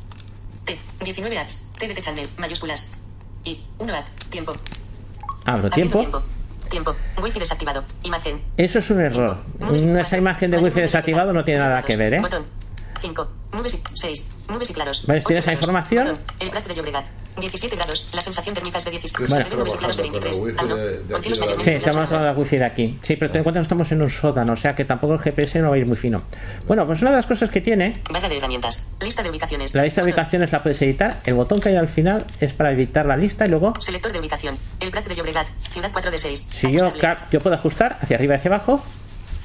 T. 19 apps. T de T channel. Mayúsculas. Y. 1 app. Tiempo.
abro tiempo.
tiempo. Tiempo. Wifi desactivado. Imagen.
Eso es un error. Esa imagen de wifi desactivado no tiene nada que ver, ¿eh?
Botón. 5. Nubes y 6. Nubes y claros.
Vale, ¿tienes
grados.
información?
El Prat de Llobregat. 17 grados. La sensación térmica es de 16.
Bueno.
Nueve nubes y claros de 23.
Pero wifi
Ah, no. Con cielos
la-
Sí, estamos hablando de la wifi de aquí. Sí, pero ten en cuenta que estamos en un sótano, o sea que tampoco el GPS no va a ir muy fino. Bueno, pues una de las cosas que tiene,
Barra de herramientas. Lista de ubicaciones.
la lista de ubicaciones la puedes editar. El botón que hay al final es para editar la lista y luego,
Selector de ubicación. El Prat de Llobregat. Ciudad 4 de 6.
si yo, yo puedo ajustar hacia arriba y hacia abajo,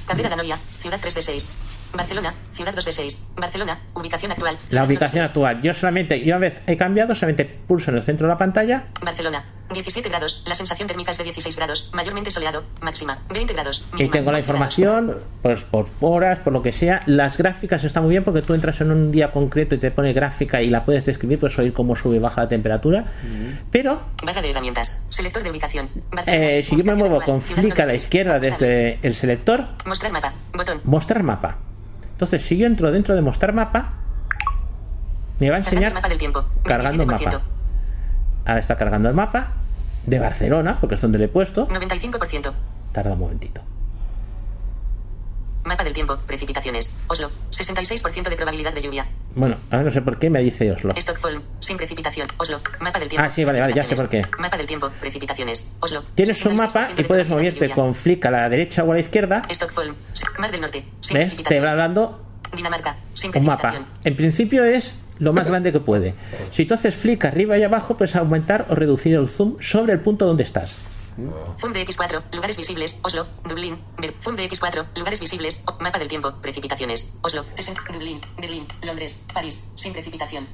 Cabrera de Anoia, ciudad 3 de 6. Barcelona, ciudad 2 de 6. Barcelona, ubicación actual.
la ubicación
2 de 6.
actual. Yo solamente, yo una vez he cambiado, solamente pulso en el centro de la pantalla
Barcelona, 17 grados. La sensación térmica es de 16 grados. Mayormente soleado. Máxima, 20 grados.
y
mínima,
tengo la
11 grados.
información, pues por horas, por lo que sea. Las gráficas están muy bien porque tú entras en un día concreto y te pone gráfica y la puedes describir, puedes oír cómo sube y baja la temperatura. Pero
Barra de herramientas. Selector de ubicación.
Eh, si yo me muevo
actual,
con flick a
2
la izquierda
6.
desde el selector,
Mostrar mapa. Botón.
mostrar mapa. Entonces, si yo entro dentro de mostrar mapa, me va a enseñar
mapa del tiempo.
cargando el
27%.
mapa. Ahora está cargando el mapa de Barcelona, porque es donde le he puesto.
95%.
Tarda un momentito.
Mapa del tiempo. Precipitaciones. Oslo. 66% de probabilidad de lluvia.
Bueno, ahora no sé por qué me dice Oslo.
Stockholm. Sin precipitación. Oslo. Mapa del tiempo.
Ah, sí, vale, vale, ya sé por qué.
Mapa del tiempo. Precipitaciones. Oslo.
Tienes un
66%
mapa y
de
puedes moverte con flick a la derecha o a la izquierda.
Stockholm. Mar del Norte. Sin
¿Ves? Te va dando
Dinamarca. Sin
un mapa. En principio es lo más grande que puede. Si tú haces flick arriba y abajo, puedes aumentar o reducir el zoom sobre el punto donde estás.
Zoom de X4, lugares visibles, Oslo, Dublín, Ber- Zoom de X4, lugares visibles, o- mapa del tiempo, precipitaciones, Oslo, 60, Dublín, Berlín, Londres, París, sin precipitación.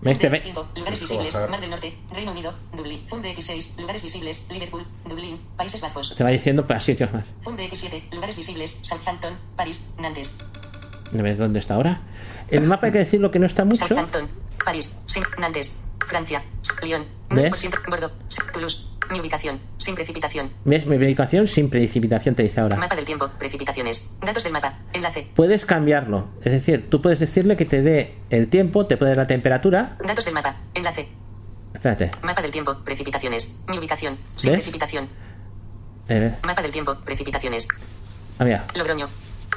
¿Ves? Te
Zoom de
ve-
X5, lugares visibles. Mar del Norte, Reino Unido, Dublín, Zoom de X6, lugares visibles, Liverpool, Dublín, Países Bajos.
te va diciendo para sitios más.
Zoom de X7, lugares visibles, Southampton, París, Nantes.
Dónde está ahora. El mapa hay que decirlo que no está mucho.
Southampton, París, sin Nantes, Francia, Lyon,
¿Ves?
9%, Bordeaux, Toulouse, mi ubicación, sin precipitación.
¿Ves? Mi ubicación sin precipitación te dice ahora.
Mapa del tiempo, precipitaciones, datos del mapa, enlace,
Puedes cambiarlo. Es decir, tú puedes decirle que te dé el tiempo, te puede dar la temperatura.
datos del mapa, enlace,
Espérate.
Mapa del tiempo, precipitaciones. Mi ubicación, sin
¿Ves?
precipitación.
Eh,
Mapa del tiempo, precipitaciones.
ah, mira.
Logroño,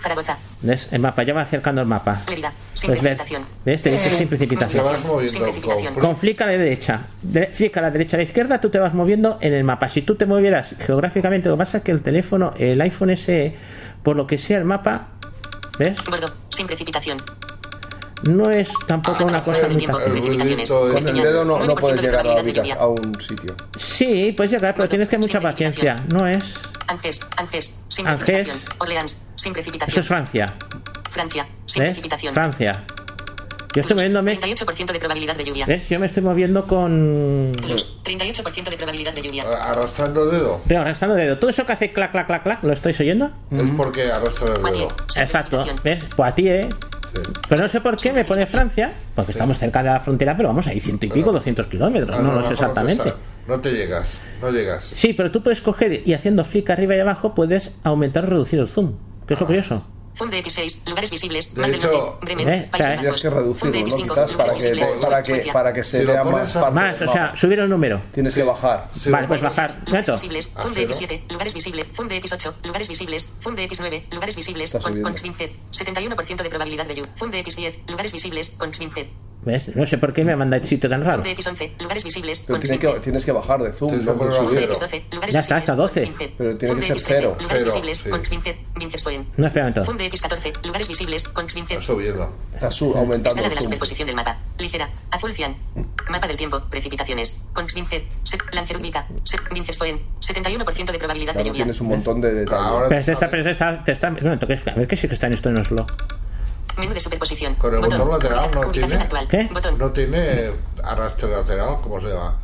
Zaragoza,
¿Ves? El mapa, ya va acercando el mapa.
Lérida, sin
Pues ves,
precipitación.
¿ves? Te dice sin
Te
precipitación.
Sin precipitación.
con-
flick a la derecha, de- flick a la derecha a la izquierda, tú te vas moviendo en el mapa. Si tú te movieras geográficamente, lo que pasa es que el teléfono, el iPhone SE, por lo que sea el mapa, ¿ves?
Sin precipitación.
No es tampoco una cosa muy
ruidito
Con el dedo no, no
9%
puedes
de
llegar a, ubicar a un sitio.
Sí, puedes llegar, pero tienes que mucha paciencia. No es.
Angers, Angers, sin precipitación. Orleans, sin
Eso
precipitación.
es Francia.
Francia, sin
¿Ves?
precipitación.
Francia. Yo estoy moviéndome.
38% de probabilidad de lluvia.
¿Ves? Yo me estoy moviendo con.
Toulouse, 38% de probabilidad de lluvia.
arrastrando dedo.
Pero arrastrando dedo. Todo eso que hace clac, clac, clac, clac, ¿lo estáis oyendo?
Es porque arrastra el dedo.
Exacto. ¿Ves? Poitiers. Pero no sé por qué me pone Francia, porque estamos cerca de la frontera, pero vamos ahí ciento y pico, 200 kilómetros,
Ah,
no lo sé exactamente.
No te llegas, no llegas.
Sí, pero tú puedes coger y haciendo flick arriba y abajo puedes aumentar o reducir el zoom, que es lo curioso.
Zoom de X6, lugares visibles,
De hecho,
Norte, Bremen,
¿eh?
Bajos.
Tienes que reducirlo, ¿no?
X5,
Quizás para que,
visibles,
para que, para que se
Si
vea más fácil.
Más, o sea, subir el número.
Tienes que bajar.
Sí,
Vale, pues bajar.
Lugares
Neto.
visibles,
¿A
Zoom de
cero?
X7, lugares visibles, Zoom de X8, lugares visibles, Zoom de X9, lugares visibles, con, con Ximger, 71% de probabilidad de lluvia, Zoom de X10, lugares visibles, con Ximger,
¿Ves? No sé por qué me manda el sitio tan raro.
Zoom de X11, lugares visibles.
Pero que, tienes que bajar de zoom,
Tienes
no
que
con
ponerlo a
subir.
cero.
X12, lugares
Ya está, hasta
con
12.
Slinger.
Pero tiene que ser
X13,
cero.
Lugares
Cero,
visibles.
No, espera un momento.
Zoom de X14, lugares visibles con.
Está subiendo.
Está su- aumentando
Escala de la superposición del mapa. Ligera. Azul cian. Mapa del tiempo. Precipitaciones. Kongsvinger. Set. Langerubica. Set. Mincestoen. 71% de probabilidad de lluvia.
tienes un montón de detalles.
Ahora
Pero
te
este está, este te que a ver qué sí que está en esto en Oslo.
Menú de superposición.
Con el botón lateral
Ubicación-
no tiene-
actual.
¿Qué?
Botón.
No tiene arrastre lateral, ¿cómo se llama?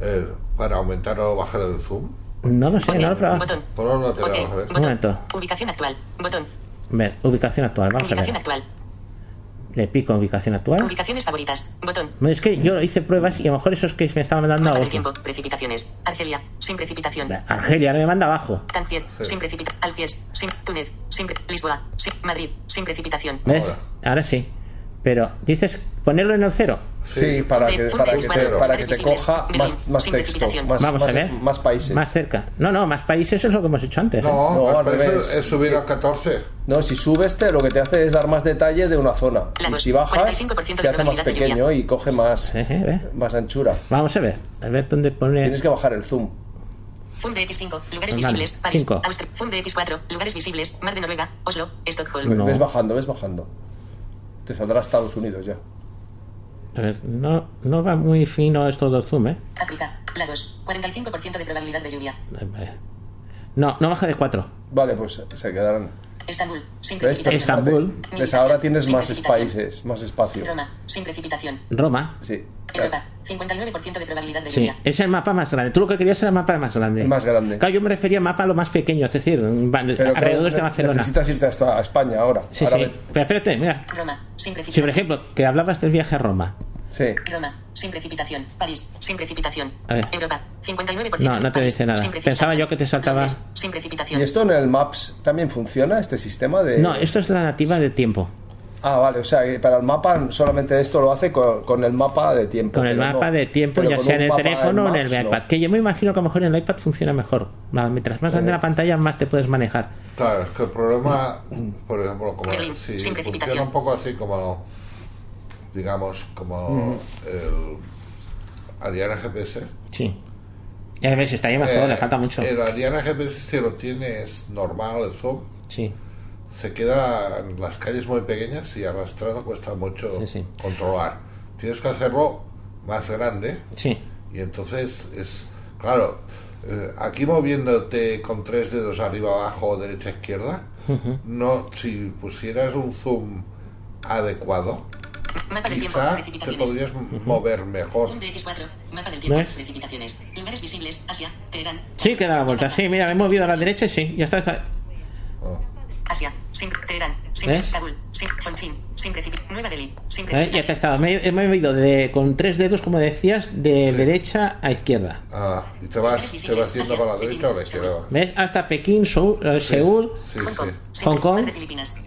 Eh, para aumentar o bajar el zoom.
No lo sé, no lo he probado.
Botón.
Ponlo lateral,
Ok.
a ver.
Un momento.
Botón. Ubicación actual. Botón.
Ver, ubicación actual, vamos a
Ubicación
ver.
actual.
Le pico ubicación actual.
Ubicaciones favoritas. Botón.
Es que yo hice pruebas y a lo mejor esos que me estaban mandando
Mapa
a
del
otro.
tiempo. Precipitaciones. Argelia. Sin precipitación.
Argelia no me manda abajo.
Tangier.
Sí.
Sin precipitación. Algiers. Sin. Túnez. Sin. Lisboa. Sin. Madrid. Sin precipitación.
¿Ves?
Ahora
sí. Pero dices ponerlo en el cero.
Sí, para que, para que,
X4,
te, para que te coja más, más texto, más,
Vamos a
más,
ver.
más países.
Más cerca. No, no, más países es lo que hemos hecho antes. ¿eh?
No,
No,
más
al revés.
es subir a 14.
No, si subes te lo que te hace es dar más detalle de una zona. Y si bajas
45% de
se hace más pequeño y coge más,
Eh, eh,
más anchura.
Vamos a ver. A ver dónde pone.
Tienes que bajar el zoom.
Zoom de X5. Lugares
Vale,
visibles. París.
cinco.
Austria. Zoom de X4. Lugares visibles. Mar de Noruega. Oslo. Estocolmo.
No.
Ves bajando, ves bajando. Te saldrá Estados Unidos ya.
Ver, no, no va muy fino esto del zoom, ¿eh?
África. Lagos. 45% de probabilidad de lluvia.
Ver. No, no baja de 4.
Vale, pues se quedarán.
Estambul. Sin precipitación.
Estambul.
¿Ves? Ahora tienes más países, más espacio.
Roma. Sin precipitación.
Roma.
Sí.
Europa. 59% de probabilidad de
Sí,
lluvia.
es el mapa más grande. Tú lo que querías era el mapa más grande.
Más grande.
Claro, yo me refería a mapa lo más pequeño, es decir,
Pero
alrededor
claro,
de Barcelona.
Necesitas irte hasta España ahora.
Sí,
Ahora
sí.
ve-
Pero espérate, mira.
Roma. Sin
Si,
precipitación.
por ejemplo, que hablabas del viaje a Roma.
Sí.
Roma. Sin precipitación. París. Sin precipitación.
A ver.
Europa. 59%.
No, no te dice nada. Pensaba yo que te saltaba-
Londres, Sin precipitación.
¿Y esto en el Maps también funciona, este sistema de...?
No, esto es la nativa de tiempo.
Ah, vale, o sea, que para el mapa solamente esto lo hace con, con el mapa de tiempo.
Con el mapa
no-
de tiempo, ya sea en el teléfono o en el
no.
iPad. Que yo me imagino que a lo mejor en el iPad funciona mejor. Mientras más grande la pantalla, más te puedes manejar.
Claro, es que el problema, por ejemplo, como si funciona un poco así como, digamos, como el Ariana GPS.
Sí. Ya ves, estaría mejor,
eh,
le falta mucho.
El Ariana GPS, si lo tienes normal, el zoom,
Sí.
Se queda en las calles muy pequeñas y arrastrado cuesta mucho
Sí, sí.
controlar. Tienes que hacerlo más grande
Sí.
y entonces es, claro, eh, aquí moviéndote con tres dedos arriba, abajo, derecha, izquierda, no, si pusieras un zoom adecuado,
Mapa del tiempo.
quizá te podrías mover mejor.
Zoom de X4. Mapa del tiempo.
¿Ves?
Precipitaciones. Lugares visibles. Asia. Teherán.
Sí, que da la vuelta. Sí, mira, me he movido a la derecha y sí, ya está. está.
Oh.
Asia. Sin Teherán. Sin
¿Ves?
Kabul. Sin Chongqing. Sin precipitación. Nueva Delhi. Sin
¿Eh? Ya te estado. Me, he- me he movido de, con tres dedos, como decías, de derecha a izquierda.
Ah, y te vas, te vas yendo para la derecha o la izquierda.
¿Ves? Hasta Pekín, Seúl, eh, Seúl.
Sí,
Hong Kong.
sí.
Hong Kong.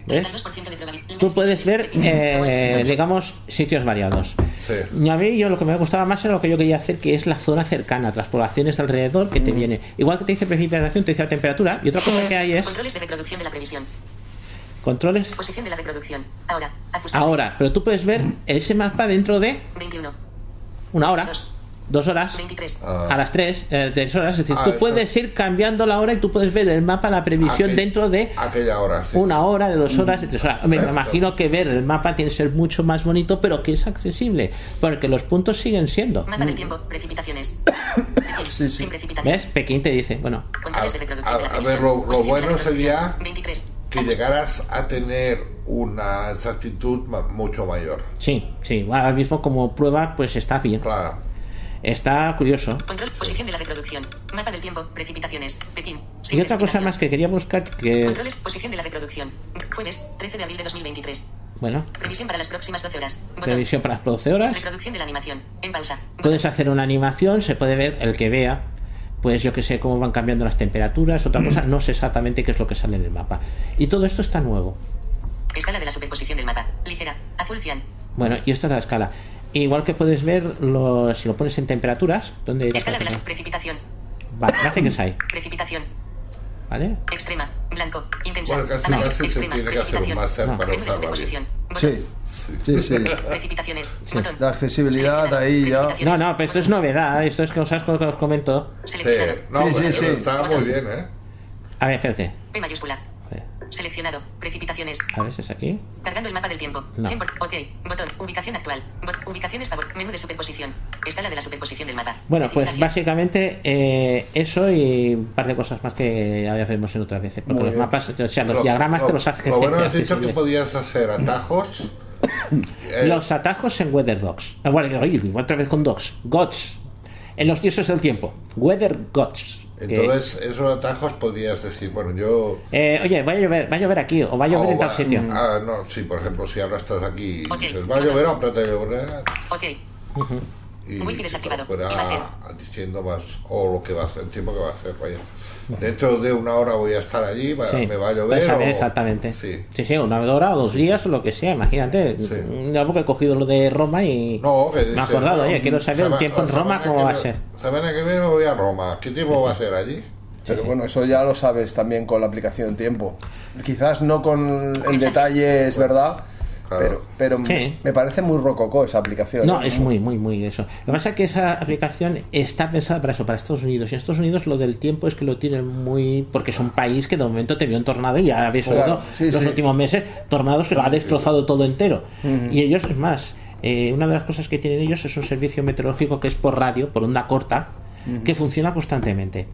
¿Ves?
32% de probabilidad.
Tú puedes ver, eh,
Seúl.
digamos, sitios variados.
Sí.
Y a mí yo lo que me gustaba más era lo que yo quería hacer, que es la zona cercana, las poblaciones de alrededor que te viene. Igual que te dice precipitación, te dice la temperatura. Y otra cosa que hay es
Controles de reproducción de la previsión.
Controles.
Posición de la reproducción. Ahora. Ajustable.
Ahora, pero tú puedes ver ese mapa dentro de
21.
una hora,
Dos.
dos horas,
23.
Ah.
a las tres, eh, tres horas. Es decir,
Ah,
tú puedes ir cambiando la hora y tú puedes ver el mapa, la previsión dentro de
aquella hora, sí.
una hora, de dos horas, de tres horas. Me imagino que ver el mapa tiene que ser mucho más bonito, pero que es accesible, porque los puntos siguen siendo.
Mapa del tiempo. Precipitaciones.
Sí, sí.
Sin precipitación.
¿Ves? Pekín te dice, bueno,
Controles de
A-
reproducción
a- a ver, lo- lo bueno sería
reproducción. 23.
Que llegaras a tener una exactitud mucho mayor.
sí, sí, ahora mismo como prueba, pues está bien.
Claro.
Está curioso.
Control. Posición de la reproducción. Mapa del tiempo. Precipitaciones. Pekín.
Y otra cosa más que quería buscar, que,
Controles. Posición de la reproducción. Jueves. 13 de abril de 2023.
bueno,
Previsión para las próximas 12 horas. Botón.
previsión para las 12 horas.
Reproducción de la animación. En pausa.
Puedes hacer una animación, se puede ver el que vea, pues yo que sé cómo van cambiando las temperaturas, otra cosa, no sé exactamente qué es lo que sale en el mapa. Y todo esto está nuevo.
Escala de la superposición del mapa. Ligera. Azul cian.
Bueno, y esta es la escala. Igual que puedes ver lo- si lo pones en temperaturas, ¿dónde vas a
Escala de la precipitación.
Vale, me hace que es ahí.
Precipitación.
¿Vale?
Extrema. Blanco. Intensa.
Bueno, casi
Amarillo.
casi se
Extrema.
tiene que hacer un
Precipitación.
máster
No.
para.
Botón.
Sí, sí, sí.
Precipitaciones.
Sí.
La accesibilidad ahí ya.
No, no, pero esto es novedad, esto es cosas que os comento.
Sí, no,
Sí, sí, sí.
está muy bien, ¿eh?
A ver, espérate.
P mayúscula. Seleccionado. Precipitaciones.
a ver si es aquí.
Cargando el mapa del tiempo.
No.
100 por- ok. Botón. Ubicación actual. Bot- ubicaciones favor. Menú de superposición. Escala de la superposición del mapa.
Bueno, pues básicamente eh, eso y un par de cosas más que ya vemos en otras veces. Porque
Muy
los
bien.
mapas, o sea, los
Lo-
diagramas
lo-
te los hace
Lo bueno has dicho que podías hacer atajos. Eh,
Los atajos en Weather Dogs. Ah, bueno, oye, otra vez con Dogs. Gods. En los dioses del tiempo. Weather Gods. Que,
Entonces, esos atajos podrías decir, bueno, yo.
eh, oye, va a llover, va a llover aquí o va a llover
o
en tal
va-
sitio.
Ah, no, sí, por ejemplo, si ahora estás aquí y
Ok.
dices, va a llover o plata llover.
Ok.
Y
Wifi desactivado.
te fuera diciendo más, o lo que va a hacer, el tiempo que va a hacer, vaya. Dentro de una hora voy a estar allí, va-
Sí,
me va a llover.
pues saber
o-
exactamente.
Sí.
sí, sí, una hora o dos días o lo que sea, imagínate.
Sí.
Algo que he cogido lo de Roma y
No, que
me he acordado, oye, quiero saber el tiempo en Roma cómo va a ser.
Semana que viene me voy a Roma. ¿Qué tiempo va a ser allí?
Pero bueno, eso ya lo sabes también con la aplicación tiempo. Quizás no con el detalle, es verdad,
Claro.
pero, pero
Sí.
me parece muy rococó esa aplicación.
No,
¿eh?
es muy, muy, muy eso. Lo que pasa es que esa aplicación está pensada para eso, para Estados Unidos. Y en Estados Unidos lo del tiempo es que lo tienen muy. porque es un país que de momento te vio un tornado y ya habéis
Claro,
oído
sí,
los
sí.
últimos meses tornados que lo ha destrozado todo entero. Y ellos, es más, eh, una de las cosas que tienen ellos es un servicio meteorológico que es por radio, por onda corta, que funciona constantemente.